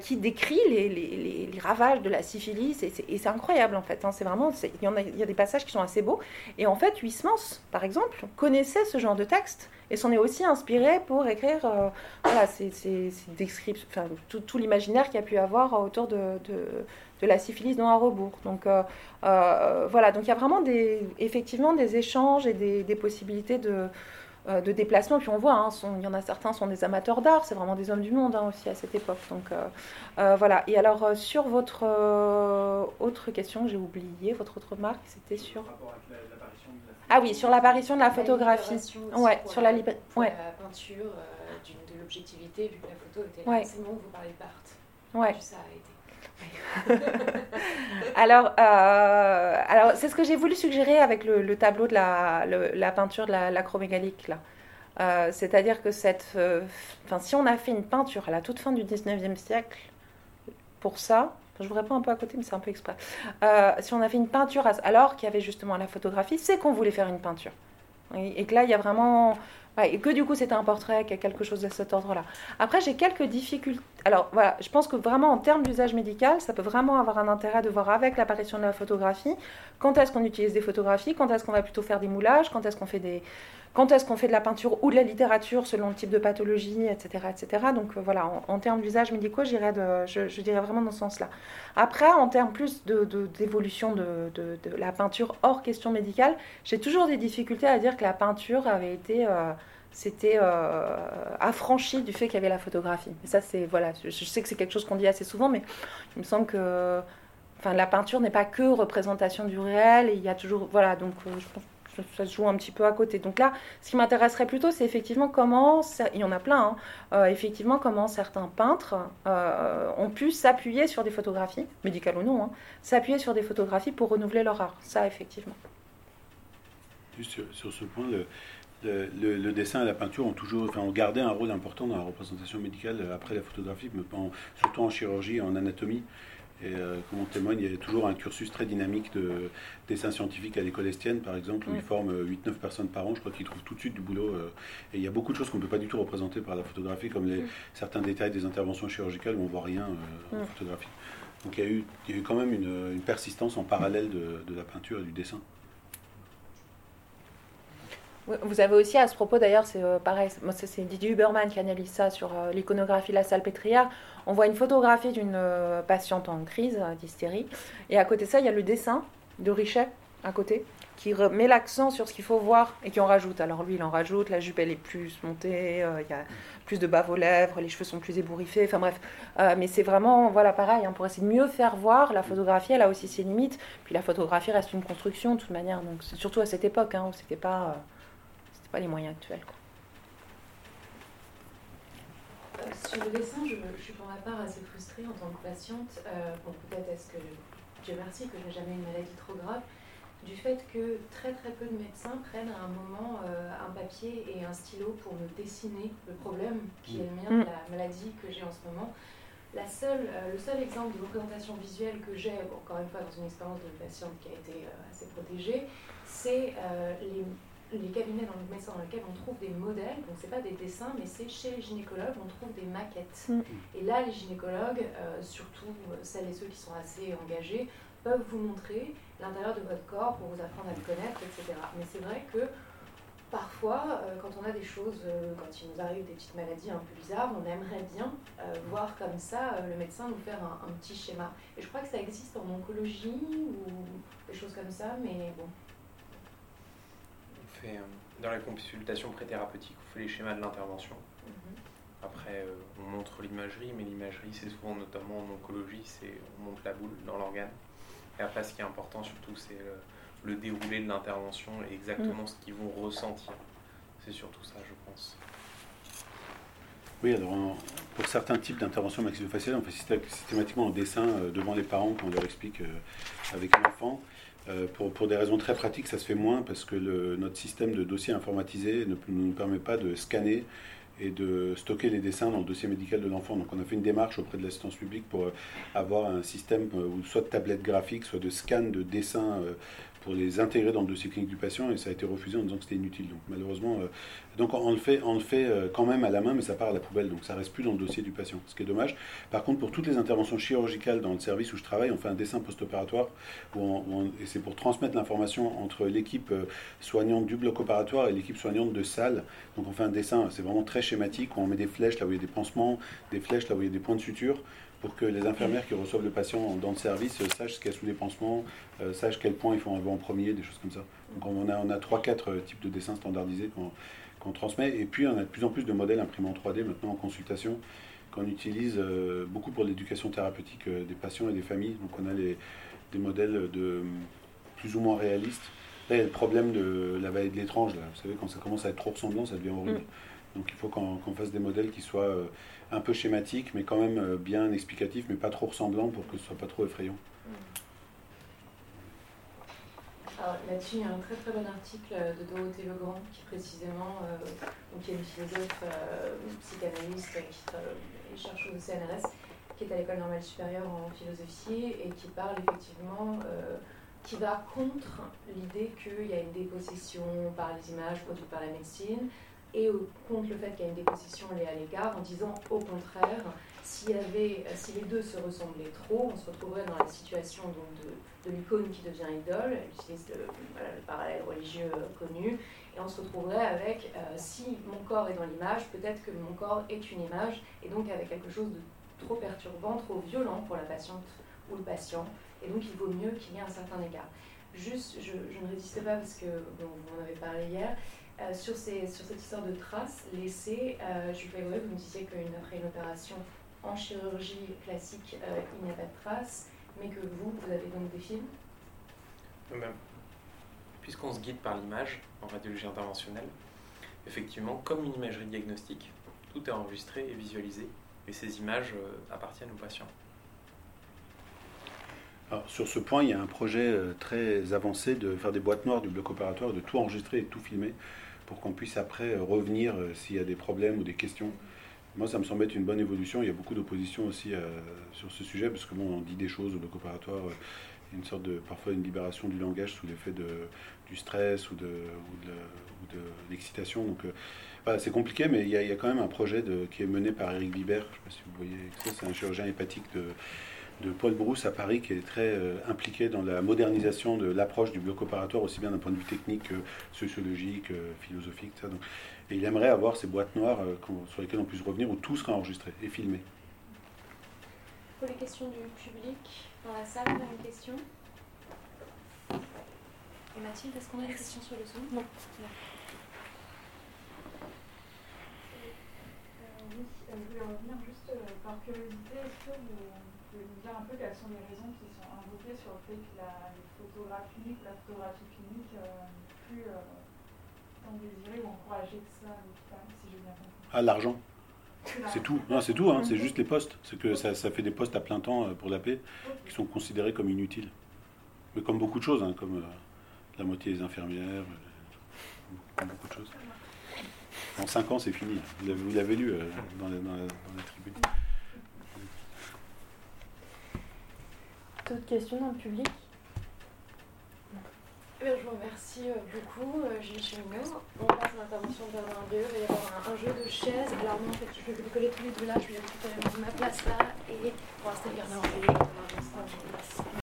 qui décrit les, ravages de la syphilis, et c'est incroyable en fait. Hein. c'est vraiment, il y, a, des passages qui sont assez beaux. Et en fait, Huysmans, par exemple, connaissait ce genre de texte et s'en est aussi inspiré pour écrire voilà, c'est enfin, tout, l'imaginaire qu'il a pu avoir autour de, de la syphilis dans un rebours. Donc euh, euh, voilà, donc il y a vraiment des, effectivement des échanges et des, possibilités de, euh, de déplacement. Puis on voit, hein, il y en a certains sont des amateurs d'art, c'est vraiment des hommes du monde hein, aussi à cette époque. Donc voilà. Et alors sur votre autre question que j'ai oublié, votre autre remarque, c'était sur. Ah oui, sur l'apparition de la photographie. Ouais, sur la, ouais. la peinture, de l'objectivité, vu que la photo était là. C'est bon que vous parlez de Barthes. Ouais. Ça a été. alors, euh, alors c'est ce que j'ai voulu suggérer avec le, tableau de la, la, peinture de l'acromégalique. là. Euh, c'est-à-dire que cette, euh, si on a fait une peinture à la toute fin du 19e siècle, pour ça, je vous réponds un peu à côté, mais c'est un peu exprès. si on a fait une peinture alors qu'il y avait justement la photographie, c'est qu'on voulait faire une peinture. Et, que là, il y a vraiment et que du coup, c'était un portrait, quelque chose de cet ordre-là. Après, j'ai quelques difficultés. Alors voilà, je pense que vraiment en termes d'usage médical, ça peut vraiment avoir un intérêt de voir avec l'apparition de la photographie, quand est-ce qu'on utilise des photographies, quand est-ce qu'on va plutôt faire des moulages, quand est-ce qu'on fait des, quand est-ce qu'on fait de la peinture ou de la littérature selon le type de pathologie, etc. etc. Donc euh, voilà, en, termes d'usage médicaux, je, dirais vraiment dans ce sens-là. Après, en termes plus d'évolution de, la peinture hors question médicale, j'ai toujours des difficultés à dire que la peinture avait été... Euh, c'était euh, du fait qu'il y avait la photographie. Ça, c'est voilà, je, sais que c'est quelque chose qu'on dit assez souvent, mais il me semble que, enfin, la peinture n'est pas que représentation du réel. Il y a toujours, voilà, donc euh, je pense ça se joue un petit peu à côté. Donc là, ce qui m'intéresserait plutôt, c'est effectivement comment, il y en a plein, hein, euh, effectivement comment certains peintres ont pu s'appuyer sur des photographies, médicales ou non, hein, s'appuyer sur des photographies pour renouveler leur art. Ça, effectivement. Sur, sur ce point, le, dessin et la peinture ont toujours, enfin, ont gardé un rôle important dans la représentation médicale après la photographie, surtout en chirurgie en anatomie. Et euh, comme on témoigne, il y a toujours un cursus très dynamique de dessin scientifique à l'école estienne, par exemple, où ils forment 8-9 personnes par an. Je crois qu'ils trouvent tout de suite du boulot. Euh, et il y a beaucoup de choses qu'on ne peut pas du tout représenter par la photographie, comme les, certains détails des interventions chirurgicales où on ne voit rien euh, en photographie. Donc il y, a eu, il y a eu quand même une, persistance en parallèle de, de la peinture et du dessin. Vous avez aussi à ce propos, d'ailleurs, c'est euh, pareil, c'est Didier Huberman qui analyse ça sur euh, l'iconographie de la salpêtrière. On voit une photographie d'une euh, patiente en crise d'hystérie. Et à côté de ça, il y a le dessin de Richet, à côté, qui met l'accent sur ce qu'il faut voir et qui en rajoute. Alors lui, il en rajoute, la jupe, elle est plus montée, il y a plus de bave aux lèvres, les cheveux sont plus ébouriffés, enfin bref. mais c'est vraiment, voilà, pareil, hein, pour essayer de mieux faire voir, la photographie, elle a aussi ses limites. Puis la photographie reste une construction, de toute manière, donc surtout à cette époque, hein, où c'était pas pas les moyens actuels. Quoi. Euh, sur le dessin, je, suis pour ma part assez frustrée en tant que patiente. Euh, bon, peut-être est-ce que, Dieu merci, que je n'ai jamais une maladie trop grave, du fait que très très peu de médecins prennent à un moment euh, un papier et un stylo pour me dessiner le problème qui est le mien, de la maladie que j'ai en ce moment. La seule, le seul exemple de représentation visuelle que j'ai, encore une fois dans une expérience de patiente qui a été assez protégée, c'est les les cabinets dans le médecin dans lesquels on trouve des modèles, donc c'est pas des dessins, mais c'est chez les gynécologues, on trouve des maquettes. Mm. Et là, les gynécologues, euh, surtout euh, celles et ceux qui sont assez engagés, peuvent vous montrer l'intérieur de votre corps pour vous apprendre à le connaître, etc. Mais c'est vrai que parfois, euh, quand on a des choses, quand il nous arrive des petites maladies un peu bizarres, on aimerait bien voir comme ça le médecin nous faire un, un, petit schéma. Et je crois que ça existe en oncologie ou des choses comme ça, mais bon, fait, euh, dans la consultation pré-thérapeutique, on fait les schémas de l'intervention. Mhm. Après, euh, on montre l'imagerie, mais l'imagerie, c'est souvent, notamment en oncologie, c'est on montre la boule dans l'organe. Et après, ce qui est important surtout, c'est le, déroulé de l'intervention et exactement mm. ce qu'ils vont ressentir. C'est surtout ça, je pense. Oui, alors pour certains types d'interventions maxillofaciales, on fait systématiquement un dessin euh, devant les parents quand on leur explique avec l'enfant. Euh, pour, des raisons très pratiques, ça se fait moins parce que notre système de dossier informatisé ne, nous permet pas de scanner et de stocker les dessins dans le dossier médical de l'enfant. Donc on a fait une démarche auprès de l'assistance publique pour euh, avoir un système euh, soit de tablette graphique, soit de scan de dessins pour les intégrer dans le dossier clinique du patient et ça a été refusé en disant que c'était inutile. Donc malheureusement, euh, donc on le fait, on le fait euh, quand même à la main, mais ça part à la poubelle, donc ça reste plus dans le dossier du patient, ce qui est dommage. Par contre, pour toutes les interventions chirurgicales dans le service où je travaille, on fait un dessin post-opératoire et c'est pour transmettre l'information entre l'équipe euh, soignante du bloc opératoire et l'équipe soignante de salle. Donc on fait un dessin, c'est vraiment très schématique, où on met des flèches là où il y a des pansements, des flèches là où il y a des points de suture pour que les infirmières qui reçoivent le patient dans le service sachent ce qu'il y a sous les pansements, euh, sachent quel point il faut enlever en premier, des choses comme ça. Donc on a, on a 3-4 euh, types de dessins standardisés qu'on transmet. Et puis on a de plus en plus de modèles imprimés en 3D maintenant en consultation qu'on utilise euh, beaucoup pour l'éducation thérapeutique des patients et des familles. Donc on a les, des modèles de plus ou moins réalistes. Là, il y a le problème de la vallée de l'étrange. Vous savez, quand ça commence à être trop ressemblant, ça devient horrible. Mm. Donc il faut qu'on fasse des modèles qui soient un peu schématiques, mais quand même bien explicatifs, mais pas trop ressemblants pour que ce soit pas trop effrayant. là-dessus, il y a un très très bon article de Dorothée Legrand qui précisément, donc, qui est une philosophe psychanalyste qui est chercheuse au CNRS, qui est à l'école normale supérieure en philosophie et qui parle effectivement qui va contre l'idée qu'il y a une dépossession par les images produites par la médecine et contre le fait qu'il y a une dépossession liée à l'égard en disant au contraire, si les deux se ressemblaient trop, on se retrouverait dans la situation de, l'icône qui devient idole, elle utilise le, parallèle religieux connu, et on se retrouverait avec, euh, si mon corps est dans l'image, peut-être que mon corps est une image, et donc avec quelque chose de trop perturbant, trop violent pour la patiente ou le patient, et donc il vaut mieux qu'il y ait un certain écart. Juste, je, ne résistais pas parce que vous en avez parlé hier, euh, sur, ces, sur cette histoire de traces laissées, euh, je vous vous me disiez qu'après une opération en chirurgie classique, euh, il n'y a pas de traces, mais que vous, vous avez donc des films? Même. Puisqu'on se guide par l'image en radiologie interventionnelle, effectivement, comme une imagerie diagnostique, tout est enregistré et visualisé, et ces images appartiennent aux patients. Sur ce point, il y a un projet euh, très avancé de faire des boîtes noires du bloc opératoire, de tout enregistrer et de tout filmer pour qu'on puisse après euh, revenir euh, s'il y a des problèmes ou des questions. Moi, ça me semble être une bonne évolution. Il y a beaucoup d'opposition aussi sur ce sujet, parce que bon, on dit des choses au bloc opératoire, une sorte de, parfois une libération du langage sous l'effet du stress ou de, l'excitation. Donc, c'est compliqué, mais il y, a, quand même un projet qui est mené par Eric Bibert. Je ne sais pas si vous voyez, c'est un chirurgien hépatique de, de Paul Brousse à Paris, qui est très euh, impliqué dans la modernisation de l'approche du bloc opératoire, aussi bien d'un point de vue technique sociologique, philosophique. Ça. Donc, et il aimerait avoir ces boîtes noires euh, sur lesquelles on puisse revenir, où tout sera enregistré et filmé. Pour les questions du public, dans la salle, on a une question Et Mathilde, est-ce qu'on a des questions sur le son Non. oui, je voulais revenir juste par curiosité, est-ce que vous dire un peu quelles sont les raisons qui sont invoquées sur le fait que la, les photographies cliniques, la photographie clinique euh, n'est plus euh, tant désirée ou encouragée que ça, si j'ai bien compris. Ah, l'argent c'est tout, c'est tout, hein. c'est juste les postes. C'est que ça, ça, fait des postes à plein temps euh, pour la paix qui sont considérés comme inutiles. Mais comme beaucoup de choses, hein, comme la moitié des infirmières, comme beaucoup de choses. En 5 ans, c'est fini. Vous l'avez lu dans, dans, dans la tribune. D'autres questions dans le public eh je vous remercie euh, beaucoup, euh, Gilles Cheminot. On passe à l'intervention de Bernard Il va y avoir un, jeu de chaises. Alors, en fait, je vais vous coller tous les deux là. Je vais récupérer ma place là. Et pour l'instant, Bernard je vous laisse.